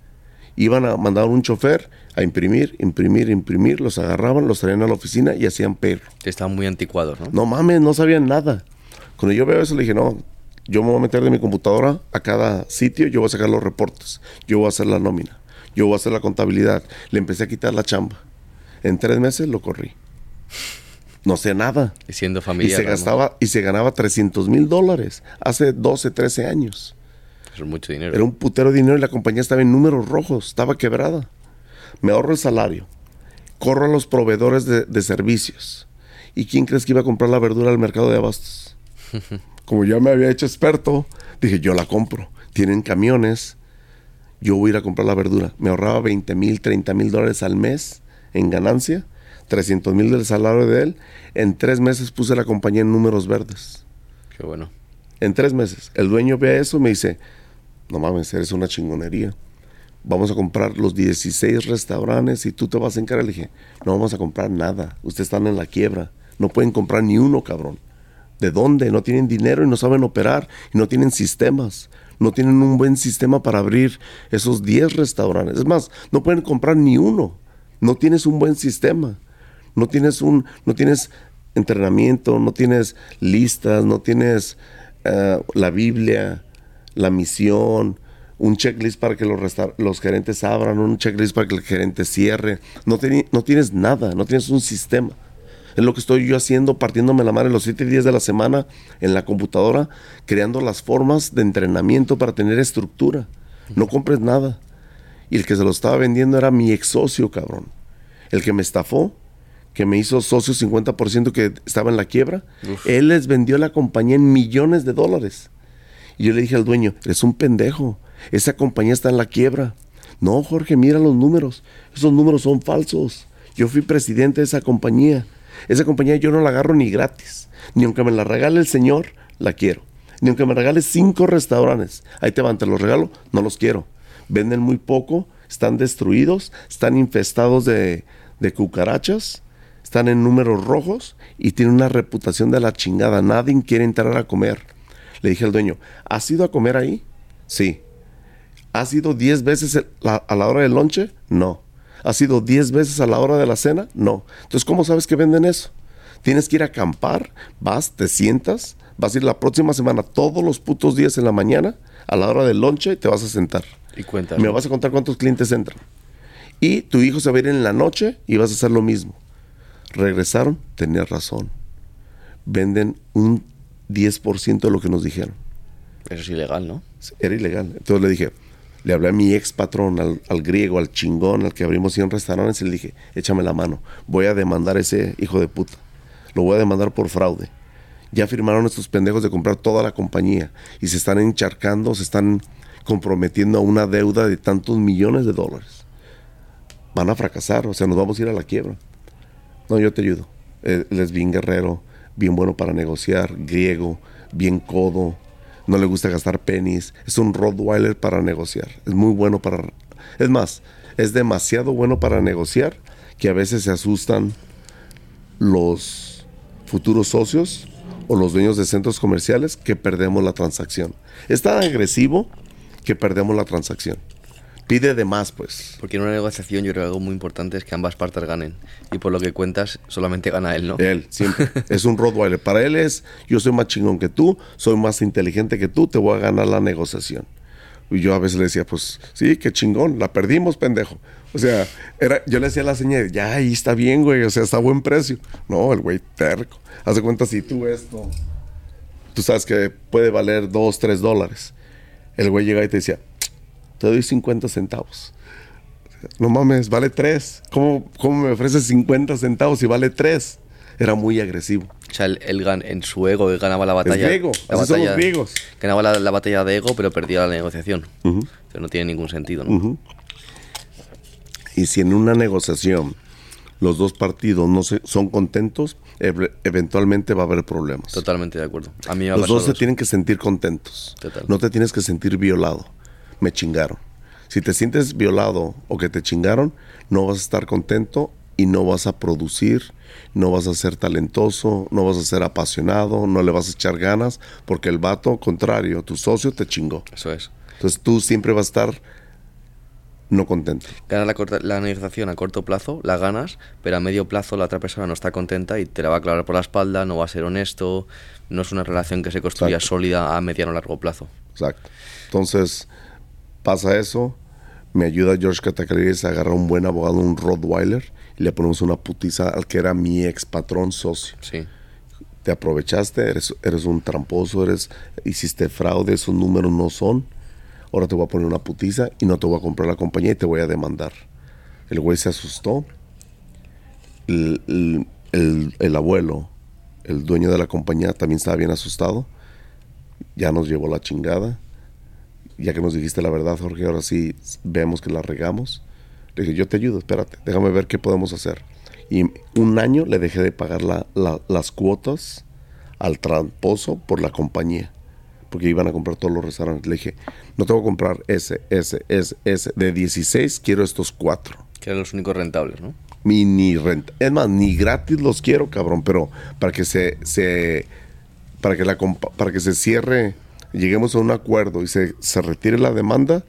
Iban a mandar un chofer a imprimir, imprimir, imprimir, los agarraban, los traían a la oficina y hacían perro. Estaban muy anticuados, ¿no? No mames, no sabían nada. Cuando yo veo eso le dije, no, yo me voy a meter de mi computadora a cada sitio, yo voy a sacar los reportes, yo voy a hacer la nómina, yo voy a hacer la contabilidad. Le empecé a quitar la chamba. En tres meses lo corrí. No sé nada. Y siendo familiar. Y se, gastaba, y se ganaba 300 mil dólares hace 12, 13 años. Es mucho dinero. Era un putero de dinero y la compañía estaba en números rojos, estaba quebrada me ahorro el salario, corro a los proveedores de, servicios. ¿Y quién crees que iba a comprar la verdura al mercado de abastos? [laughs] Como ya me había hecho experto, dije, yo la compro. Tienen camiones, yo voy a ir a comprar la verdura. Me ahorraba 20 mil, 30 mil dólares al mes en ganancia, 300 mil del salario de él. En tres meses puse la compañía en números verdes. Qué bueno. En tres meses. El dueño ve eso y me dice, no mames, eres una chingonería vamos a comprar los 16 restaurantes y tú te vas a encargar. Le dije, no vamos a comprar nada, ustedes están en la quiebra, no pueden comprar ni uno, cabrón. ¿De dónde? No tienen dinero y no saben operar y no tienen sistemas. No tienen un buen sistema para abrir esos 10 restaurantes. Es más, no pueden comprar ni uno. No tienes un buen sistema. No tienes un, no tienes entrenamiento, no tienes listas, no tienes eh, la Biblia, la misión, un checklist para que los, los gerentes abran, un checklist para que el gerente cierre. No, no tienes nada, no tienes un sistema. Es lo que estoy yo haciendo, partiéndome la madre los siete días de la semana en la computadora, creando las formas de entrenamiento para tener estructura. No compres nada. Y el que se lo estaba vendiendo era mi ex socio, cabrón. El que me estafó, que me hizo socio 50% que estaba en la quiebra. Él les vendió la compañía en millones de dólares. Y yo le dije al dueño, eres un pendejo. Esa compañía está en la quiebra. No, Jorge, mira los números. Esos números son falsos. Yo fui presidente de esa compañía. Esa compañía yo no la agarro ni gratis. Ni aunque me la regale el señor, la quiero. Ni aunque me regale cinco restaurantes. Ahí te van, te los regalo, no los quiero. Venden muy poco, están destruidos, están infestados de, de cucarachas, están en números rojos y tienen una reputación de la chingada. Nadie quiere entrar a comer. Le dije al dueño, ¿has ido a comer ahí? Sí. ¿Has ido 10 veces a la hora del lonche? No. ¿Has ido 10 veces a la hora de la cena? No. Entonces, ¿cómo sabes que venden eso? Tienes que ir a acampar, vas, te sientas, vas a ir la próxima semana todos los putos días en la mañana, a la hora del lonche, te vas a sentar. Y cuentas. Me vas a contar cuántos clientes entran. Y tu hijo se va a ir en la noche y vas a hacer lo mismo. Regresaron, tenías razón. Venden un 10% de lo que nos dijeron. Eso es ilegal, ¿no? Era ilegal. Entonces le dije, le hablé a mi ex patrón, al, griego, al chingón, al que abrimos 100 restaurantes y le dije, échame la mano, voy a demandar a ese hijo de puta. Lo voy a demandar por fraude. Ya firmaron estos pendejos de comprar toda la compañía y se están encharcando, se están comprometiendo a una deuda de tantos millones de dólares. Van a fracasar, o sea, nos vamos a ir a la quiebra. No, yo te ayudo. Él es bien guerrero, bien bueno para negociar, griego, bien codo, no le gusta gastar pennies, es un Rottweiler para negociar, es muy bueno para... Es más, es demasiado bueno para negociar que a veces se asustan los futuros socios o los dueños de centros comerciales que perdemos la transacción. Es tan agresivo que perdemos la transacción pide de más, pues. Porque en una negociación yo creo que algo muy importante es que ambas partes ganen. Y por lo que cuentas, solamente gana él, ¿no? Él, siempre. es un Rottweiler. Para él es, yo soy más chingón que tú, soy más inteligente que tú, te voy a ganar la negociación. Y yo a veces le decía, pues, sí, qué chingón, la perdimos, pendejo. O sea, era, yo le decía a la señora, ya, ahí está bien, güey, o sea, está a buen precio. No, el güey terco. Haz de cuenta, si tú esto, tú sabes que puede valer dos, tres dólares. El güey llega y te decía, te doy 50 centavos. No mames, vale 3. ¿Cómo, ¿Cómo, me ofreces 50 centavos si vale 3? Era muy agresivo. O sea, él, en su ego ganaba la batalla. La somos griegos. Ganaba la, batalla de ego, pero perdía la negociación. No tiene ningún sentido, ¿no? Y si en una negociación los dos partidos no se, son contentos, eventualmente va a haber problemas. Totalmente de acuerdo. A mí los dos se tienen que sentir contentos. No te tienes que sentir violado me chingaron. Si te sientes violado o que te chingaron, no vas a estar contento y no vas a producir, no vas a ser talentoso, no vas a ser apasionado, no le vas a echar ganas, porque el vato contrario, tu socio te chingó. Eso es. Entonces tú siempre vas a estar no contento. Ganas la, la negociación a corto plazo, la ganas, pero a medio plazo la otra persona no está contenta y te la va a clavar por la espalda, no va a ser honesto, no es una relación que se construya sólida a mediano o largo plazo. Exacto. Entonces, Pasa eso, me ayuda George Catacalles a agarrar un buen abogado, un Rottweiler, y le ponemos una putiza al que era mi ex patrón socio. Sí. Te aprovechaste, eres, eres un tramposo, eres, hiciste fraude, esos números no son. Ahora te voy a poner una putiza y no te voy a comprar la compañía y te voy a demandar. El güey se asustó. el, el abuelo, el dueño de la compañía, también estaba bien asustado. Ya nos llevó la chingada ya que nos dijiste la verdad, Jorge, ahora sí vemos que la regamos. Le dije, yo te ayudo, espérate, déjame ver qué podemos hacer. Y un año le dejé de pagar las cuotas al tramposo por la compañía, porque iban a comprar todos los restaurantes. Le dije, no tengo que comprar ese, ese, ese, ese. De 16 quiero estos cuatro. Que eran los únicos rentables, ¿no? ni renta. Es más, ni gratis los quiero, cabrón, pero para que se, se para que la para que se cierre lleguemos a un acuerdo y se, se retire la demanda,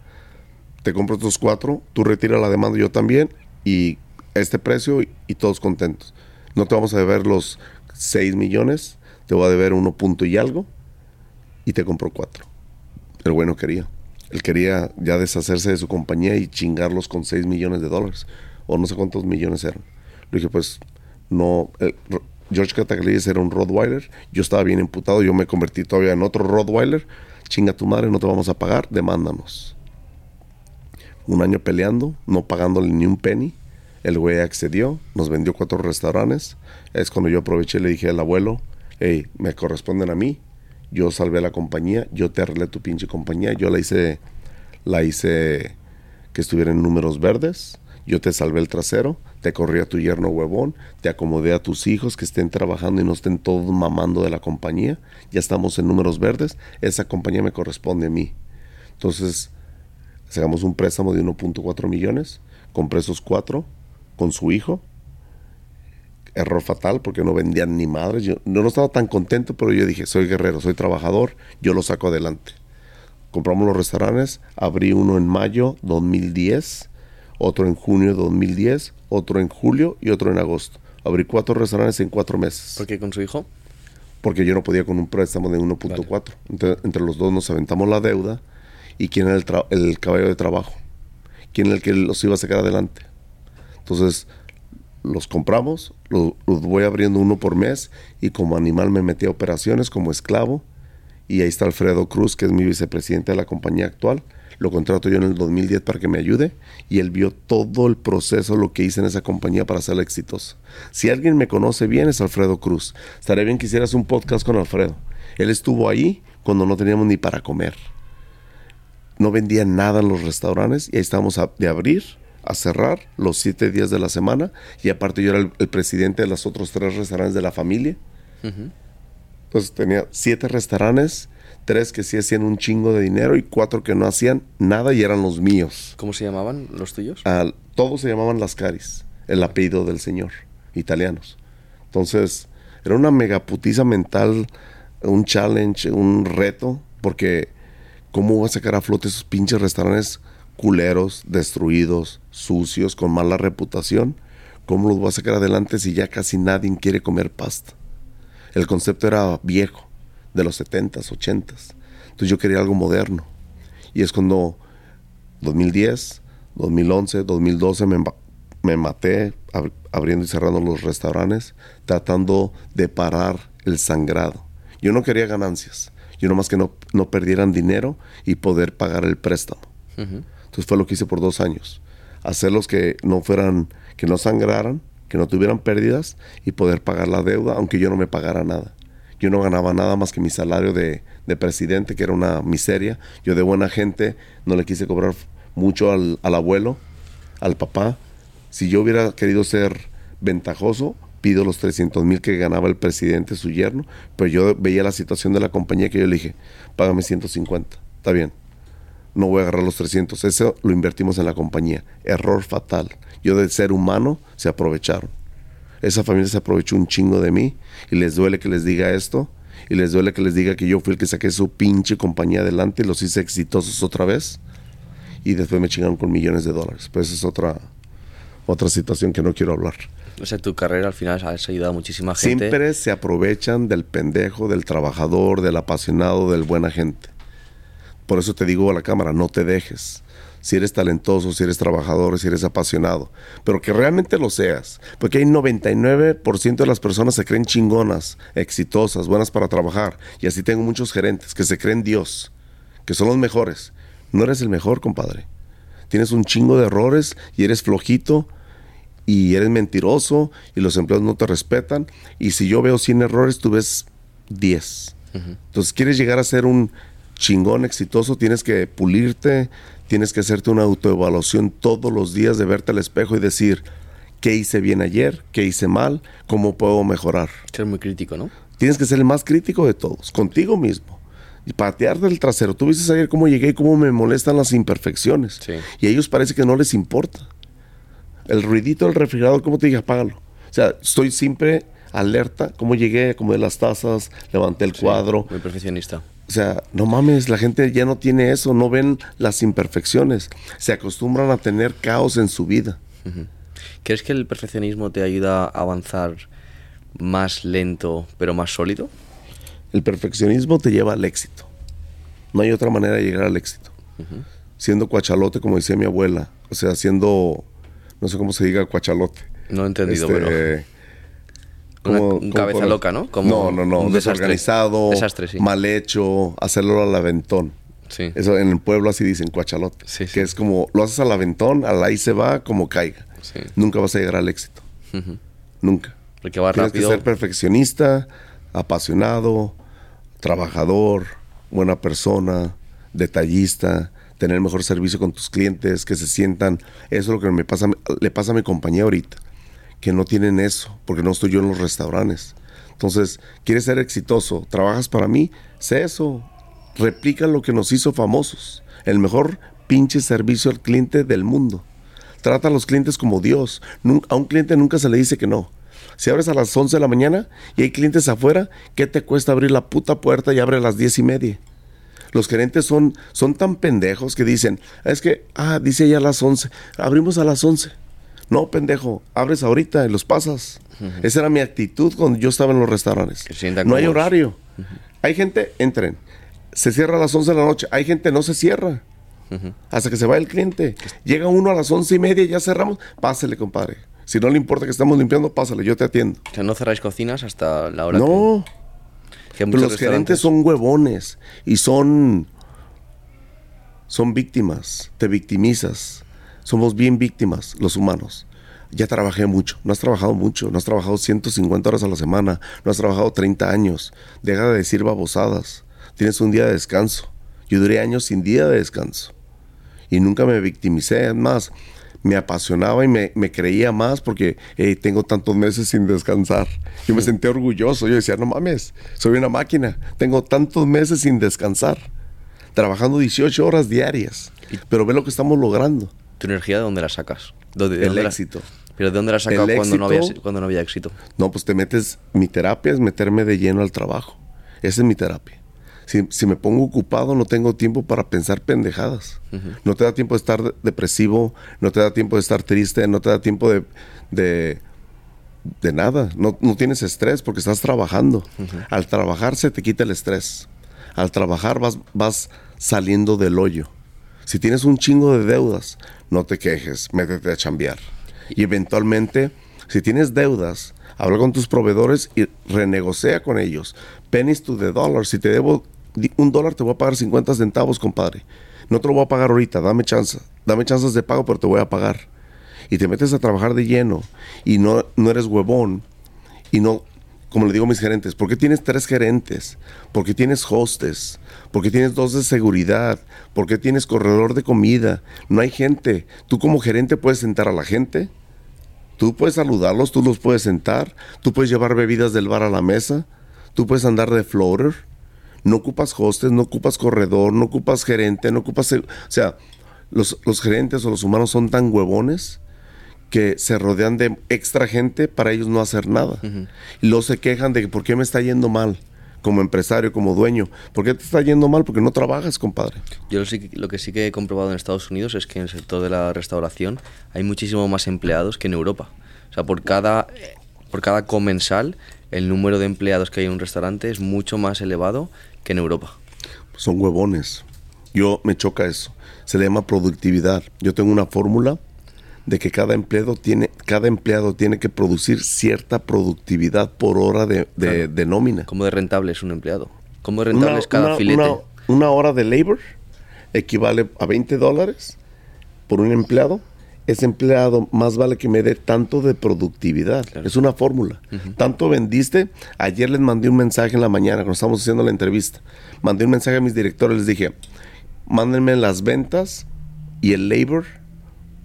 te compro estos cuatro, tú retiras la demanda yo también y este precio y, todos contentos. No te vamos a deber los 6 millones, te voy a deber uno punto y algo y te compro cuatro. El bueno quería. Él quería ya deshacerse de su compañía y chingarlos con 6 millones de dólares. O no sé cuántos millones eran. Le dije, pues, no. Eh, George Cataglis era un Rottweiler, yo estaba bien imputado, yo me convertí todavía en otro Rottweiler, chinga tu madre, no te vamos a pagar, demándanos. un año peleando, no pagándole ni un penny. El güey accedió, nos vendió cuatro restaurantes. Es cuando yo aproveché y le dije al abuelo, hey, me corresponden a mí. Yo salvé la compañía, yo te arreglé tu pinche compañía, yo la hice, la hice que estuviera en números verdes, yo te salvé el trasero, te corrí a tu yerno huevón, te acomodé a tus hijos que estén trabajando y no estén todos mamando de la compañía, ya estamos en números verdes, esa compañía me corresponde a mí. Entonces, sacamos un préstamo de 1.4 millones, compré esos cuatro con su hijo, error fatal porque no vendían ni madres. Yo no, estaba tan contento, pero yo dije, soy guerrero, soy trabajador, yo lo saco adelante. Compramos los restaurantes, abrí uno en mayo 2010, otro en junio 2010, otro en julio y otro en agosto. Abrí cuatro restaurantes en cuatro meses. ¿Por qué con su hijo? Porque yo no podía con un préstamo de 1.4. Entre, los dos nos aventamos la deuda y quién era el, el caballo de trabajo, quién era el que los iba a sacar adelante. Entonces, los compramos, los, voy abriendo uno por mes y como animal me metí a operaciones como esclavo y ahí está Alfredo Cruz, que es mi vicepresidente de la compañía actual. Lo contrato yo en el 2010 para que me ayude y él vio todo el proceso, lo que hice en esa compañía para ser exitoso. Si alguien me conoce bien es Alfredo Cruz. Estaría bien que hicieras un podcast con Alfredo. Él estuvo ahí cuando no teníamos ni para comer. No vendía nada en los restaurantes y ahí estábamos de abrir a cerrar los siete días de la semana y aparte yo era el, presidente de los otros tres restaurantes de la familia. Entonces tenía siete restaurantes, tres que sí hacían un chingo de dinero y cuatro que no hacían nada y eran los míos. ¿Cómo se llamaban los tuyos? todos se llamaban Las Caris, el apellido del señor, italianos. Entonces era una megaputiza mental, un challenge, un reto, porque ¿cómo voy a sacar a flote esos pinches restaurantes culeros, destruidos, sucios, con mala reputación, ¿cómo los voy a sacar adelante si ya casi nadie quiere comer pasta? El concepto era viejo, de los 70s, 80s. Entonces yo quería algo moderno. Y es cuando 2010, 2011, 2012 me, me maté abriendo y cerrando los restaurantes, tratando de parar el sangrado. Yo no quería ganancias, yo nomás que no, no perdieran dinero y poder pagar el préstamo. Entonces fue lo que hice por dos años. Hacerlos que no fueran, que no sangraran, que no tuvieran pérdidas y poder pagar la deuda, aunque yo no me pagara nada. Yo no ganaba nada más que mi salario de, presidente, que era una miseria. Yo de buena gente no le quise cobrar mucho al, abuelo, al papá. Si yo hubiera querido ser ventajoso, pido los 300 mil que ganaba el presidente, su yerno, pero yo veía la situación de la compañía que yo le dije, págame 150, está bien no voy a agarrar los 300. Eso lo invertimos en la compañía. Error fatal. Yo del ser humano se aprovecharon. Esa familia se aprovechó un chingo de mí y les duele que les diga esto y les duele que les diga que yo fui el que saqué su pinche compañía adelante y los hice exitosos otra vez y después me chingaron con millones de dólares. Pues esa es otra, otra situación que no quiero hablar. O sea, tu carrera al final has ayudado a muchísima gente. Siempre se aprovechan del pendejo, del trabajador, del apasionado, del buena gente. Por eso te digo a la cámara, no te dejes. Si eres talentoso, si eres trabajador, si eres apasionado, pero que realmente lo seas. Porque hay 99% de las personas se creen chingonas, exitosas, buenas para trabajar. Y así tengo muchos gerentes que se creen Dios, que son los mejores. No eres el mejor, compadre. Tienes un chingo de errores y eres flojito y eres mentiroso y los empleados no te respetan. Y si yo veo 100 errores, tú ves 10. Entonces, quieres llegar a ser un chingón, exitoso, tienes que pulirte, tienes que hacerte una autoevaluación todos los días de verte al espejo y decir, ¿qué hice bien ayer? ¿Qué hice mal? ¿Cómo puedo mejorar? Ser muy crítico, ¿no? Tienes que ser el más crítico de todos, contigo mismo. Y patear del trasero. Tú viste ayer cómo llegué y cómo me molestan las imperfecciones. Y a ellos parece que no les importa. El ruidito del refrigerador, ¿cómo te dije? Apágalo. O sea, estoy siempre alerta. Cómo llegué, como de las tazas, levanté el cuadro. Muy perfeccionista. O sea, no mames, la gente ya no tiene eso, no ven las imperfecciones, se acostumbran a tener caos en su vida. ¿Crees que el perfeccionismo te ayuda a avanzar más lento pero más sólido? El perfeccionismo te lleva al éxito. No hay otra manera de llegar al éxito. Siendo cuachalote, como decía mi abuela, o sea, siendo, no sé cómo se diga cuachalote. No he entendido, este, pero como, cabeza loca, ¿no? no, no, no, desorganizado, mal hecho, hacerlo al aventón. Sí. Eso en el pueblo así dicen, cuachalote. Sí. Que es como, lo haces al aventón, al ahí se va, como caiga. Nunca vas a llegar al éxito. Nunca. Porque va Tienes rápido. que ser perfeccionista, apasionado, trabajador, buena persona, detallista, tener mejor servicio con tus clientes, que se sientan. Eso es lo que me pasa, le pasa a mi compañía ahorita, que no tienen eso, porque no estoy yo en los restaurantes. Entonces, quieres ser exitoso, trabajas para mí, sé eso, replica lo que nos hizo famosos, el mejor pinche servicio al cliente del mundo. Trata a los clientes como Dios. A un cliente nunca se le dice que no. Si abres a las 11 de la mañana y hay clientes afuera, ¿qué te cuesta abrir la puta puerta y abre a las 10 y media? Los gerentes son, son tan pendejos que dicen, es que, ah, dice ya a las 11, abrimos a las 11. No, pendejo, abres ahorita y los pasas. Esa era mi actitud cuando yo estaba en los restaurantes. No hay horario. Hay gente, entren. Se cierra a las 11 de la noche. Hay gente, no se cierra. Hasta que se va el cliente. Llega uno a las once y media y ya cerramos. Pásele, compadre. Si no le importa que estamos limpiando, pásale, yo te atiendo. O sea, no cerráis cocinas hasta la hora No, que, pero los gerentes son huevones y son son víctimas, te victimizas. Somos bien víctimas los humanos. Ya trabajé mucho, no has trabajado mucho, no has trabajado 150 horas a la semana, no has trabajado 30 años. Deja de decir babosadas. Tienes un día de descanso. Yo duré años sin día de descanso. Y nunca me victimicé, es más, me apasionaba y me, me creía más porque hey, tengo tantos meses sin descansar. Yo me sentía orgulloso, yo decía, no mames, soy una máquina, tengo tantos meses sin descansar, trabajando 18 horas diarias, pero ve lo que estamos logrando, ¿Tu energía de dónde la sacas? ¿Dónde- de el dónde la- éxito. ¿Pero de dónde la sacas cuando, no había, éxito- cuando no había éxito? No, pues te metes, mi terapia es meterme de lleno al trabajo, esa es mi terapia. Si, si me pongo ocupado, no tengo tiempo para pensar pendejadas. No te da tiempo de estar de- depresivo, no te da tiempo de estar triste, no te da tiempo de, de, de nada. No, no tienes estrés porque estás trabajando. Al trabajar se te quita el estrés. Al trabajar vas, vas saliendo del hoyo. Si tienes un chingo de deudas, no te quejes, métete a chambear. Y eventualmente, si tienes deudas, habla con tus proveedores y renegocia con ellos. Pennies to the dollar. Si te debo un dólar, te voy a pagar 50 centavos, compadre. No te lo voy a pagar ahorita, dame chance. Dame chances de pago, pero te voy a pagar. Y te metes a trabajar de lleno y no, no eres huevón y no, como le digo a mis gerentes, ¿por qué tienes tres gerentes? ¿Por qué tienes hostes? ¿Por qué tienes dos de seguridad? ¿Por qué tienes corredor de comida? No hay gente. Tú como gerente puedes sentar a la gente. Tú puedes saludarlos, tú los puedes sentar, tú puedes llevar bebidas del bar a la mesa, tú puedes andar de floater. No ocupas hostes, no ocupas corredor, no ocupas gerente, no ocupas... O sea, los, los gerentes o los humanos son tan huevones que se rodean de extra gente para ellos no hacer nada. Y luego se quejan de que por qué me está yendo mal como empresario, como dueño. ¿Por qué te está yendo mal? Porque no trabajas, compadre. Yo lo, sí que- lo que sí que he comprobado en Estados Unidos es que en el sector de la restauración hay muchísimo más empleados que en Europa. O sea, por cada, eh, por cada comensal, el número de empleados que hay en un restaurante es mucho más elevado que en Europa. Son huevones. Yo me choca eso. Se le llama productividad. Yo tengo una fórmula de que cada empleado tiene, cada empleado tiene que producir cierta productividad por hora de, de- Claro. de nómina. ¿Cómo de rentable es un empleado? ¿Cómo de rentable Una- es cada una- filete? Una, una hora de labor equivale a 20 dólares por un empleado. Ese empleado más vale que me dé tanto de productividad. Es una fórmula. Tanto vendiste. Ayer les mandé un mensaje en la mañana cuando estábamos haciendo la entrevista. Mandé un mensaje a mis directores. Les dije, mándenme las ventas y el labor,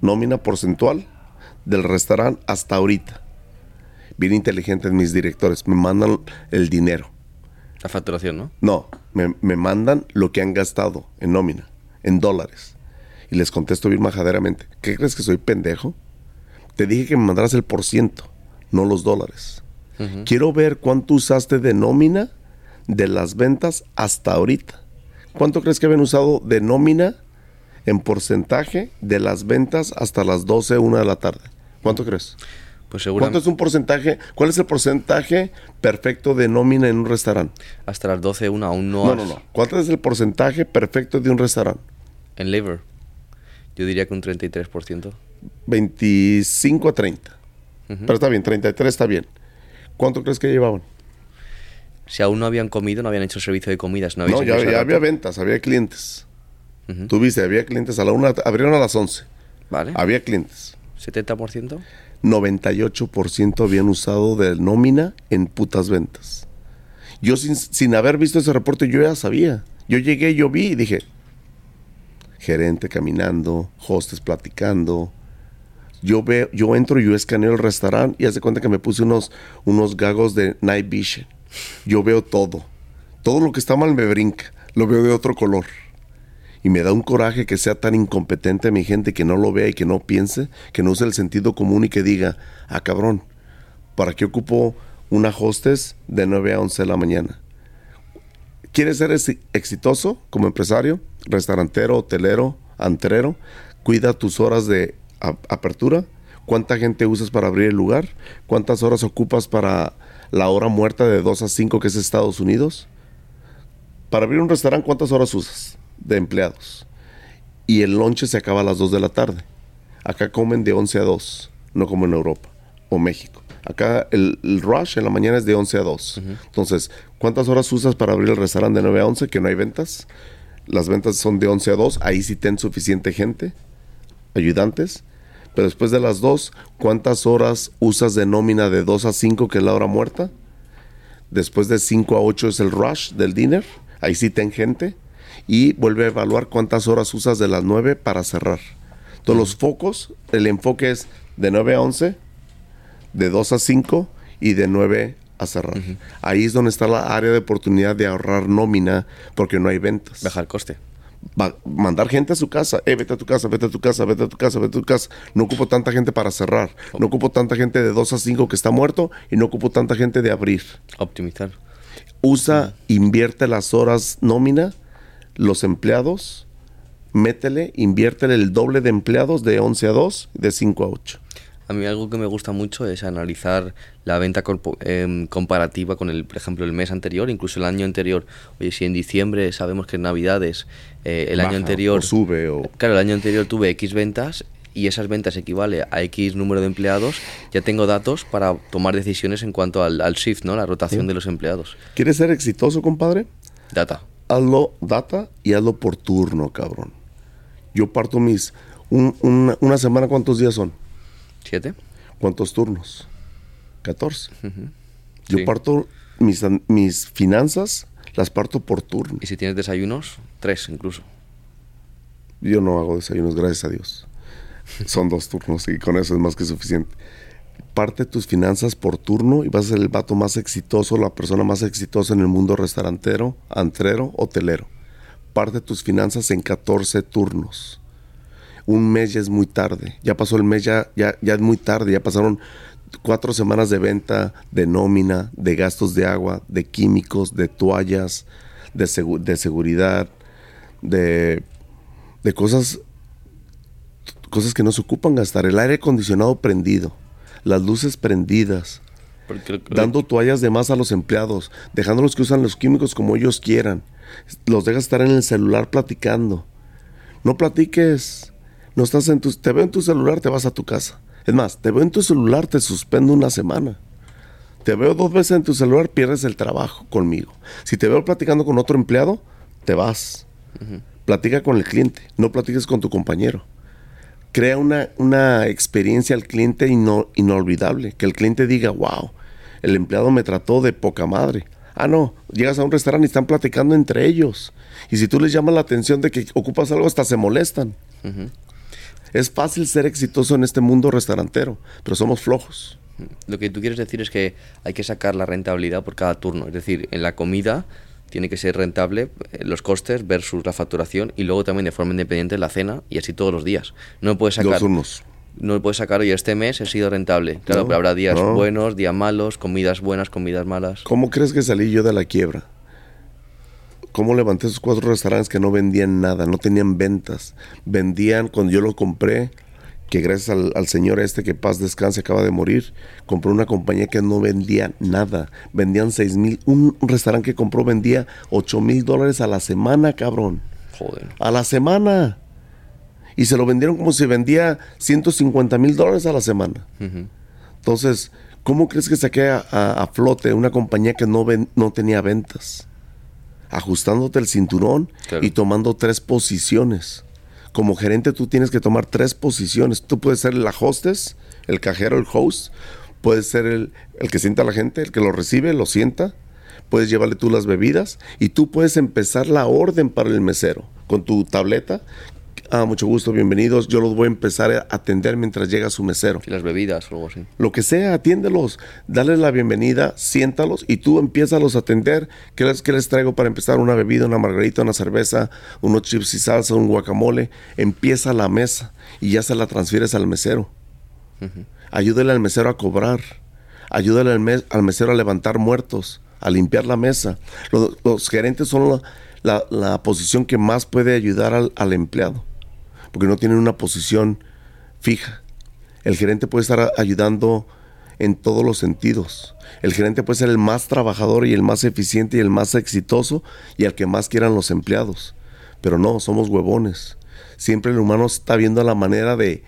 nómina porcentual del restaurante hasta ahorita. Bien inteligentes mis directores. Me mandan el dinero. La facturación, ¿no? No, me, me mandan lo que han gastado en nómina, en dólares. Y les contesto bien majaderamente. ¿Qué crees que soy pendejo? Te dije que me mandaras el por ciento, no los dólares. Quiero ver cuánto usaste de nómina de las ventas hasta ahorita. ¿Cuánto crees que habían usado de nómina en porcentaje de las ventas hasta las 12, 1 de la tarde? ¿Cuánto crees? Pues ¿Cuánto es un porcentaje? ¿Cuál es el porcentaje perfecto de nómina en un restaurante? hasta las 12, una aún no No, no, no. ¿Cuánto es el porcentaje perfecto de un restaurante? En labor, yo diría que un 33%. 25 a 30. Pero está bien, 33 está bien. ¿Cuánto crees que llevaban? Si aún no habían comido, no habían hecho servicio de comidas, no No, ya, ya había ventas, había clientes. Tuviste, había clientes a la una, abrieron a las 11. ¿Vale? Había clientes. ¿70%? 98% habían usado de nómina en putas ventas. Yo sin, sin haber visto ese reporte, yo ya sabía. Yo llegué, yo vi y dije, gerente caminando, hostes platicando. Yo veo, yo entro y yo escaneo el restaurante y hace cuenta que me puse unos, unos gagos de night vision. Yo veo todo. Todo lo que está mal me brinca. Lo veo de otro color. Y me da un coraje que sea tan incompetente mi gente que no lo vea y que no piense, que no use el sentido común y que diga, ah cabrón, ¿para qué ocupo una hostess de 9 a 11 de la mañana? ¿Quieres ser exitoso como empresario, restaurantero, hotelero, antrero? Cuida tus horas de apertura. ¿Cuánta gente usas para abrir el lugar? ¿Cuántas horas ocupas para la hora muerta de 2 a 5 que es Estados Unidos? Para abrir un restaurante, ¿cuántas horas usas de empleados? Y el lonche se acaba a las 2 de la tarde. Acá comen de 11 a 2, no como en Europa o México. Acá el, rush en la mañana es de 11 a 2. Entonces, ¿cuántas horas usas para abrir el restaurante de 9 a 11 que no hay ventas? Las ventas son de 11 a 2. Ahí sí ten suficiente gente, ayudantes. Pero después de las 2, ¿cuántas horas usas de nómina de 2 a 5 que es la hora muerta? Después de 5 a 8 es el rush del dinner. Ahí sí ten gente. Y vuelve a evaluar cuántas horas usas de las 9 para cerrar. Todos los focos, el enfoque es de 9 a 11 de 2 a 5 y de 9 a cerrar. Ahí es donde está la área de oportunidad de ahorrar nómina porque no hay ventas. Bajar coste. mandar gente a su casa, eh, vete a tu casa, vete a tu casa, vete a tu casa, vete a tu casa. No ocupo tanta gente para cerrar. No ocupo tanta gente de 2 a 5 que está muerto y no ocupo tanta gente de abrir. Optimizar. Usa, invierte las horas nómina, los empleados, métele, inviértele el doble de empleados de 11 a 2, de 5 a 8. A mí algo que me gusta mucho es analizar la venta em, comparativa con, el, por ejemplo, el mes anterior, incluso el año anterior. Oye, si en diciembre sabemos que en Navidades eh, el año anterior... sube o... Claro, el año anterior tuve X ventas y esas ventas equivale a X número de empleados, ya tengo datos para tomar decisiones en cuanto al, shift, ¿no? La rotación de los empleados. ¿Quieres ser exitoso, compadre? Data. Hazlo data y hazlo por turno, cabrón. Yo parto mis... una semana, ¿cuántos días son? ¿Siete? ¿Cuántos turnos? 14. Yo parto mis, mis finanzas, las parto por turno. ¿Y si tienes desayunos? Tres incluso. Yo no hago desayunos, gracias a Dios. Son dos turnos y con eso es más que suficiente. Parte tus finanzas por turno y vas a ser el vato más exitoso, la persona más exitosa en el mundo restaurantero, antrero, hotelero. Parte tus finanzas en 14 turnos un mes ya es muy tarde. Ya pasó el mes, ya, ya, es muy tarde. Ya pasaron cuatro semanas de venta, de nómina, de gastos de agua, de químicos, de toallas, de, de seguridad, de, de cosas, cosas que no se ocupan gastar. El aire acondicionado prendido, las luces prendidas, dando toallas de más a los empleados, dejándolos que usan los químicos como ellos quieran. Los dejas estar en el celular platicando. No platiques no estás en tu, te veo en tu celular, te vas a tu casa. Es más, te veo en tu celular, te suspendo una semana. Te veo dos veces en tu celular, pierdes el trabajo conmigo. Si te veo platicando con otro empleado, te vas. Platica con el cliente, no platiques con tu compañero. Crea una, una experiencia al cliente inolvidable. Que el cliente diga, wow, el empleado me trató de poca madre. Ah, no, llegas a un restaurante y están platicando entre ellos. Y si tú les llamas la atención de que ocupas algo, hasta se molestan. Es fácil ser exitoso en este mundo restaurantero, pero somos flojos. Lo que tú quieres decir es que hay que sacar la rentabilidad por cada turno. Es decir, en la comida tiene que ser rentable eh, los costes versus la facturación y luego también de forma independiente la cena y así todos los días. No puedes sacar... Dos turnos. No puedes sacar, hoy este mes he sido rentable. Claro, pero habrá días buenos, días malos, comidas buenas, comidas malas. ¿Cómo crees que salí yo de la quiebra? cómo levanté esos cuatro restaurantes que no vendían nada, no tenían ventas. Vendían, cuando yo lo compré, que gracias al, señor este que paz descanse acaba de morir, compró una compañía que no vendía nada. Vendían seis mil, un, restaurante que compró vendía ocho mil dólares a la semana, cabrón. Joder. A la semana. Y se lo vendieron como si vendía 150 mil dólares a la semana. Entonces, ¿cómo crees que saqué a, a, flote una compañía que no, ven, no tenía ventas? ajustándote el cinturón Claro. y tomando tres posiciones. Como gerente tú tienes que tomar tres posiciones. Tú puedes ser la hostess, el cajero, el host. Puedes ser el, el que sienta a la gente, el que lo recibe, lo sienta. Puedes llevarle tú las bebidas y tú puedes empezar la orden para el mesero con tu tableta. Ah, mucho gusto, bienvenidos. Yo los voy a empezar a atender mientras llega su mesero. Y las bebidas o algo así. Lo que sea, atiéndelos, dale la bienvenida, siéntalos y tú empiezas a atender. ¿Qué les, qué les traigo para empezar? Una bebida, una margarita, una cerveza, unos chips y salsa, un guacamole. Empieza la mesa y ya se la transfieres al mesero. Ayúdale al mesero a cobrar. Ayúdale al, mes- al mesero a levantar muertos, a limpiar la mesa. Los, los gerentes son la, la- la posición que más puede ayudar al, al empleado, porque no tienen una posición fija. El gerente puede estar ayudando en todos los sentidos. El gerente puede ser el más trabajador y el más eficiente y el más exitoso y al que más quieran los empleados. Pero no, somos huevones. Siempre el humano está viendo la manera de,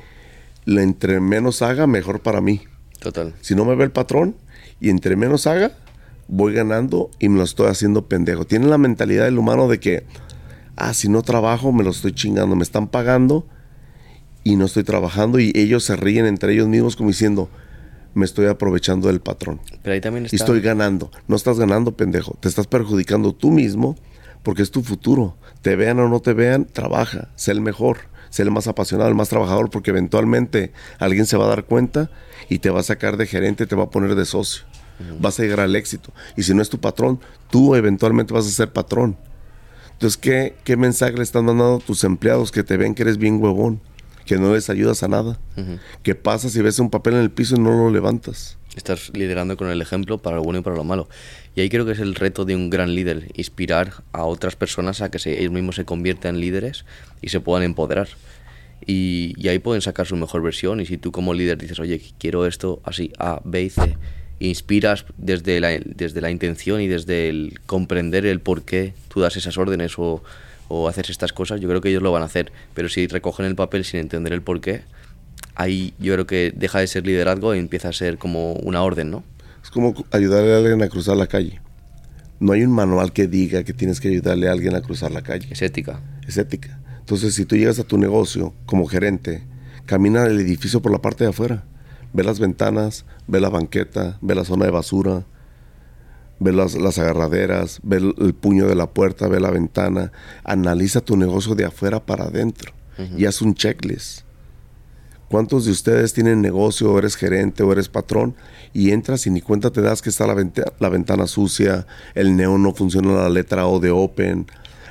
le entre menos haga, mejor para mí. Total. Si no me ve el patrón y entre menos haga, voy ganando y me lo estoy haciendo pendejo. Tienen la mentalidad del humano de que, ah, si no trabajo, me lo estoy chingando, me están pagando y no estoy trabajando y ellos se ríen entre ellos mismos como diciendo, me estoy aprovechando del patrón Pero ahí también y estoy ganando. No estás ganando, pendejo. Te estás perjudicando tú mismo porque es tu futuro. Te vean o no te vean, trabaja, sé el mejor, sé el más apasionado, el más trabajador, porque eventualmente alguien se va a dar cuenta y te va a sacar de gerente, te va a poner de socio. Vas a llegar al éxito. Y si no es tu patrón, tú eventualmente vas a ser patrón. Entonces, ¿qué, qué mensaje le están dando a tus empleados que te ven que eres bien huevón? Que no les ayudas a nada. Que pasas y ves un papel en el piso y no lo levantas. Estás liderando con el ejemplo para lo bueno y para lo malo. Y ahí creo que es el reto de un gran líder, inspirar a otras personas a que se- ellos mismos se conviertan en líderes y se puedan empoderar. Y, y ahí pueden sacar su mejor versión. Y si tú como líder dices, oye, quiero esto así, A, B y C, inspiras desde la, desde la intención y desde el comprender el por qué tú das esas órdenes o, o haces estas cosas, yo creo que ellos lo van a hacer. Pero si recogen el papel sin entender el por qué, ahí yo creo que deja de ser liderazgo y empieza a ser como una orden, ¿no? Es como ayudarle a alguien a cruzar la calle. No hay un manual que diga que tienes que ayudarle a alguien a cruzar la calle. Es ética. Es ética. Entonces, si tú llegas a tu negocio como gerente, camina el edificio por la parte de afuera. Ve las ventanas, ve la banqueta, ve la zona de basura, ve las, las agarraderas, ve el, el puño de la puerta, ve la ventana. Analiza tu negocio de afuera para adentro y haz un checklist. ¿Cuántos de ustedes tienen negocio, o eres gerente, o eres patrón, y entras y ni cuenta te das que está la, la ventana sucia, el neón no funciona la letra O de Open,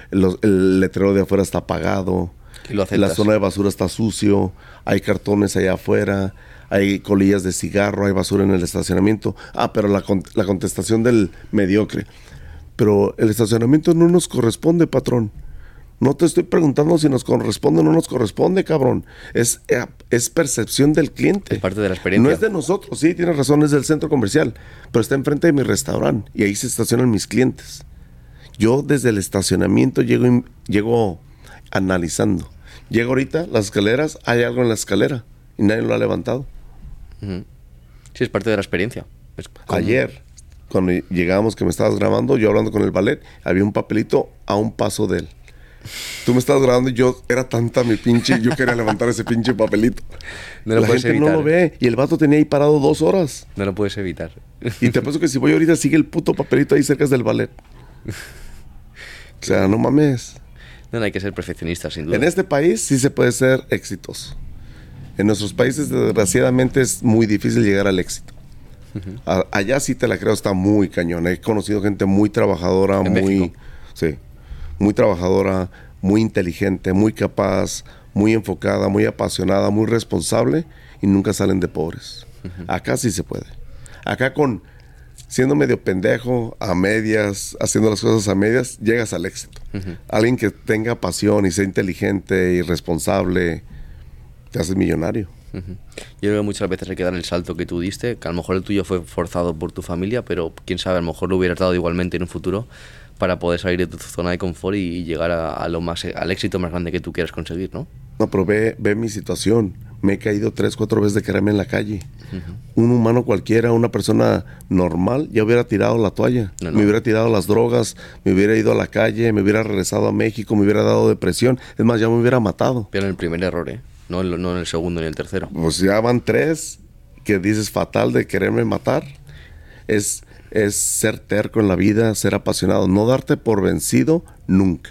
los- el letrero de afuera está apagado, Y lo la zona de basura está sucio, hay cartones allá afuera, hay colillas de cigarro, hay basura en el estacionamiento. Ah, pero la, la contestación del mediocre. Pero el estacionamiento no nos corresponde, patrón. No te estoy preguntando si nos corresponde o no nos corresponde, cabrón. Es, eh, es percepción del cliente. Es parte de la experiencia. No es de nosotros, sí, tienes razón, es del centro comercial. Pero está enfrente de mi restaurante y ahí se estacionan mis clientes. Yo desde el estacionamiento llego, llego analizando. Llego ahorita, las escaleras, hay algo en la escalera y nadie lo ha levantado. Sí, es parte de la experiencia. Es como- Ayer, cuando llegábamos que me estabas grabando, yo hablando con el ballet, había un papelito a un paso de él. Tú me estabas grabando y yo era tanta mi pinche, yo quería levantar ese pinche papelito. No lo La puedes gente no evitar. lo ve y el vato tenía ahí parado dos horas. No lo puedes evitar. Y te pienso que si voy ahorita sigue el puto papelito ahí cerca del ballet. O sea, no mames. No, no hay que ser perfeccionista, sin duda. En este país sí se puede ser exitoso. En nuestros países, desgraciadamente, es muy difícil llegar al éxito. Allá sí te la creo, está muy cañón. He conocido gente muy trabajadora, En muy. México. Sí. Muy trabajadora, muy inteligente, muy capaz, muy enfocada, muy apasionada, muy responsable y nunca salen de pobres. Acá sí se puede. Acá con. Siendo medio pendejo, a medias, haciendo las cosas a medias, llegas al éxito. Alguien que tenga pasión y sea inteligente y responsable, te haces millonario. Yo creo que muchas veces hay que dar el salto que tú diste, que a lo mejor el tuyo fue forzado por tu familia, pero quién sabe, a lo mejor lo hubieras dado igualmente en un futuro para poder salir de tu zona de confort y llegar a, a lo más, al éxito más grande que tú quieras conseguir, ¿no? No, pero ve, ve mi situación. Me he caído tres, cuatro veces de quererme en la calle. Un humano cualquiera, una persona normal, ya hubiera tirado la toalla. No, no. Me hubiera tirado las drogas, me hubiera ido a la calle, me hubiera regresado a México, me hubiera dado depresión. Es más, ya me hubiera matado. Pero en el primer error, ¿eh? No, en lo- no en el segundo ni el tercero. Pues ya van tres que dices fatal de quererme matar. Es, es ser terco en la vida, ser apasionado, no darte por vencido nunca.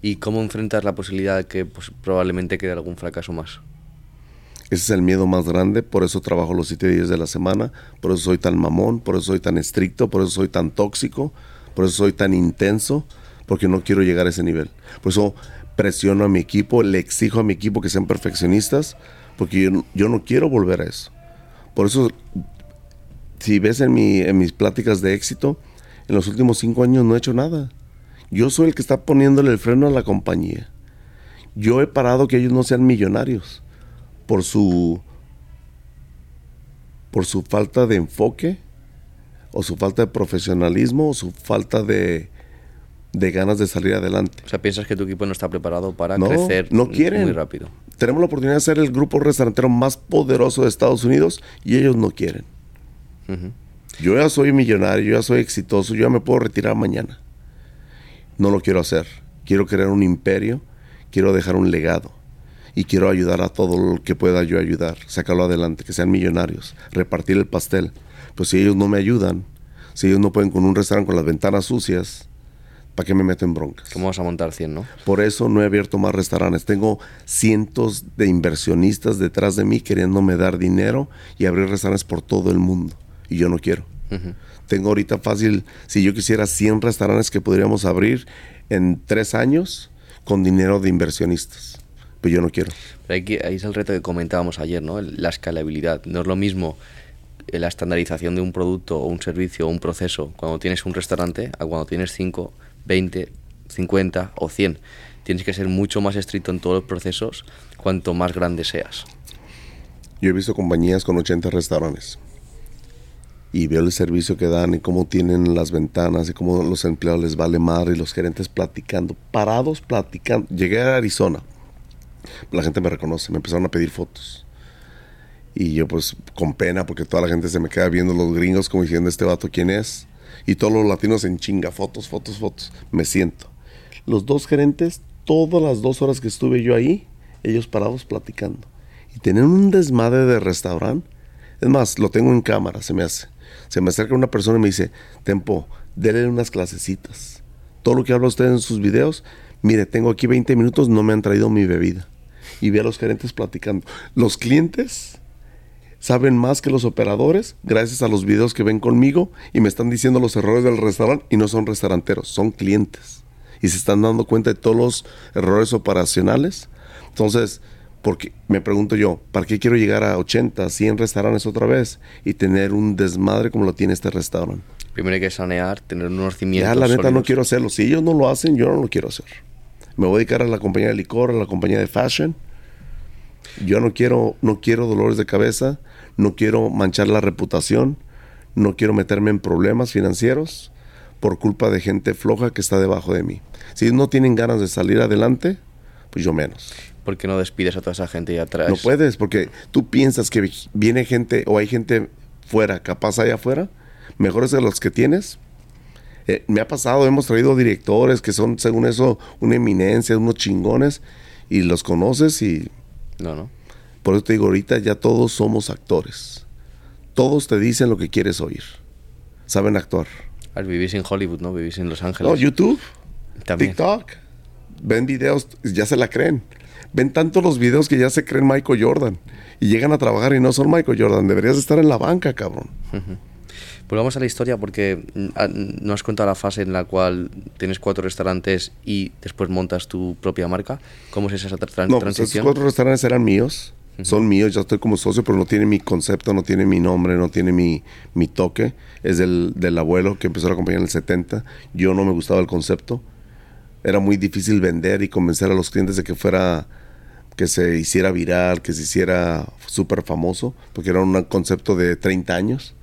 ¿Y cómo enfrentas la posibilidad de que pues, probablemente quede algún fracaso más? Ese es el miedo más grande, por eso trabajo los siete días de la semana, por eso soy tan mamón, por eso soy tan estricto, por eso soy tan tóxico, por eso soy tan intenso, porque no quiero llegar a ese nivel. Por eso presiono a mi equipo, le exijo a mi equipo que sean perfeccionistas, porque yo, no- quiero volver a eso. Por eso, si ves en, en mis pláticas de éxito, en los últimos cinco años no he hecho nada. Yo soy el que está poniéndole el freno a la compañía. Yo he parado que ellos no sean millonarios por su por su falta de enfoque o su falta de profesionalismo o su falta de, de ganas de salir adelante. O sea, ¿piensas que tu equipo no está preparado para No, crecer no quieren. muy rápido? Tenemos la oportunidad de ser el grupo restaurantero más poderoso de Estados Unidos y ellos no quieren. Ujú. Yo ya soy millonario, yo ya soy exitoso, yo ya me puedo retirar mañana. No lo quiero hacer. Quiero crear un imperio, quiero dejar un legado y quiero ayudar a todo lo que pueda yo ayudar, sacarlo adelante, que sean millonarios, repartir el pastel. Pues si ellos no me ayudan, si ellos no pueden con un restaurante con las ventanas sucias, ¿para qué me meto en broncas? ¿Cómo vas a montar 100, no? Por eso no he abierto más restaurantes. Tengo cientos de inversionistas detrás de mí queriéndome dar dinero y abrir restaurantes por todo el mundo. Y yo no quiero. Tengo ahorita fácil, si yo quisiera 100 restaurantes que podríamos abrir en tres años con dinero de inversionistas. Pero yo no quiero. Pero ahí, es el reto que comentábamos ayer, ¿no? La escalabilidad. No es lo mismo eh, la estandarización de un producto o un servicio o un proceso cuando tienes un restaurante a cuando tienes 5, 20, 50 o 100. Tienes que ser mucho más estricto en todos los procesos cuanto más grande seas. Yo he visto compañías con 80 restaurantes y veo el servicio que dan y cómo tienen las ventanas y cómo los empleados les vale madre y los gerentes platicando, parados platicando. Llegué a Arizona, la gente me reconoce, me empezaron a pedir fotos. Y yo pues con pena porque toda la gente se me queda viendo los gringos como diciendo este vato quién es. Y todos los latinos en chinga, fotos, fotos, fotos. Me siento. Los dos gerentes, todas las dos horas que estuve yo ahí, ellos parados platicando. Y tenían un desmadre de restaurante. Es más, lo tengo en cámara, se me hace. Se me acerca una persona y me dice, Tempo, déle unas clasecitas. Todo lo que habla usted en sus videos, mire, tengo aquí 20 minutos, no me han traído mi bebida. Y ve a los gerentes platicando. Los clientes saben más que los operadores gracias a los videos que ven conmigo y me están diciendo los errores del restaurante y no son restauranteros, son clientes. Y se están dando cuenta de todos los errores operacionales. Entonces, porque me pregunto yo, ¿para qué quiero llegar a 80, 100 restaurantes otra vez y tener un desmadre como lo tiene este restaurante? Primero hay que sanear, tener unos cimientos. Ya, la neta, no sólidos. quiero hacerlo. Si ellos no lo hacen, yo no lo quiero hacer. Me voy a dedicar a la compañía de licor, a la compañía de fashion. Yo no quiero, no quiero dolores de cabeza, no quiero manchar la reputación, no quiero meterme en problemas financieros por culpa de gente floja que está debajo de mí. Si no tienen ganas de salir adelante, pues yo menos. ¿Por qué no despides a toda esa gente y atrás? No puedes, porque tú piensas que viene gente o hay gente fuera, capaz allá afuera, mejores de los que tienes. Eh, me ha pasado, hemos traído directores que son, según eso, una eminencia, unos chingones, y los conoces y No, no. Por eso te digo, ahorita ya todos somos actores. Todos te dicen lo que quieres oír. Saben actuar. Vivís en Hollywood, ¿no? Vivís en Los Ángeles. No, YouTube, También. TikTok. Ven videos, ya se la creen. Ven tanto los videos que ya se creen Michael Jordan. Y llegan a trabajar y no son Michael Jordan. Deberías estar en la banca, cabrón. Volvamos a la historia porque mm, ah, no has contado la fase en la cual tienes cuatro restaurantes y después montas tu propia marca. ¿Cómo es esa tra- tran- No, pues esos transición? cuatro restaurantes eran míos. Son míos, ya estoy como socio, pero no tiene mi concepto, no tiene mi nombre, no tiene mi, mi toque. Es del, del abuelo que empezó la compañía en el 70. Yo no me gustaba el concepto. Era muy difícil vender y convencer a los clientes de que fuera, que se hiciera viral, que se hiciera súper famoso, porque era un concepto de 30 años.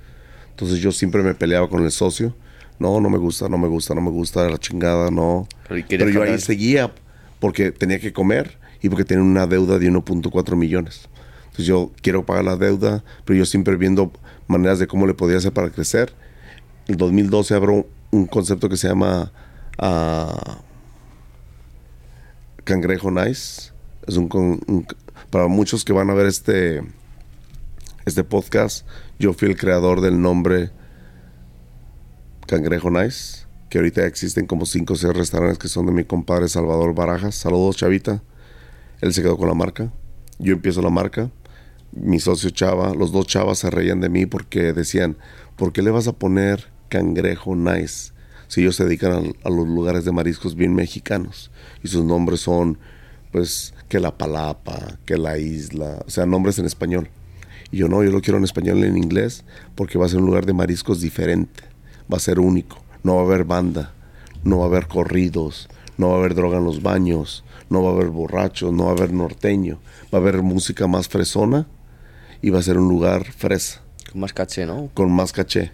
Entonces yo siempre me peleaba con el socio. No, no me gusta, no me gusta, no me gusta la chingada, no. Pero, ¿y querías Pero yo ahí seguía porque tenía que comer y porque tenía una deuda de 1.4 millones. Entonces yo quiero pagar la deuda, pero yo siempre viendo maneras de cómo le podía hacer para crecer. En 2012 abro un concepto que se llama ah, Cangrejo Nice. Es un- para muchos que van a ver este este podcast, yo fui el creador del nombre Cangrejo Nice, que ahorita existen como 5 o 6 restaurantes que son de mi compadre Salvador Barajas. Saludos, Chavita. Él se quedó con la marca. Yo empiezo la marca. Mi socio Chava, los dos Chavas se reían de mí porque decían, ¿por qué le vas a poner Cangrejo Nice? Si ellos se dedican a, los lugares de mariscos bien mexicanos. Y sus nombres son, pues, que la palapa, que la isla, o sea, nombres en español. Y yo no, yo lo quiero en español y en inglés porque va a ser un lugar de mariscos diferente. Va a ser único. No va a haber banda, no va a haber corridos, no va a haber droga en los baños, no va a haber borrachos, no va a haber norteño. Va a haber música más fresona y va a ser un lugar fresa, Con más caché, ¿no? con más caché.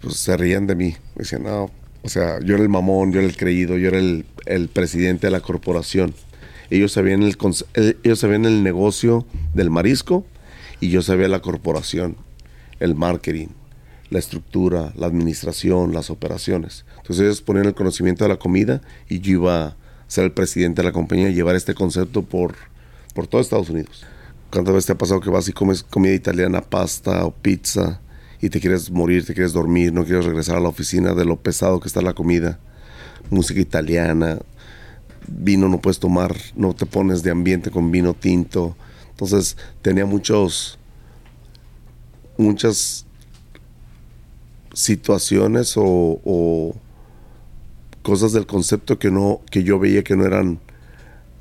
Pues se rían de mí. Decían, no, o sea, yo era el mamón, yo era el creído, yo era el, el presidente de la corporación. Ellos sabían el, ellos sabían el negocio del marisco y yo sabía la corporación, el marketing, la estructura, la administración, las operaciones. Entonces ellos ponían el conocimiento de la comida y yo iba a ser el presidente de la compañía y llevar este concepto por, por todo Estados Unidos. ¿Cuántas veces te ha pasado que vas y comes comida italiana, pasta o pizza y te quieres morir, te quieres dormir, no quieres regresar a la oficina de lo pesado que está la comida? Música italiana, vino no puedes tomar, no te pones de ambiente con vino tinto. Entonces tenía muchos, muchas situaciones o, o cosas del concepto que no, que yo veía que no eran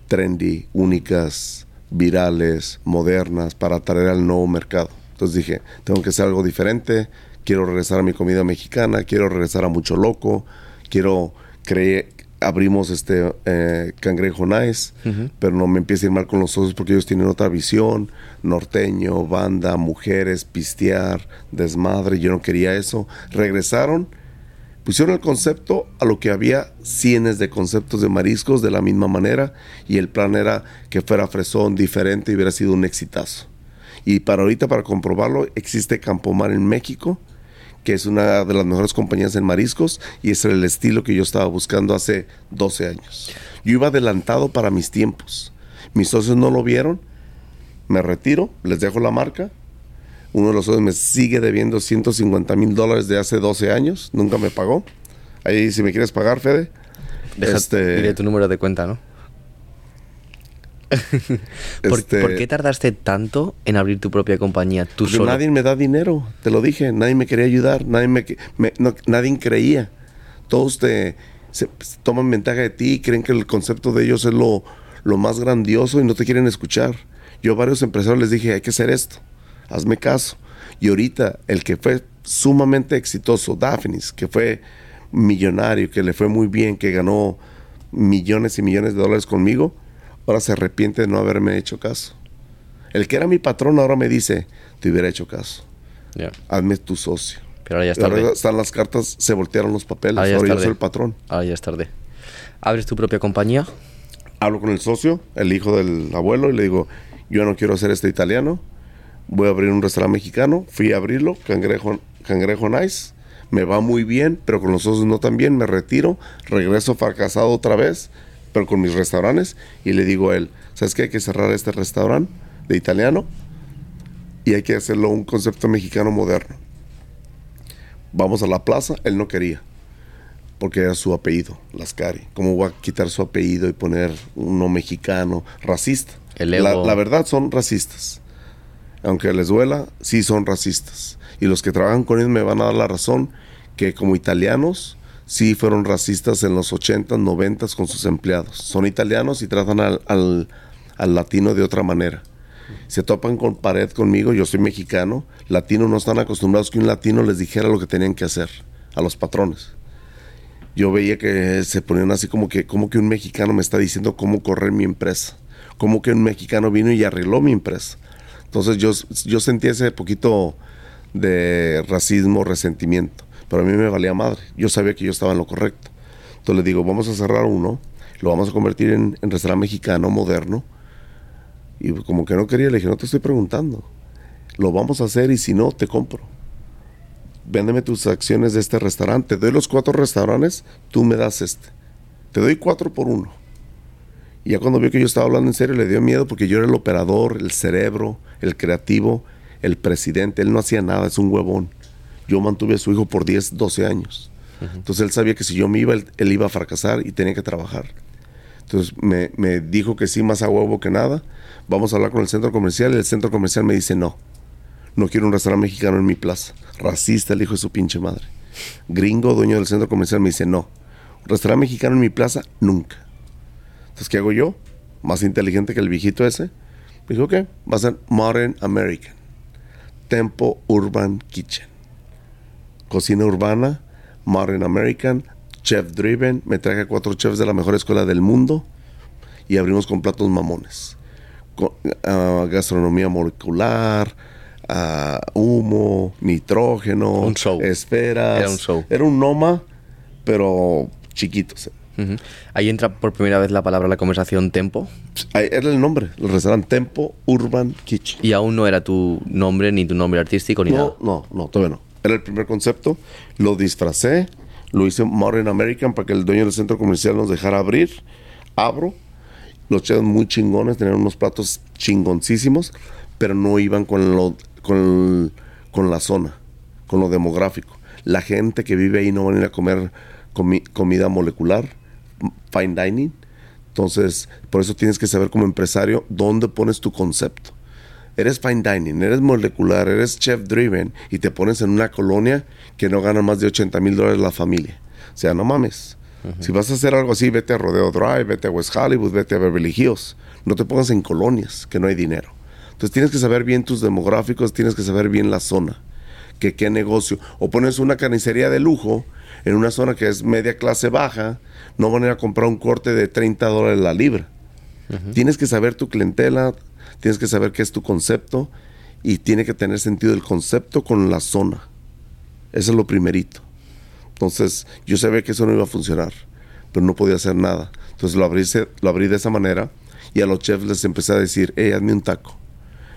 trendy, únicas, virales, modernas, para atraer al nuevo mercado. Entonces dije, tengo que hacer algo diferente, quiero regresar a mi comida mexicana, quiero regresar a Mucho Loco, quiero creer, abrimos este eh, Cangrejo Nice, pero no me empieza a ir mal con los socios porque ellos tienen otra visión, norteño, banda, mujeres, pistear, desmadre, yo no quería eso. Regresaron, pusieron el concepto a lo que había cienes de conceptos de mariscos de la misma manera y el plan era que fuera fresón, diferente y hubiera sido un exitazo. Y para ahorita, para comprobarlo, existe Campomar en México, que es una de las mejores compañías en mariscos y es el estilo que yo estaba buscando hace 12 años. Yo iba adelantado para mis tiempos. Mis socios no lo vieron, me retiro, les dejo la marca. Uno de los socios me sigue debiendo 150 mil dólares de hace 12 años, nunca me pagó. Ahí, si me quieres pagar, Fede. Deja, Este- diré tu número de cuenta, ¿no? [laughs] ¿Por, Este- por qué tardaste tanto en abrir tu propia compañía tú Porque solo? nadie me da dinero, te lo dije, nadie me quería ayudar, nadie me, me- no- nadie creía. Todos te se- se toman ventaja de ti y creen que el concepto de ellos es lo, lo más grandioso y no te quieren escuchar. Yo a varios empresarios les dije, hay que hacer esto, hazme caso. Y ahorita el que fue sumamente exitoso, Daphnis, que fue millonario, que le fue muy bien, que ganó millones y millones de dólares conmigo, ahora se arrepiente de no haberme hecho caso. El que era mi patrón ahora me dice, te hubiera hecho caso, Ya. hazme tu socio. Pero ahora ya es Ahora tarde. están las cartas, se voltearon los papeles, Ahora yo tarde. soy el patrón. Ahora ya es tarde. Abres tu propia compañía. Hablo con el socio, el hijo del abuelo, y le digo, yo no quiero hacer este italiano, voy a abrir un restaurante mexicano, fui a abrirlo, Cangrejo, Cangrejo Nice, me va muy bien, pero con los socios no tan bien, me retiro, regreso fracasado otra vez, pero con mis restaurantes, y le digo a él, ¿sabes qué? Hay que cerrar este restaurante de italiano y hay que hacerlo un concepto mexicano moderno. Vamos a la plaza, él no quería, porque era su apellido, Lascari. ¿Cómo voy a quitar su apellido y poner uno mexicano, racista? La verdad son racistas. Aunque les duela, sí son racistas. Y los que trabajan con ellos me van a dar la razón que como italianos sí fueron racistas en los 80, 90 con sus empleados. Son italianos y tratan al, al- al latino de otra manera. Se topan con pared conmigo, yo soy mexicano, latinos no están acostumbrados que un latino les dijera lo que tenían que hacer a los patrones. Yo veía que se ponían así como que, como que un mexicano me está diciendo cómo correr mi empresa. Como que un mexicano vino y arregló mi empresa. Entonces yo, yo sentí ese poquito de racismo, resentimiento. Pero a mí me valía madre. Yo sabía que yo estaba en lo correcto. Entonces le digo, vamos a cerrar uno, lo vamos a convertir en, en restaurante mexicano moderno. Y como que no quería, le dije, no te estoy preguntando. Lo vamos a hacer y si no, te compro. Véndeme tus acciones de este restaurante. Te doy los cuatro restaurantes, tú me das este. Te doy cuatro por uno. Y ya cuando vio que yo estaba hablando en serio, le dio miedo porque yo era el operador, el cerebro, el creativo, el presidente. Él no hacía nada, es un huevón. Yo mantuve a su hijo por 10, 12 años. Entonces él sabía que si yo me iba, él, él iba a fracasar y tenía que trabajar. Entonces me, me dijo que sí, más a huevo que nada. Vamos a hablar con el centro comercial. Y el centro comercial me dice no. No quiero un restaurante mexicano en mi plaza. Racista el hijo de su pinche madre. Gringo, dueño del centro comercial, me dice no. Un restaurante mexicano en mi plaza, nunca. Entonces, ¿qué hago yo? Más inteligente que el viejito ese. Dijo, ¿qué? Va a ser Modern American. Tempo Urban Kitchen. Cocina urbana, Modern American, chef driven. Me traje a cuatro chefs de la mejor escuela del mundo y abrimos con platos mamones. Con, ah, gastronomía molecular, ah, humo, nitrógeno, Un show. esferas. Era un show. Era un Noma, pero chiquito. Ahí entra por primera vez la palabra en la conversación tempo Era el nombre, el restaurante Tempo Urban Kitchen. y aún no era tu nombre ni tu nombre artístico ni nada. No, no, no, todavía no. Era el primer concepto. Lo disfracé, lo hice Modern American para que el dueño del centro comercial nos dejara abrir. Abro. Los chefs muy chingones, tenían unos platos chingoncísimos, pero no iban con, lo, con, con la zona, con lo demográfico. La gente que vive ahí no van a ir a comer comi- comida molecular, fine dining. Entonces, por eso tienes que saber como empresario dónde pones tu concepto eres fine dining, eres molecular, eres chef driven y te pones en una colonia que no gana más de 80 mil dólares la familia. O sea, no mames. Si vas a hacer algo así, vete a Rodeo Drive, vete a West Hollywood, vete a Beverly Hills. No te pongas en colonias que no hay dinero. Entonces tienes que saber bien tus demográficos, tienes que saber bien la zona, que qué negocio. O pones una carnicería de lujo en una zona que es media clase baja, no van a ir a comprar un corte de 30 dólares la libra. Tienes que saber tu clientela, tienes que saber qué es tu concepto y tiene que tener sentido el concepto con la zona. Eso es lo primerito. Entonces, yo sabía que eso no iba a funcionar, pero no podía hacer nada. Entonces lo abrí, se- lo abrí de esa manera y a los chefs les empecé a decir, hey, hazme un taco,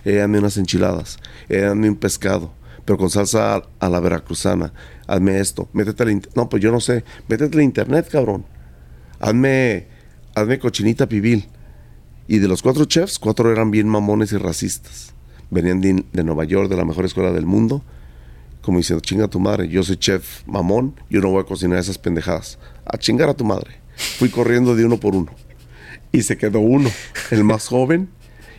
hey, hazme unas enchiladas, hey, hazme un pescado, pero con salsa a, a la veracruzana, hazme esto, métete al internet. No, pues yo no sé, métete al internet, cabrón. Hazme, hazme cochinita pibil. Y de los cuatro chefs, cuatro eran bien mamones y racistas. Venían de, de Nueva York, de la mejor escuela del mundo. Como diciendo, chinga a tu madre, yo soy chef mamón, yo no voy a cocinar esas pendejadas. A chingar a tu madre. Fui corriendo de uno por uno. Y se quedó uno, el más joven,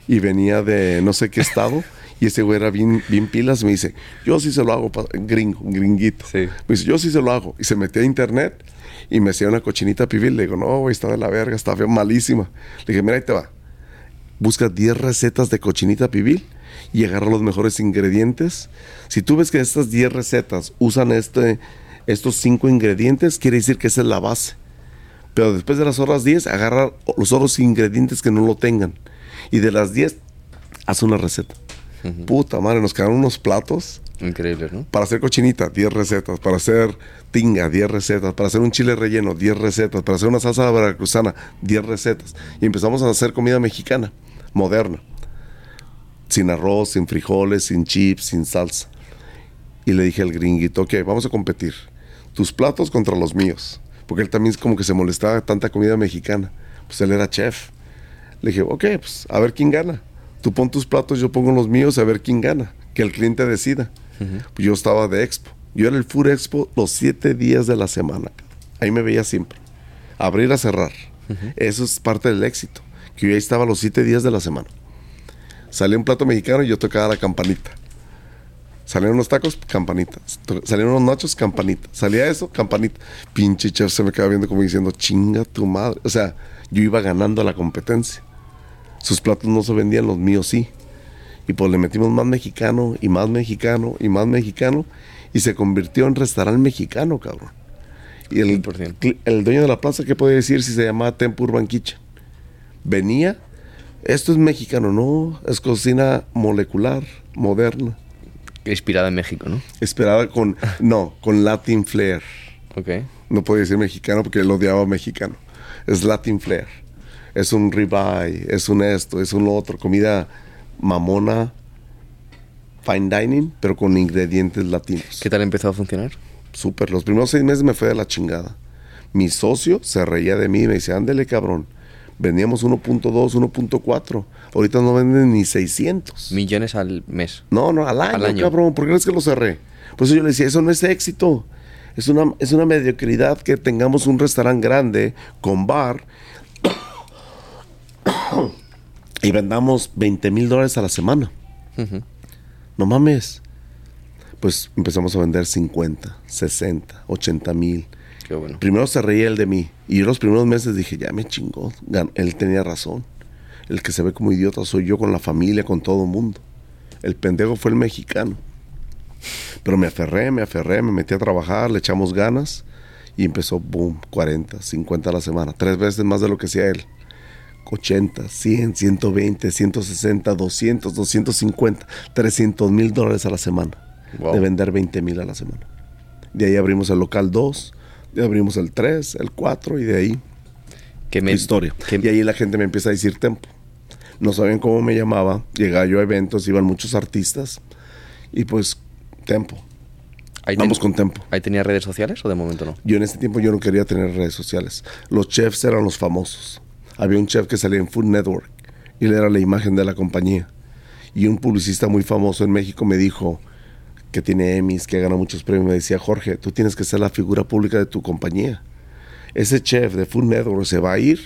y venía de no sé qué estado. Y ese güey era bien, bien pilas. Me dice, yo sí se lo hago, gringo, gringuito. Sí. Me dice, yo sí se lo hago. Y se metió a internet y me hacía una cochinita pibil. Le digo, no, güey, está de la verga, está feo, malísima. Le dije, mira, ahí te va. Busca 10 recetas de cochinita pibil y agarra los mejores ingredientes. Si tú ves que estas 10 recetas usan este, estos 5 ingredientes, quiere decir que esa es la base. Pero después de las horas 10, agarra los otros ingredientes que no lo tengan. Y de las 10, haz una receta. Puta madre, nos quedaron unos platos Increíble, ¿no? para hacer cochinita, 10 recetas. Para hacer tinga, 10 recetas. Para hacer un chile relleno, 10 recetas. Para hacer una salsa veracruzana, 10 recetas. Y empezamos a hacer comida mexicana, moderna. Sin arroz, sin frijoles, sin chips, sin salsa. Y le dije al gringuito, ok, vamos a competir. Tus platos contra los míos. Porque él también como que se molestaba de tanta comida mexicana. Pues él era chef. Le dije, ok, pues a ver quién gana. Tú pon tus platos, yo pongo los míos, a ver quién gana. Que el cliente decida. Pues yo estaba de expo. Yo era el Food Expo los siete días de la semana. Ahí me veía siempre. Abrir a cerrar. Eso es parte del éxito. Que yo ahí estaba los siete días de la semana. Salía un plato mexicano y yo tocaba la campanita. Salían unos tacos, campanita. Salían unos nachos, campanita. Salía eso, campanita. Pinche chef se me quedaba viendo como diciendo, chinga tu madre. O sea, yo iba ganando la competencia. Sus platos no se vendían, los míos sí. Y pues le metimos más mexicano y más mexicano y más mexicano. Y se convirtió en restaurante mexicano, cabrón. Y el, 100%. cli- el dueño de la plaza, ¿qué puede decir si se llamaba Tempo Urban Kitchen? Venía, esto es mexicano, no, es cocina molecular, moderna. Inspirada en México, ¿no? Esperada con, [laughs] no, con Latin flair. Ok. No puede decir mexicano porque él odiaba mexicano. Es Latin flair. Es un ribeye, es un esto, es un otro, comida mamona, fine dining, pero con ingredientes latinos. ¿Qué tal empezó a funcionar? Súper, los primeros seis meses me fue de la chingada. Mi socio se reía de mí y me decía, ándele cabrón, vendíamos 1.2, 1.4, ahorita no venden ni 600. Millones al mes. No, no, al año, Al año. cabrón. ¿Por qué crees que lo cerré? Por eso yo le decía, eso no es éxito. Es una, es una mediocridad que tengamos un restaurante grande con bar y vendamos 20 mil dólares a la semana. No mames. Pues empezamos a vender 50, 60, 80 mil. Qué bueno. Primero se reía él de mí. Y yo los primeros meses dije, ya me chingó. Él tenía razón. El que se ve como idiota soy yo con la familia, con todo el mundo. El pendejo fue el mexicano. Pero me aferré, me aferré, me metí a trabajar, le echamos ganas. Y empezó, boom, 40, 50 a la semana. Tres veces más de lo que hacía él. 80, 100, 120, 160, 200, 250, 300 mil dólares a la semana. Wow. De vender 20 mil a la semana. De ahí abrimos el local 2, de ahí abrimos el 3, el 4 y de ahí ¿Qué me- historia. qué- Y ahí la gente me empieza a decir tempo. No sabían cómo me llamaba. Llegaba yo a eventos, iban muchos artistas. Y pues, tempo. ahí Vamos ten- con tempo. ¿Ahí tenía redes sociales o de momento no? Yo en ese tiempo yo no quería tener redes sociales. Los chefs eran los famosos. Había un chef que salía en Food Network y él era la imagen de la compañía. Y un publicista muy famoso en México me dijo que tiene Emmys, que gana muchos premios. Me decía, Jorge, tú tienes que ser la figura pública de tu compañía. Ese chef de Food Network se va a ir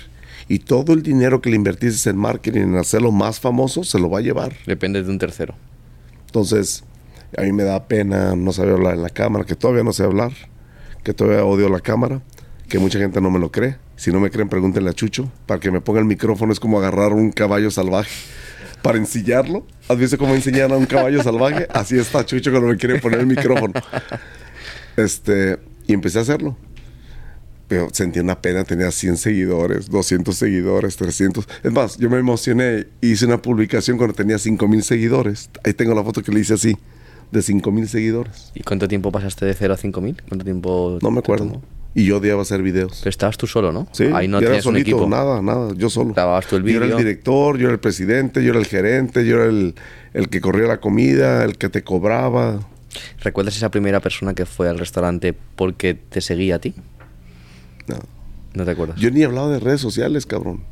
y todo el dinero que le invertiste en marketing, en hacerlo más famoso, se lo va a llevar. Depende de un tercero. Entonces, a mí me da pena no saber hablar en la cámara, que todavía no sé hablar, que todavía odio la cámara, que mucha gente no me lo cree. Si no me creen, pregúntenle a Chucho. Para que me ponga el micrófono es como agarrar un caballo salvaje. Para ensillarlo. ¿Has visto cómo enseñan a un caballo salvaje? Así está Chucho cuando me quiere poner el micrófono. Este, y empecé a hacerlo. Pero sentí una pena, tenía 100 seguidores, 200 seguidores, 300. Es más, yo me emocioné, hice una publicación cuando tenía 5 mil seguidores. Ahí tengo la foto que le hice así, de 5 mil seguidores. ¿Y cuánto tiempo pasaste de 0 a 5000? ¿Cuánto tiempo? No me acuerdo. tomó? Y yo odiaba hacer videos. Pero estabas tú solo, ¿no? Sí, Ahí no yo era un equipo. nada, nada, yo solo. Grababas tú el Yo era el director, yo era el presidente, yo era el gerente, yo era el, el que corría la comida, el que te cobraba. ¿Recuerdas esa primera persona que fue al restaurante porque te seguía a ti? No. ¿No te acuerdas? Yo ni hablaba de redes sociales, cabrón.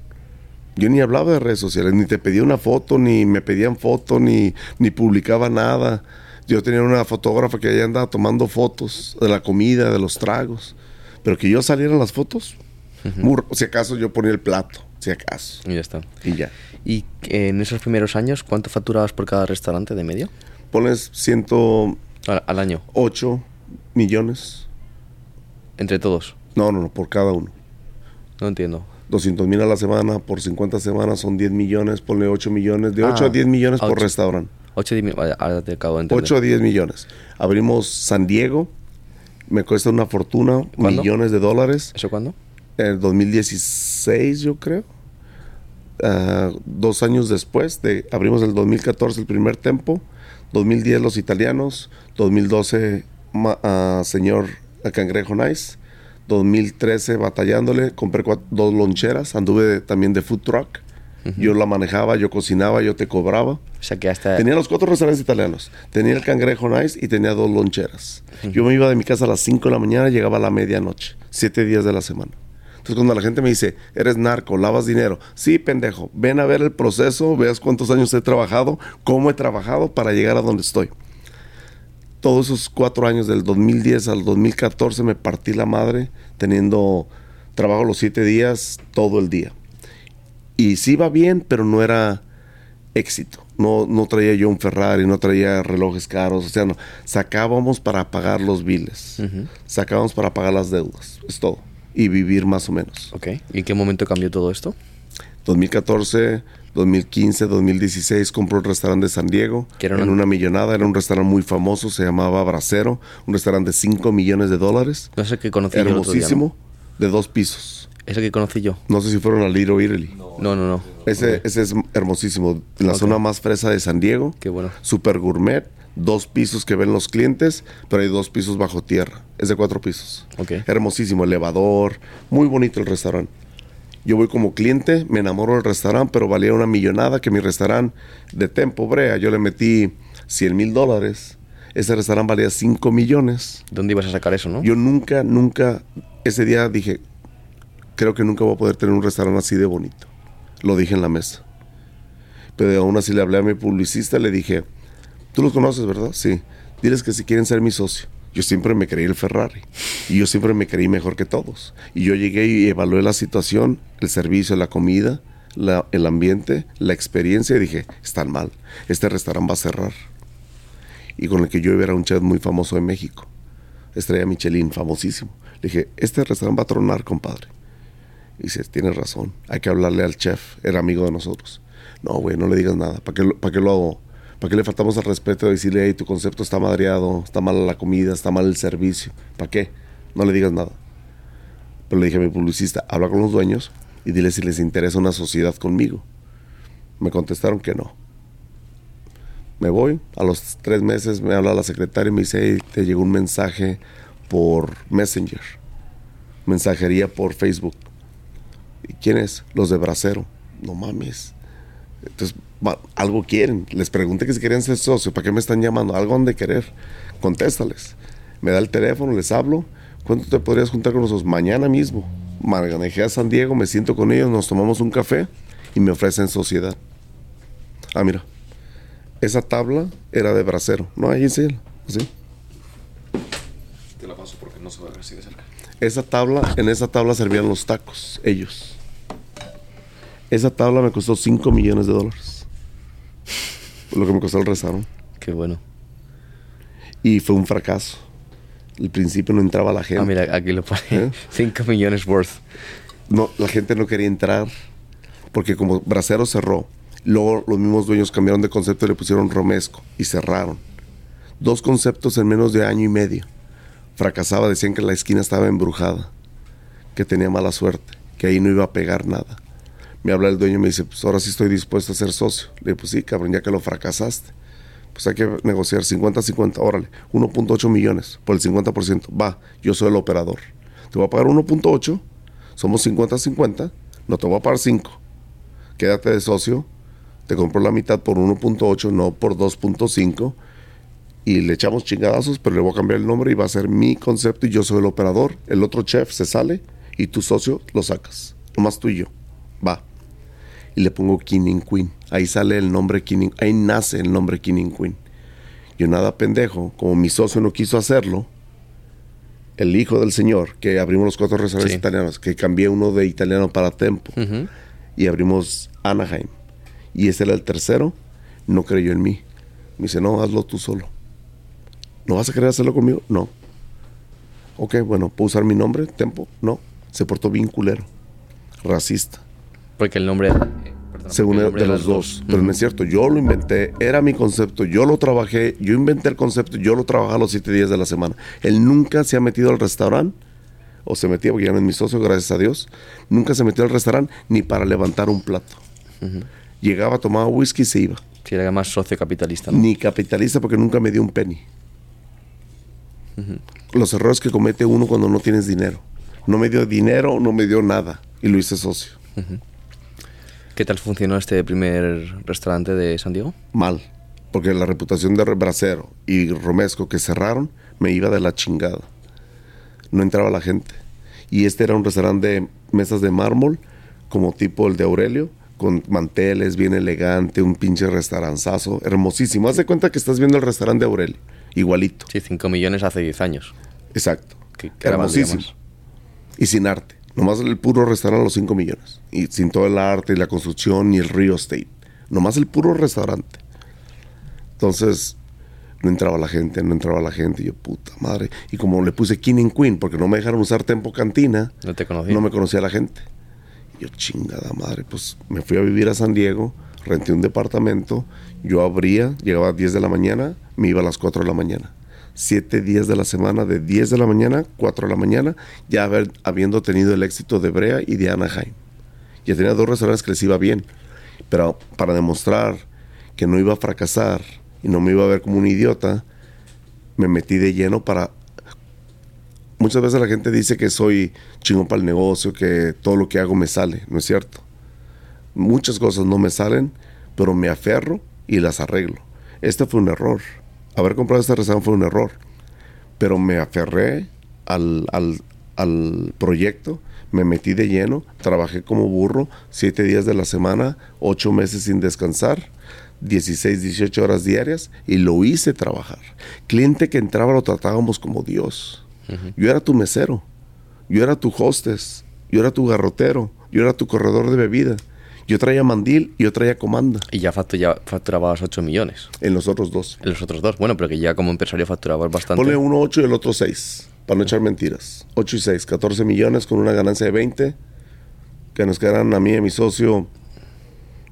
Yo ni hablaba de redes sociales, ni te pedía una foto, ni me pedían foto, ni, ni publicaba nada. Yo tenía una fotógrafa que ella andaba tomando fotos de la comida, de los tragos. Pero que yo saliera en las fotos, muy- si acaso yo ponía el plato, si acaso. Y ya está. Y ya. ¿Y en esos primeros años cuánto facturabas por cada restaurante de medio? Pones 108 Al, al año, millones. entre todos. No, no, no, por cada uno. No entiendo. 200 mil a la semana, por 50 semanas son 10 millones, ponle 8 millones, de 8 Ah, a 10 millones a por ocho. restaurante. 8 ahora te acabo de entender. 8 a 10 millones. Abrimos San Diego, me cuesta una fortuna, ¿Cuándo? millones de dólares. ¿Eso cuándo? En el 2016, yo creo. Ah, dos años después, de, abrimos el 2014 el primer tempo, 2010 los italianos, 2012 ma- ah, señor Cangrejo Nice, 2013 batallándole, compré dos loncheras, anduve de- también de food truck, yo la manejaba, yo cocinaba, yo te cobraba. O sea que hasta... Tenía los cuatro restaurantes italianos. Tenía el cangrejo nice y tenía dos loncheras. Yo me iba de mi casa a las 5 de la mañana y llegaba a la medianoche. Siete días de la semana. Entonces cuando la gente me dice, eres narco, lavas dinero. Sí, pendejo. Ven a ver el proceso, veas cuántos años he trabajado, cómo he trabajado para llegar a donde estoy. Todos esos cuatro años, del 2010 al 2014, me partí la madre teniendo trabajo los siete días, todo el día. Y sí iba bien, pero no era éxito. No, no traía yo un Ferrari, no traía relojes caros, o sea, no. Sacábamos para pagar los biles, sacábamos para pagar las deudas, es todo. Y vivir más o menos. Ok. ¿Y en qué momento cambió todo esto? 2014, 2015, 2016 compró el restaurante de San Diego Que era en una- una millonada, era un restaurante muy famoso, se llamaba Bracero, un restaurante de 5 millones de dólares, No sé qué conocí yo el otro día, ¿no? hermosísimo, de dos pisos. Ese que conocí yo. No sé si fueron a Little Italy. No, no, no. Ese, ese es hermosísimo. En la zona más fresa de San Diego. Qué bueno. Super gourmet. Dos pisos que ven los clientes, pero hay dos pisos bajo tierra. Es de cuatro pisos. Ok. Hermosísimo. Elevador. Muy bonito el restaurante. Yo voy como cliente, me enamoro del restaurante, pero valía una millonada que mi restaurante de Tempo Brea, yo le metí 100 mil dólares. Ese restaurante valía 5 millones. ¿Dónde ibas a sacar eso, no? Yo nunca, nunca, ese día dije, creo que nunca voy a poder tener un restaurante así de bonito. Lo dije en la mesa. Pero aún así le hablé a mi publicista, le dije, tú los conoces, ¿verdad? Sí. Diles que si quieren ser mi socio. Yo siempre me creí el Ferrari. Y yo siempre me creí mejor que todos. Y yo llegué y evalué la situación, el servicio, la comida, el ambiente, la experiencia y dije, están mal. Este restaurante va a cerrar. Y con el que yo era un chef muy famoso de México. Estrella Michelin, famosísimo. Le dije, este restaurante va a tronar, compadre. Y dice, tienes razón, hay que hablarle al chef, era amigo de nosotros. No, güey, no le digas nada. ¿Para qué, para qué lo hago? ¿Para qué le faltamos al respeto de decirle, hey, tu concepto está madreado, está mala la comida, está mal el servicio? ¿Para qué? No le digas nada. Pero le dije a mi publicista, habla con los dueños y dile si les interesa una sociedad conmigo. Me contestaron que no. Me voy, a los tres meses me habla la secretaria y me dice, hey, te llegó un mensaje por Messenger, mensajería por Facebook. ¿Y quién es? Los de Bracero. No mames. Entonces, algo quieren. Les pregunté que si querían ser socios. ¿Para qué me están llamando? Algo han de querer. Contéstales. Me da el teléfono, les hablo. ¿Cuánto te podrías juntar con nosotros? Mañana mismo. Manejé a San Diego, me siento con ellos, nos tomamos un café y me ofrecen sociedad. Ah, mira. Esa tabla era de bracero. No, ahí sí. ¿sí? Te la paso porque no se va a ver así de cerca. Esa tabla, en esa tabla servían los tacos, ellos. Esa tabla me costó 5 millones de dólares. Lo que me costó el restaurante. Qué bueno. Y fue un fracaso. Al principio no entraba la gente. Ah, mira, aquí lo pone. ¿Eh? [laughs] 5 millones worth. No, la gente no quería entrar. Porque como Bracero cerró, luego los mismos dueños cambiaron de concepto y le pusieron Romesco y cerraron. Dos conceptos en menos de año y medio. Fracasaba, decían que la esquina estaba embrujada, que tenía mala suerte, que ahí no iba a pegar nada. Me habla el dueño y me dice, pues ahora sí estoy dispuesto a ser socio. Le digo, pues sí, cabrón, ya que lo fracasaste. Pues hay que negociar 50-50, órale, 1.8 millones por el 50%. Va, yo soy el operador. Te voy a pagar 1.8, somos 50-50, no te voy a pagar 5. Quédate de socio, te compro la mitad por 1.8, no por 2.5 y le echamos chingadazos, pero le voy a cambiar el nombre y va a ser mi concepto y yo soy el operador. El otro chef se sale y tu socio lo sacas. Nomás tú y yo. Va. Y le pongo King Queen. Ahí sale el nombre King Ahí nace el nombre King Queen. Yo nada pendejo, como mi socio no quiso hacerlo, el hijo del señor, que abrimos los cuatro restaurantes Sí. italianos, que cambié uno de italiano para Tempo Ujú. y abrimos Anaheim. Y ese era el tercero, no creyó en mí. Me dice, no, hazlo tú solo. ¿No vas a querer hacerlo conmigo? No. Ok, bueno, ¿puedo usar mi nombre? ¿Tempo? No. Se portó bien culero. Racista. Porque el nombre. eh, perdón, Según el nombre de los dos. Pero no es cierto, yo lo inventé, era mi concepto, yo lo trabajé, yo inventé el concepto, yo lo trabajaba los siete días de la semana. Él nunca se ha metido al restaurante, o se metía, porque ya no es mi socio, gracias a Dios, nunca se metió al restaurante ni para levantar un plato. Llegaba, tomaba whisky y se iba. Sí, era más socio capitalista, ¿no? Ni capitalista porque nunca me dio un penny. Los errores que comete uno cuando no tienes dinero. No me dio dinero, no me dio nada. Y lo hice socio. ¿Qué tal funcionó este primer restaurante de San Diego? mal, porque la reputación de Bracero y Romesco que cerraron me iba de la chingada. No entraba la gente. Y este era un restaurante de mesas de mármol, como tipo el de Aurelio, con manteles, bien elegante, un pinche restauranzazo, hermosísimo. Haz de cuenta que estás viendo el restaurante de Aurelio, igualito. Sí, 5 millones hace 10 años. Exacto. Que- que era más, hermosísimo. Y sin arte. Nomás el puro restaurante los 5 millones. Y sin todo el arte y la construcción ni el real estate. Nomás el puro restaurante. Entonces, no entraba la gente, no entraba la gente. Y yo, puta madre. Y como le puse King and Queen, porque no me dejaron usar Tempo Cantina, No te no me conocía la gente. Y yo, chingada madre, pues me fui a vivir a San Diego, renté un departamento, yo abría, llegaba a 10 de la mañana, me iba a las 4 de la mañana. Siete días de la semana, de 10 de la mañana, 4 de la mañana, ya haber- habiendo tenido el éxito de Brea y de Anaheim. Ya tenía dos restaurantes que les iba bien, pero para demostrar que no iba a fracasar y no me iba a ver como un idiota, me metí de lleno para muchas veces la gente dice que soy chingón para el negocio, que todo lo que hago me sale. No es cierto. Muchas cosas no me salen, pero me aferro y las arreglo. Este fue un error. Haber comprado este restaurante fue un error. Pero me aferré al, al, al proyecto, me metí de lleno, trabajé como burro, siete días de la semana, ocho meses sin descansar 16, 18 horas diarias y lo hice trabajar. Cliente que entraba lo tratábamos como Dios. Yo era tu mesero, yo era tu hostess, yo era tu garrotero, yo era tu corredor de bebida. Yo traía mandil y yo traía comanda. Y ya, ya facturabas 8 millones. En los otros dos. En los otros dos. Bueno, pero que ya como empresario facturabas bastante. Ponle uno 8 y el otro 6, para no echar mentiras. 8 y 6, 14 millones con una ganancia de 20, que nos quedan a mí y a mi socio,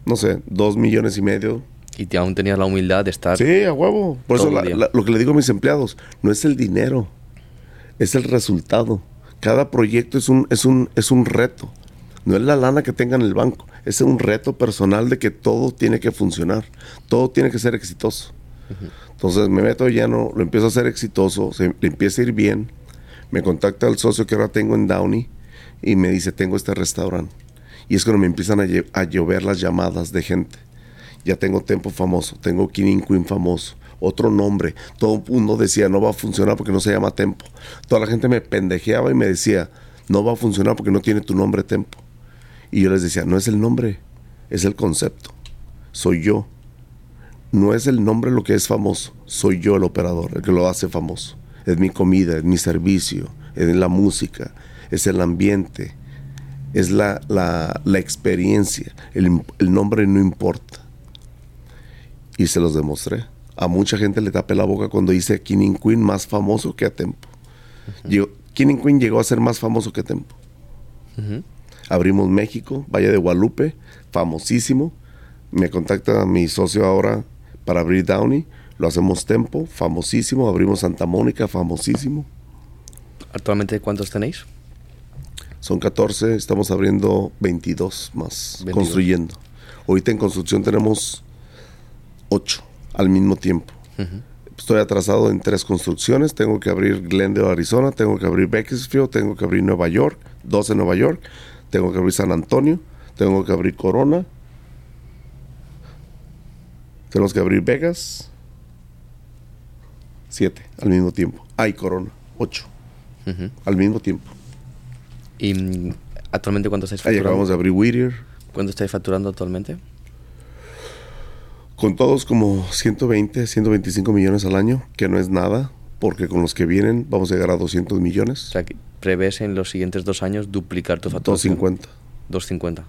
no sé, 2 millones y medio y aún tenías la humildad de estar. Sí, a huevo. Por eso lo que le digo a mis empleados, no es el dinero, es el resultado. Cada proyecto es un, es un, es un reto. No es la lana que tenga en el banco, es un reto personal de que todo tiene que funcionar, todo tiene que ser exitoso. Entonces me meto no lo empiezo a hacer exitoso, se, le empieza a ir bien. Me contacta el socio que ahora tengo en Downey y me dice, tengo este restaurante. Y es cuando me empiezan a, llover las llamadas de gente ya tengo Tempo famoso, tengo King Queen famoso, otro nombre. Todo mundo decía, no va a funcionar porque no se llama Tempo. Toda la gente me pendejeaba y me decía, no va a funcionar porque no tiene tu nombre Tempo. Y yo les decía, no es el nombre, es el concepto. Soy yo. No es el nombre lo que es famoso, soy yo el operador, el que lo hace famoso. Es mi comida, es mi servicio, es la música, es el ambiente, es la, la, experiencia. El, el nombre no importa y se los demostré. A mucha gente le tapé la boca cuando hice King Queen más famoso que a Tempo. King Queen llegó a ser más famoso que Tempo. Abrimos México, Valle de Guadalupe, famosísimo. Me contacta mi socio ahora para abrir Downey. Lo hacemos Tempo, famosísimo. Abrimos Santa Mónica, famosísimo. ¿Actualmente cuántos tenéis? Son 14, estamos abriendo 22 más, construyendo. Ahorita en construcción tenemos ocho al mismo tiempo. Estoy atrasado en tres construcciones. Tengo que abrir Glendale, Arizona. Tengo que abrir Bakersfield. Tengo que abrir Nueva York. Dos en Nueva York. Tengo que abrir San Antonio. Tengo que abrir Corona. Tenemos que abrir Vegas. Siete al mismo tiempo. Hay Corona. Ocho. Al mismo tiempo. ¿Y mm, actualmente cuánto estáis facturando? Ahí acabamos de abrir Whittier. ¿Cuánto estáis facturando actualmente? Con todos como 120, 125 millones al año, que no es nada, porque con los que vienen vamos a llegar a 200 millones. O sea, que prevés en los siguientes dos años duplicar tu facturación. 250. 250.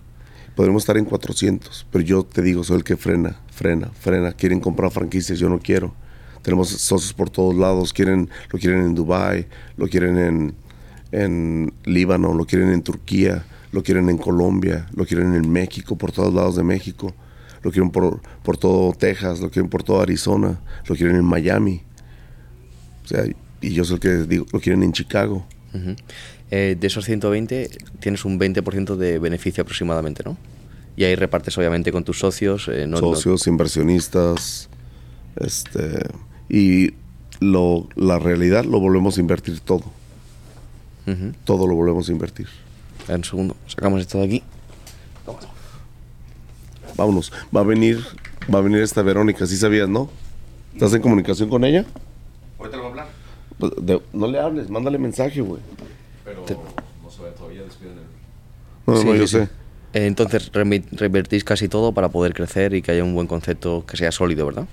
Podremos estar en 400, pero yo te digo, soy el que frena, frena, frena. Quieren comprar franquicias, yo no quiero. Tenemos socios por todos lados, quieren, lo quieren en Dubai, lo quieren en, en Líbano, lo quieren en Turquía, lo quieren en Colombia, lo quieren en México, por todos lados de México lo quieren por, por todo Texas, lo quieren por toda Arizona, lo quieren en Miami. O sea, y yo soy el que digo, lo quieren en Chicago. Eh, de esos 120 tienes un 20% de beneficio aproximadamente, ¿no? Y ahí repartes obviamente con tus socios. Eh, socios, inversionistas, este, y lo, la realidad lo volvemos a invertir todo. Todo lo volvemos a invertir. Un segundo, sacamos esto de aquí vámonos. Va a venir, va a venir esta Verónica, ¿sí sabías, no? ¿Estás en comunicación con ella? Ahorita lo voy a hablar. Pues, no le hables, mándale mensaje, güey. Pero no se todavía, despiden el... No, no, yo sé. Eh, entonces, revertís casi todo para poder crecer y que haya un buen concepto que sea sólido, ¿verdad?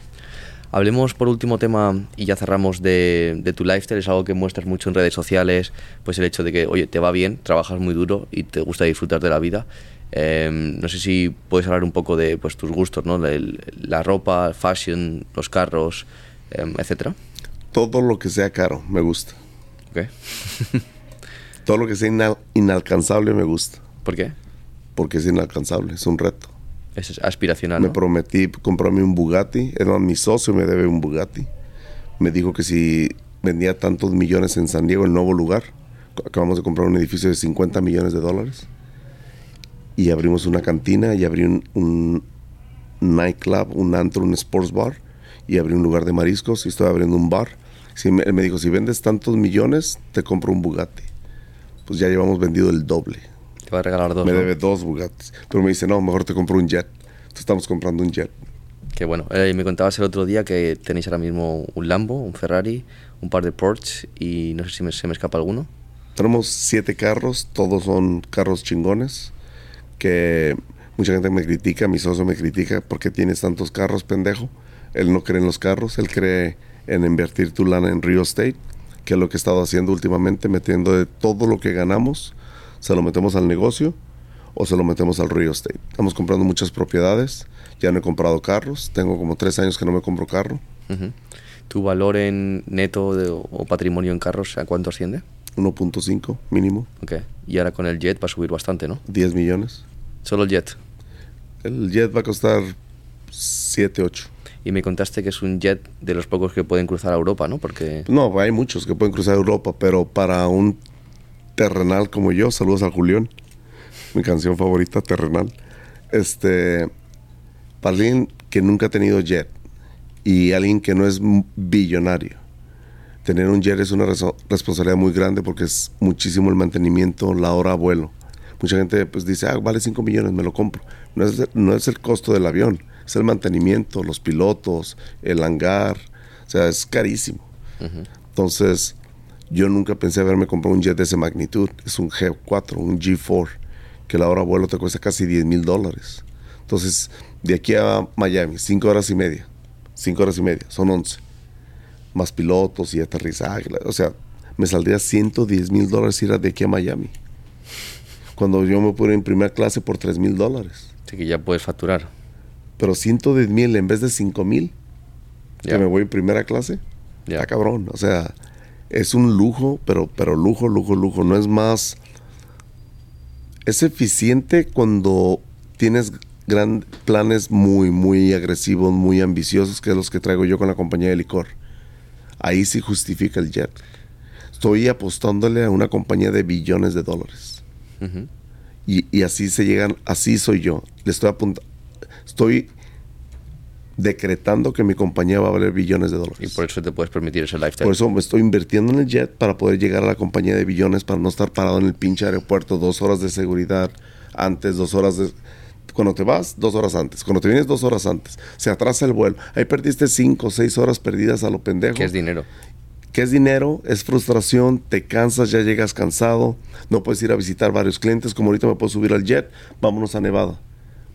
Hablemos por último tema, y ya cerramos, de, de, tu lifestyle. Es algo que muestras mucho en redes sociales, pues el hecho de que, oye, te va bien, trabajas muy duro y te gusta disfrutar de la vida. Em, no sé si puedes hablar un poco de pues, tus gustos, ¿no? La, la ropa, fashion, los carros, eh, etcétera. Todo lo que sea caro me gusta. Ok. [laughs] Todo lo que sea inalcanzable me gusta. ¿Por qué? Porque es inalcanzable, es un reto. Es aspiracional. Me prometí comprarme un Bugatti. Era mi socio me debe un Bugatti. Me dijo que si vendía tantos millones en San Diego, el nuevo lugar, acabamos de comprar un edificio de 50 millones de dólares y abrimos una cantina y abrí un, nightclub, un antro, un sports bar y abrí un lugar de mariscos y estoy abriendo un bar. Si me, él me dijo, si vendes tantos millones, te compro un Bugatti. Pues ya llevamos vendido el doble. Te va a regalar dos. me ¿no? debe dos Bugattis. Pero me dice, no, mejor te compro un jet. Entonces estamos comprando un jet. Que bueno, eh, me contabas el otro día que tenéis ahora mismo un Lambo, un Ferrari, un par de Porsche y no sé si me- se me escapa alguno. Tenemos siete carros, todos son carros chingones. Que mucha gente me critica, mi socio me critica, ¿por qué tienes tantos carros, pendejo? Él no cree en los carros, él cree en invertir tu lana en real estate, que es lo que he estado haciendo últimamente, metiendo de todo lo que ganamos, se lo metemos al negocio o se lo metemos al real estate. Estamos comprando muchas propiedades, ya no he comprado carros, tengo como tres años que no me compro carro. ¿Tu valor en neto de- o patrimonio en carros a cuánto asciende? 1.5 mínimo, Ok. Y ahora con el jet va a subir bastante, ¿no? 10 millones. Solo el jet. El jet va a costar 7, 8. Y me contaste que es un jet de los pocos que pueden cruzar a Europa, ¿no? Porque No, hay muchos que pueden cruzar Europa, pero para un terrenal como yo, saludos a Julián, mi canción favorita, Terrenal. Este, para alguien que nunca ha tenido jet y alguien que no es billonario, tener un jet es una responsabilidad muy grande porque es muchísimo el mantenimiento, la hora a vuelo. Mucha gente pues dice, ah, vale 5 millones, me lo compro. No es, no es el costo del avión, es el mantenimiento, los pilotos, el hangar. O sea, es carísimo. Entonces, yo nunca pensé haberme comprado un jet de esa magnitud. Es un G4, un G4, que la hora vuelo te cuesta casi 10 mil dólares. Entonces, de aquí a Miami, 5 horas y media. 5 horas y media, son 11. Más pilotos y aterrizaje. O sea, me saldría 110 mil dólares ir de aquí a Miami. Cuando yo me pude en primera clase por 3 mil dólares. sí que ya puedes facturar. Pero 110 mil en vez de 5 mil, que me voy en primera clase, Ya. cabrón. O sea, es un lujo, pero, pero lujo, lujo, lujo. No es más. Es eficiente cuando tienes gran, planes muy, muy agresivos, muy ambiciosos, que es los que traigo yo con la compañía de licor. Ahí sí justifica el jet. Estoy apostándole a una compañía de billones de dólares. Y, y así se llegan, así soy yo. Le estoy apuntando, estoy decretando que mi compañía va a valer billones de dólares. Y por eso te puedes permitir ese lifestyle. Por eso me estoy invirtiendo en el jet para poder llegar a la compañía de billones, para no estar parado en el pinche aeropuerto dos horas de seguridad antes, dos horas de... Cuando te vas, dos horas antes. Cuando te vienes, dos horas antes. Se atrasa el vuelo. Ahí perdiste cinco o seis horas perdidas a lo pendejo. que es dinero. ¿Qué es dinero? Es frustración, te cansas, ya llegas cansado, no puedes ir a visitar varios clientes, como ahorita me puedo subir al jet, vámonos a Nevada.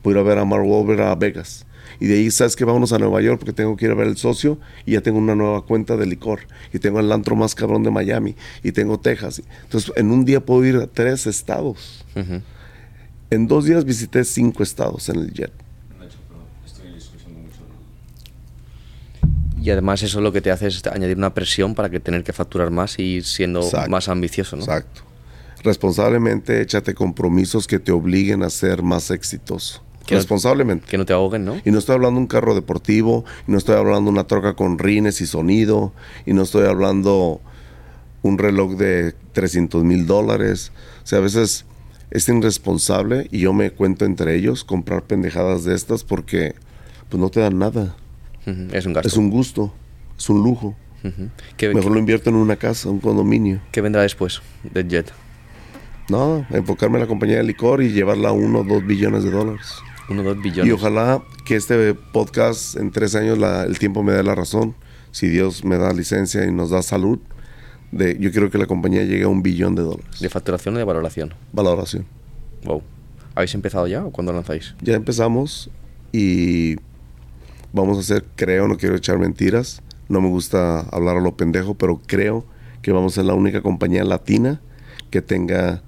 Voy a ir a ver a Mark Wahlberg a Vegas. Y de ahí, ¿sabes que Vámonos a Nueva York porque tengo que ir a ver el socio y ya tengo una nueva cuenta de licor. Y tengo el antro más cabrón de Miami. Y tengo Texas. Entonces, en un día puedo ir a tres estados. En dos días visité cinco estados en el jet. Y además eso lo que te hace es añadir una presión para que tener que facturar más y ir siendo Exacto. más ambicioso, ¿no? Exacto. Responsablemente échate compromisos que te obliguen a ser más exitoso. Que no- Responsablemente. Que no te ahoguen, ¿no? Y no estoy hablando de un carro deportivo, y no estoy hablando de una troca con rines y sonido, y no estoy hablando un reloj de 300 mil dólares. O sea, a veces es irresponsable, y yo me cuento entre ellos, comprar pendejadas de estas porque pues no te dan nada. Es un gasto. Es un gusto, es un lujo. Ujú. ¿Qué, Mejor lo invierto en una casa, un condominio. qué vendrá después del jet? No, enfocarme en la compañía de licor y llevarla a uno o dos billones de dólares. Uno dos billones. Y ojalá que este podcast en tres años la- el tiempo me dé la razón. Si Dios me da licencia y nos da salud, de, yo quiero que la compañía llegue a un billón de dólares. ¿De facturación o de valoración? Valoración. Wow. ¿Habéis empezado ya o cuándo lanzáis? Ya empezamos y vamos a hacer, creo, no quiero echar mentiras, no me gusta hablar a lo pendejo, pero creo que vamos a ser la única compañía latina que tenga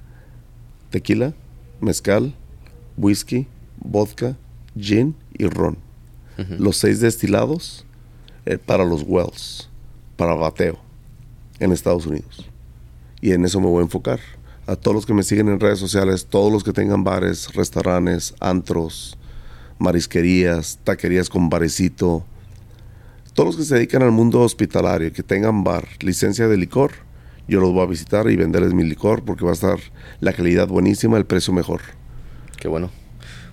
tequila, mezcal, whisky, vodka, gin y ron. Los seis destilados eh, para los wells, para bateo en Estados Unidos. Y en eso me voy a enfocar. A todos los que me siguen en redes sociales, todos los que tengan bares, restaurantes, antros, marisquerías, taquerías con barecito, todos los que se dedican al mundo hospitalario, que tengan bar, licencia de licor, yo los voy a visitar y venderles mi licor porque va a estar la calidad buenísima, el precio mejor. Qué bueno.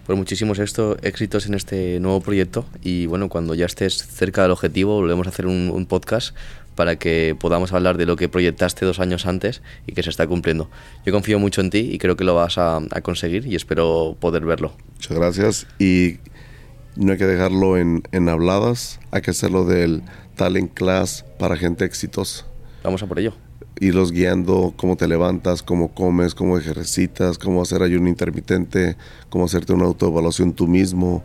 Pues muchísimos esto, éxitos en este nuevo proyecto y bueno, cuando ya estés cerca del objetivo volvemos a hacer un, un podcast para que podamos hablar de lo que proyectaste dos años antes y que se está cumpliendo. Yo confío mucho en ti y creo que lo vas a, a conseguir y espero poder verlo. Muchas gracias y no hay que dejarlo en, en habladas, hay que hacerlo del talent class para gente exitosa. Vamos a por ello. Irlos guiando cómo te levantas, cómo comes, cómo ejercitas, cómo hacer ayuno intermitente, cómo hacerte una autoevaluación tú mismo,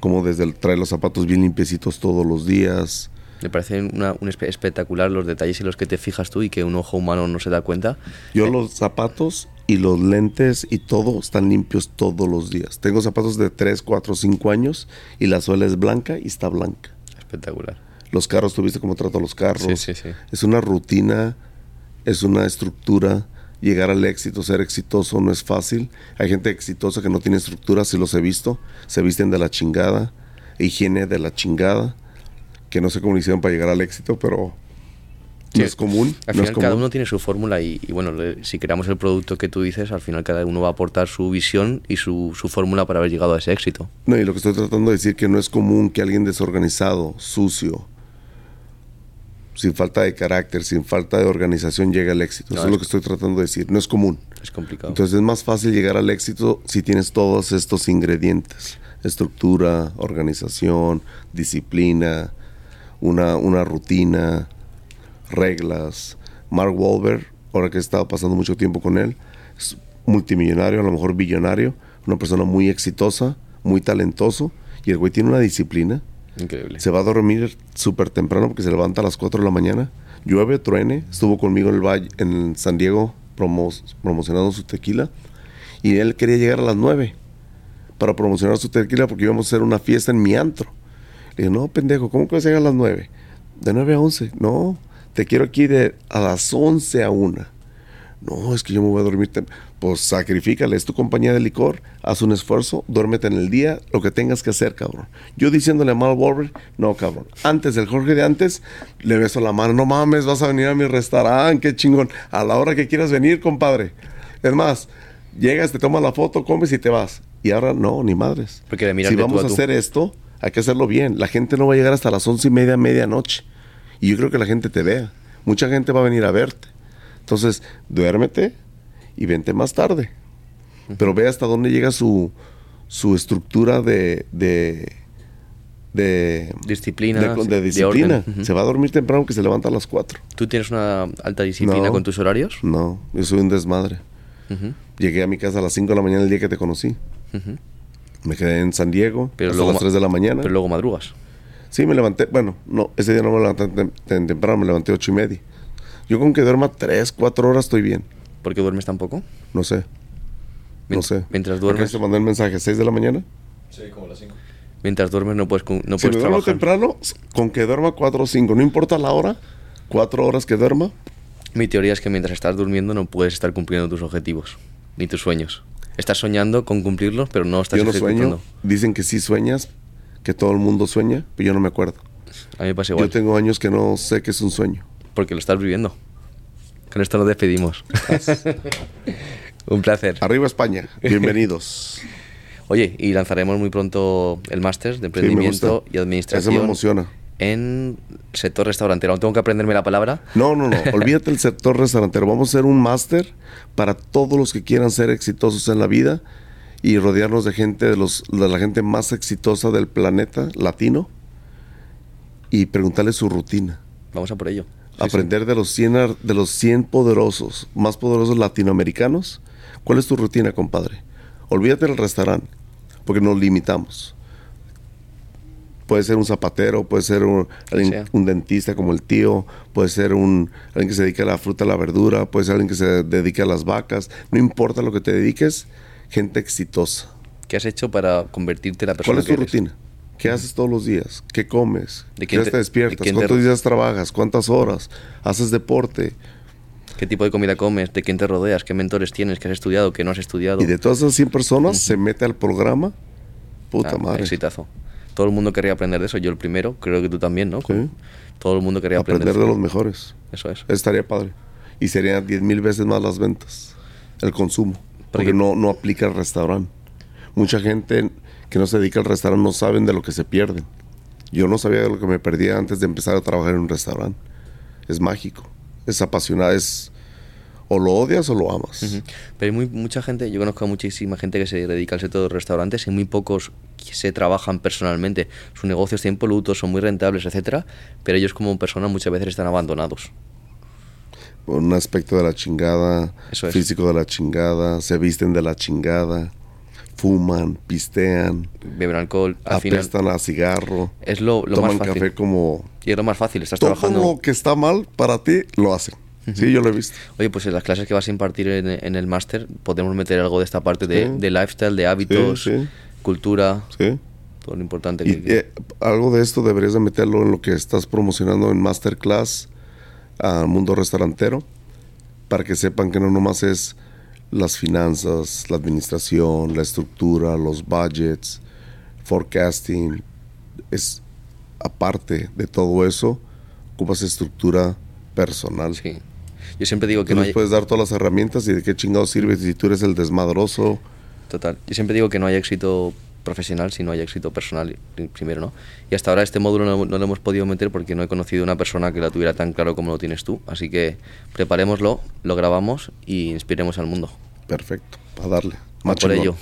cómo desde el, traer los zapatos bien limpiecitos todos los días. Me parece una, un espe- espectacular los detalles en los que te fijas tú y que un ojo humano no se da cuenta. Yo los zapatos y los lentes y todo están limpios todos los días. Tengo zapatos de 3, 4, 5 años y la suela es blanca y está blanca. Espectacular. Los carros, ¿tuviste cómo trato los carros? Sí, sí, sí. Es una rutina, es una estructura. Llegar al éxito, ser exitoso no es fácil. Hay gente exitosa que no tiene estructura, si los he visto. Se visten de la chingada, higiene de la chingada, que no sé cómo lo hicieron para llegar al éxito, pero Sí. no es común. Al no final cada uno tiene su fórmula y, y bueno, si creamos el producto que tú dices, al final cada uno va a aportar su visión y su, su fórmula para haber llegado a ese éxito. No, y lo que estoy tratando de decir que no es común que alguien desorganizado, sucio, sin falta de carácter, sin falta de organización llegue al éxito. No, Eso es es- lo que estoy tratando de decir. No es común. Es complicado. Entonces es más fácil llegar al éxito si tienes todos estos ingredientes. Estructura, organización, disciplina, una, una rutina, reglas. Mark Wahlberg, ahora que he estado pasando mucho tiempo con él, es multimillonario, a lo mejor billonario, una persona muy exitosa, muy talentoso, y el güey tiene una disciplina. Increíble. Se va a dormir súper temprano porque se levanta a las 4 de la mañana. Llueve, truene. Estuvo conmigo en el valle, en San Diego promo- promocionando su tequila. Y él quería llegar a las 9 para promocionar su tequila porque íbamos a hacer una fiesta en mi antro. Le dije, no, pendejo, ¿cómo que vas a llegar a las 9? De 9 a 11. No, te quiero aquí de a las 11 a 1. No, es que yo me voy a dormir. Pues sacrifícale, es tu compañía de licor, haz un esfuerzo, duérmete en el día, lo que tengas que hacer, cabrón. Yo diciéndole a Mal Wolver, no, cabrón. Antes, el Jorge de antes, le beso la mano, no mames, vas a venir a mi restaurante, qué chingón. A la hora que quieras venir, compadre. Es más, llegas, te tomas la foto, comes y te vas. Y ahora no, ni madres. Porque si tú vamos a a tú. hacer esto, hay que hacerlo bien. La gente no va a llegar hasta las once y media, medianoche. Y yo creo que la gente te vea. Mucha gente va a venir a verte. Entonces, duérmete y vente más tarde. Pero ve hasta dónde llega su, su estructura de, de, de, Disciplina, de- disciplina. orden. Se va a dormir temprano que se levanta a las 4. ¿Tú tienes una alta disciplina No. con tus horarios? No, yo soy un desmadre. Llegué a mi casa a las 5 de la mañana el día que te conocí. Me quedé en San Diego Pero hasta luego las ma- 3 de la mañana. Pero luego madrugas. Sí, me levanté. Bueno, no, ese día no me levanté temprano, me levanté ocho y media. Yo con que duerma tres, cuatro horas estoy bien. ¿Por qué duermes tan poco? No sé, no sé. Mientras ¿A qué duermes, se mandó el mensaje? ¿6 de la mañana? mientras duermes no puedes, no si me puedes trabajar. temprano, con que duerma cuatro o cinco, no importa la hora, cuatro horas que duerma. Mi teoría es que mientras estás durmiendo no puedes estar cumpliendo tus objetivos ni tus sueños. Estás soñando con cumplirlos, pero no estás yo no ejecutando. sueño. Dicen que sí sueñas, que todo el mundo sueña, pero yo no me acuerdo. A mí me pasa igual, Yo tengo años que no sé qué es un sueño. Porque lo estás viviendo. Con esto nos despedimos. Un placer. Arriba España, bienvenidos. [laughs] Oye, y lanzaremos muy pronto el máster de emprendimiento y administración. Eso me emociona. En sector restaurantero. Tengo que aprenderme la palabra. No, no, no. Olvídate el sector restaurantero. Vamos a hacer un máster para todos los que quieran ser exitosos en la vida y rodearnos de gente, de, los, de la gente más exitosa del planeta latino y preguntarles su rutina. Vamos a por ello. Sí, Aprender de los 100, ar- de los 100 poderosos, más poderosos latinoamericanos. ¿Cuál es tu rutina, compadre? Olvídate del restaurante, porque nos limitamos. Puede ser un zapatero, puede ser un, alguien- sea. un dentista como el tío, puede ser un, alguien que se dedique a la fruta, a la verdura, puede ser alguien que se dedique a las vacas. No importa lo que te dediques, gente exitosa. ¿Qué has hecho para convertirte en la persona ¿Cuál es que tu eres? rutina? ¿Qué haces todos los días? ¿Qué comes? ¿De ¿Qué quién te, te- de despiertas? te ¿Cuántos ro- días trabajas? ¿Cuántas horas? ¿Haces deporte? ¿Qué tipo de comida comes? ¿De quién te rodeas? ¿Qué mentores tienes? ¿Qué has estudiado? ¿Qué no has estudiado? Y de todas esas 100 personas se mete al programa. Puta Ah, madre. Exitazo. Todo el mundo querría aprender de eso. Yo el primero, creo que tú también, ¿no? Sí. Todo el mundo querría aprender, Aprender de eso. los mejores. Eso es. Estaría padre. Y serían 10 mil veces más las ventas. El consumo. Porque Porque- no, no aplica al restaurante. Mucha gente que no se dedica al restaurante no saben de lo que se pierden. Yo no sabía de lo que me perdía antes de empezar a trabajar en un restaurante. es mágico. Es apasionado, es o lo odias o lo amas. Pero hay muy, mucha gente, yo conozco a muchísima gente que se dedica al sector de los restaurantes y muy pocos que se trabajan personalmente. Sus negocios tienen polutos, son muy rentables, etcétera, pero ellos como personas muchas veces están abandonados. Por un aspecto de la chingada, Eso es. físico de la chingada, se visten de la chingada, fuman, pistean, Beben alcohol, al final a cigarro, es lo, lo toman más fácil. café como... Y es lo más fácil, estás Todo trabajando. lo que está mal para ti lo hacen. Sí, yo lo he visto. Oye, pues en las clases que vas a impartir en, en el máster podemos meter algo de esta parte de, Sí. de lifestyle, de hábitos, sí. cultura, Sí. todo lo importante Y que... eh, algo de esto deberías de meterlo en lo que estás promocionando en Masterclass al mundo restaurantero, para que sepan que no nomás es las finanzas, la administración, la estructura, los budgets, forecasting, es aparte de todo eso, ocupas estructura personal. sí. Yo siempre digo que Que no hay... puedes dar todas las herramientas y de qué chingados sirve si tú eres el desmadroso. Total. Yo siempre digo que no hay éxito profesional si no hay éxito personal pri- primero, ¿no? Y hasta ahora este módulo no, no lo hemos podido meter porque no he conocido una persona que la tuviera tan claro como lo tienes tú. Así que preparémoslo, lo grabamos y inspiremos al mundo. Perfecto, para darle. Va por ello.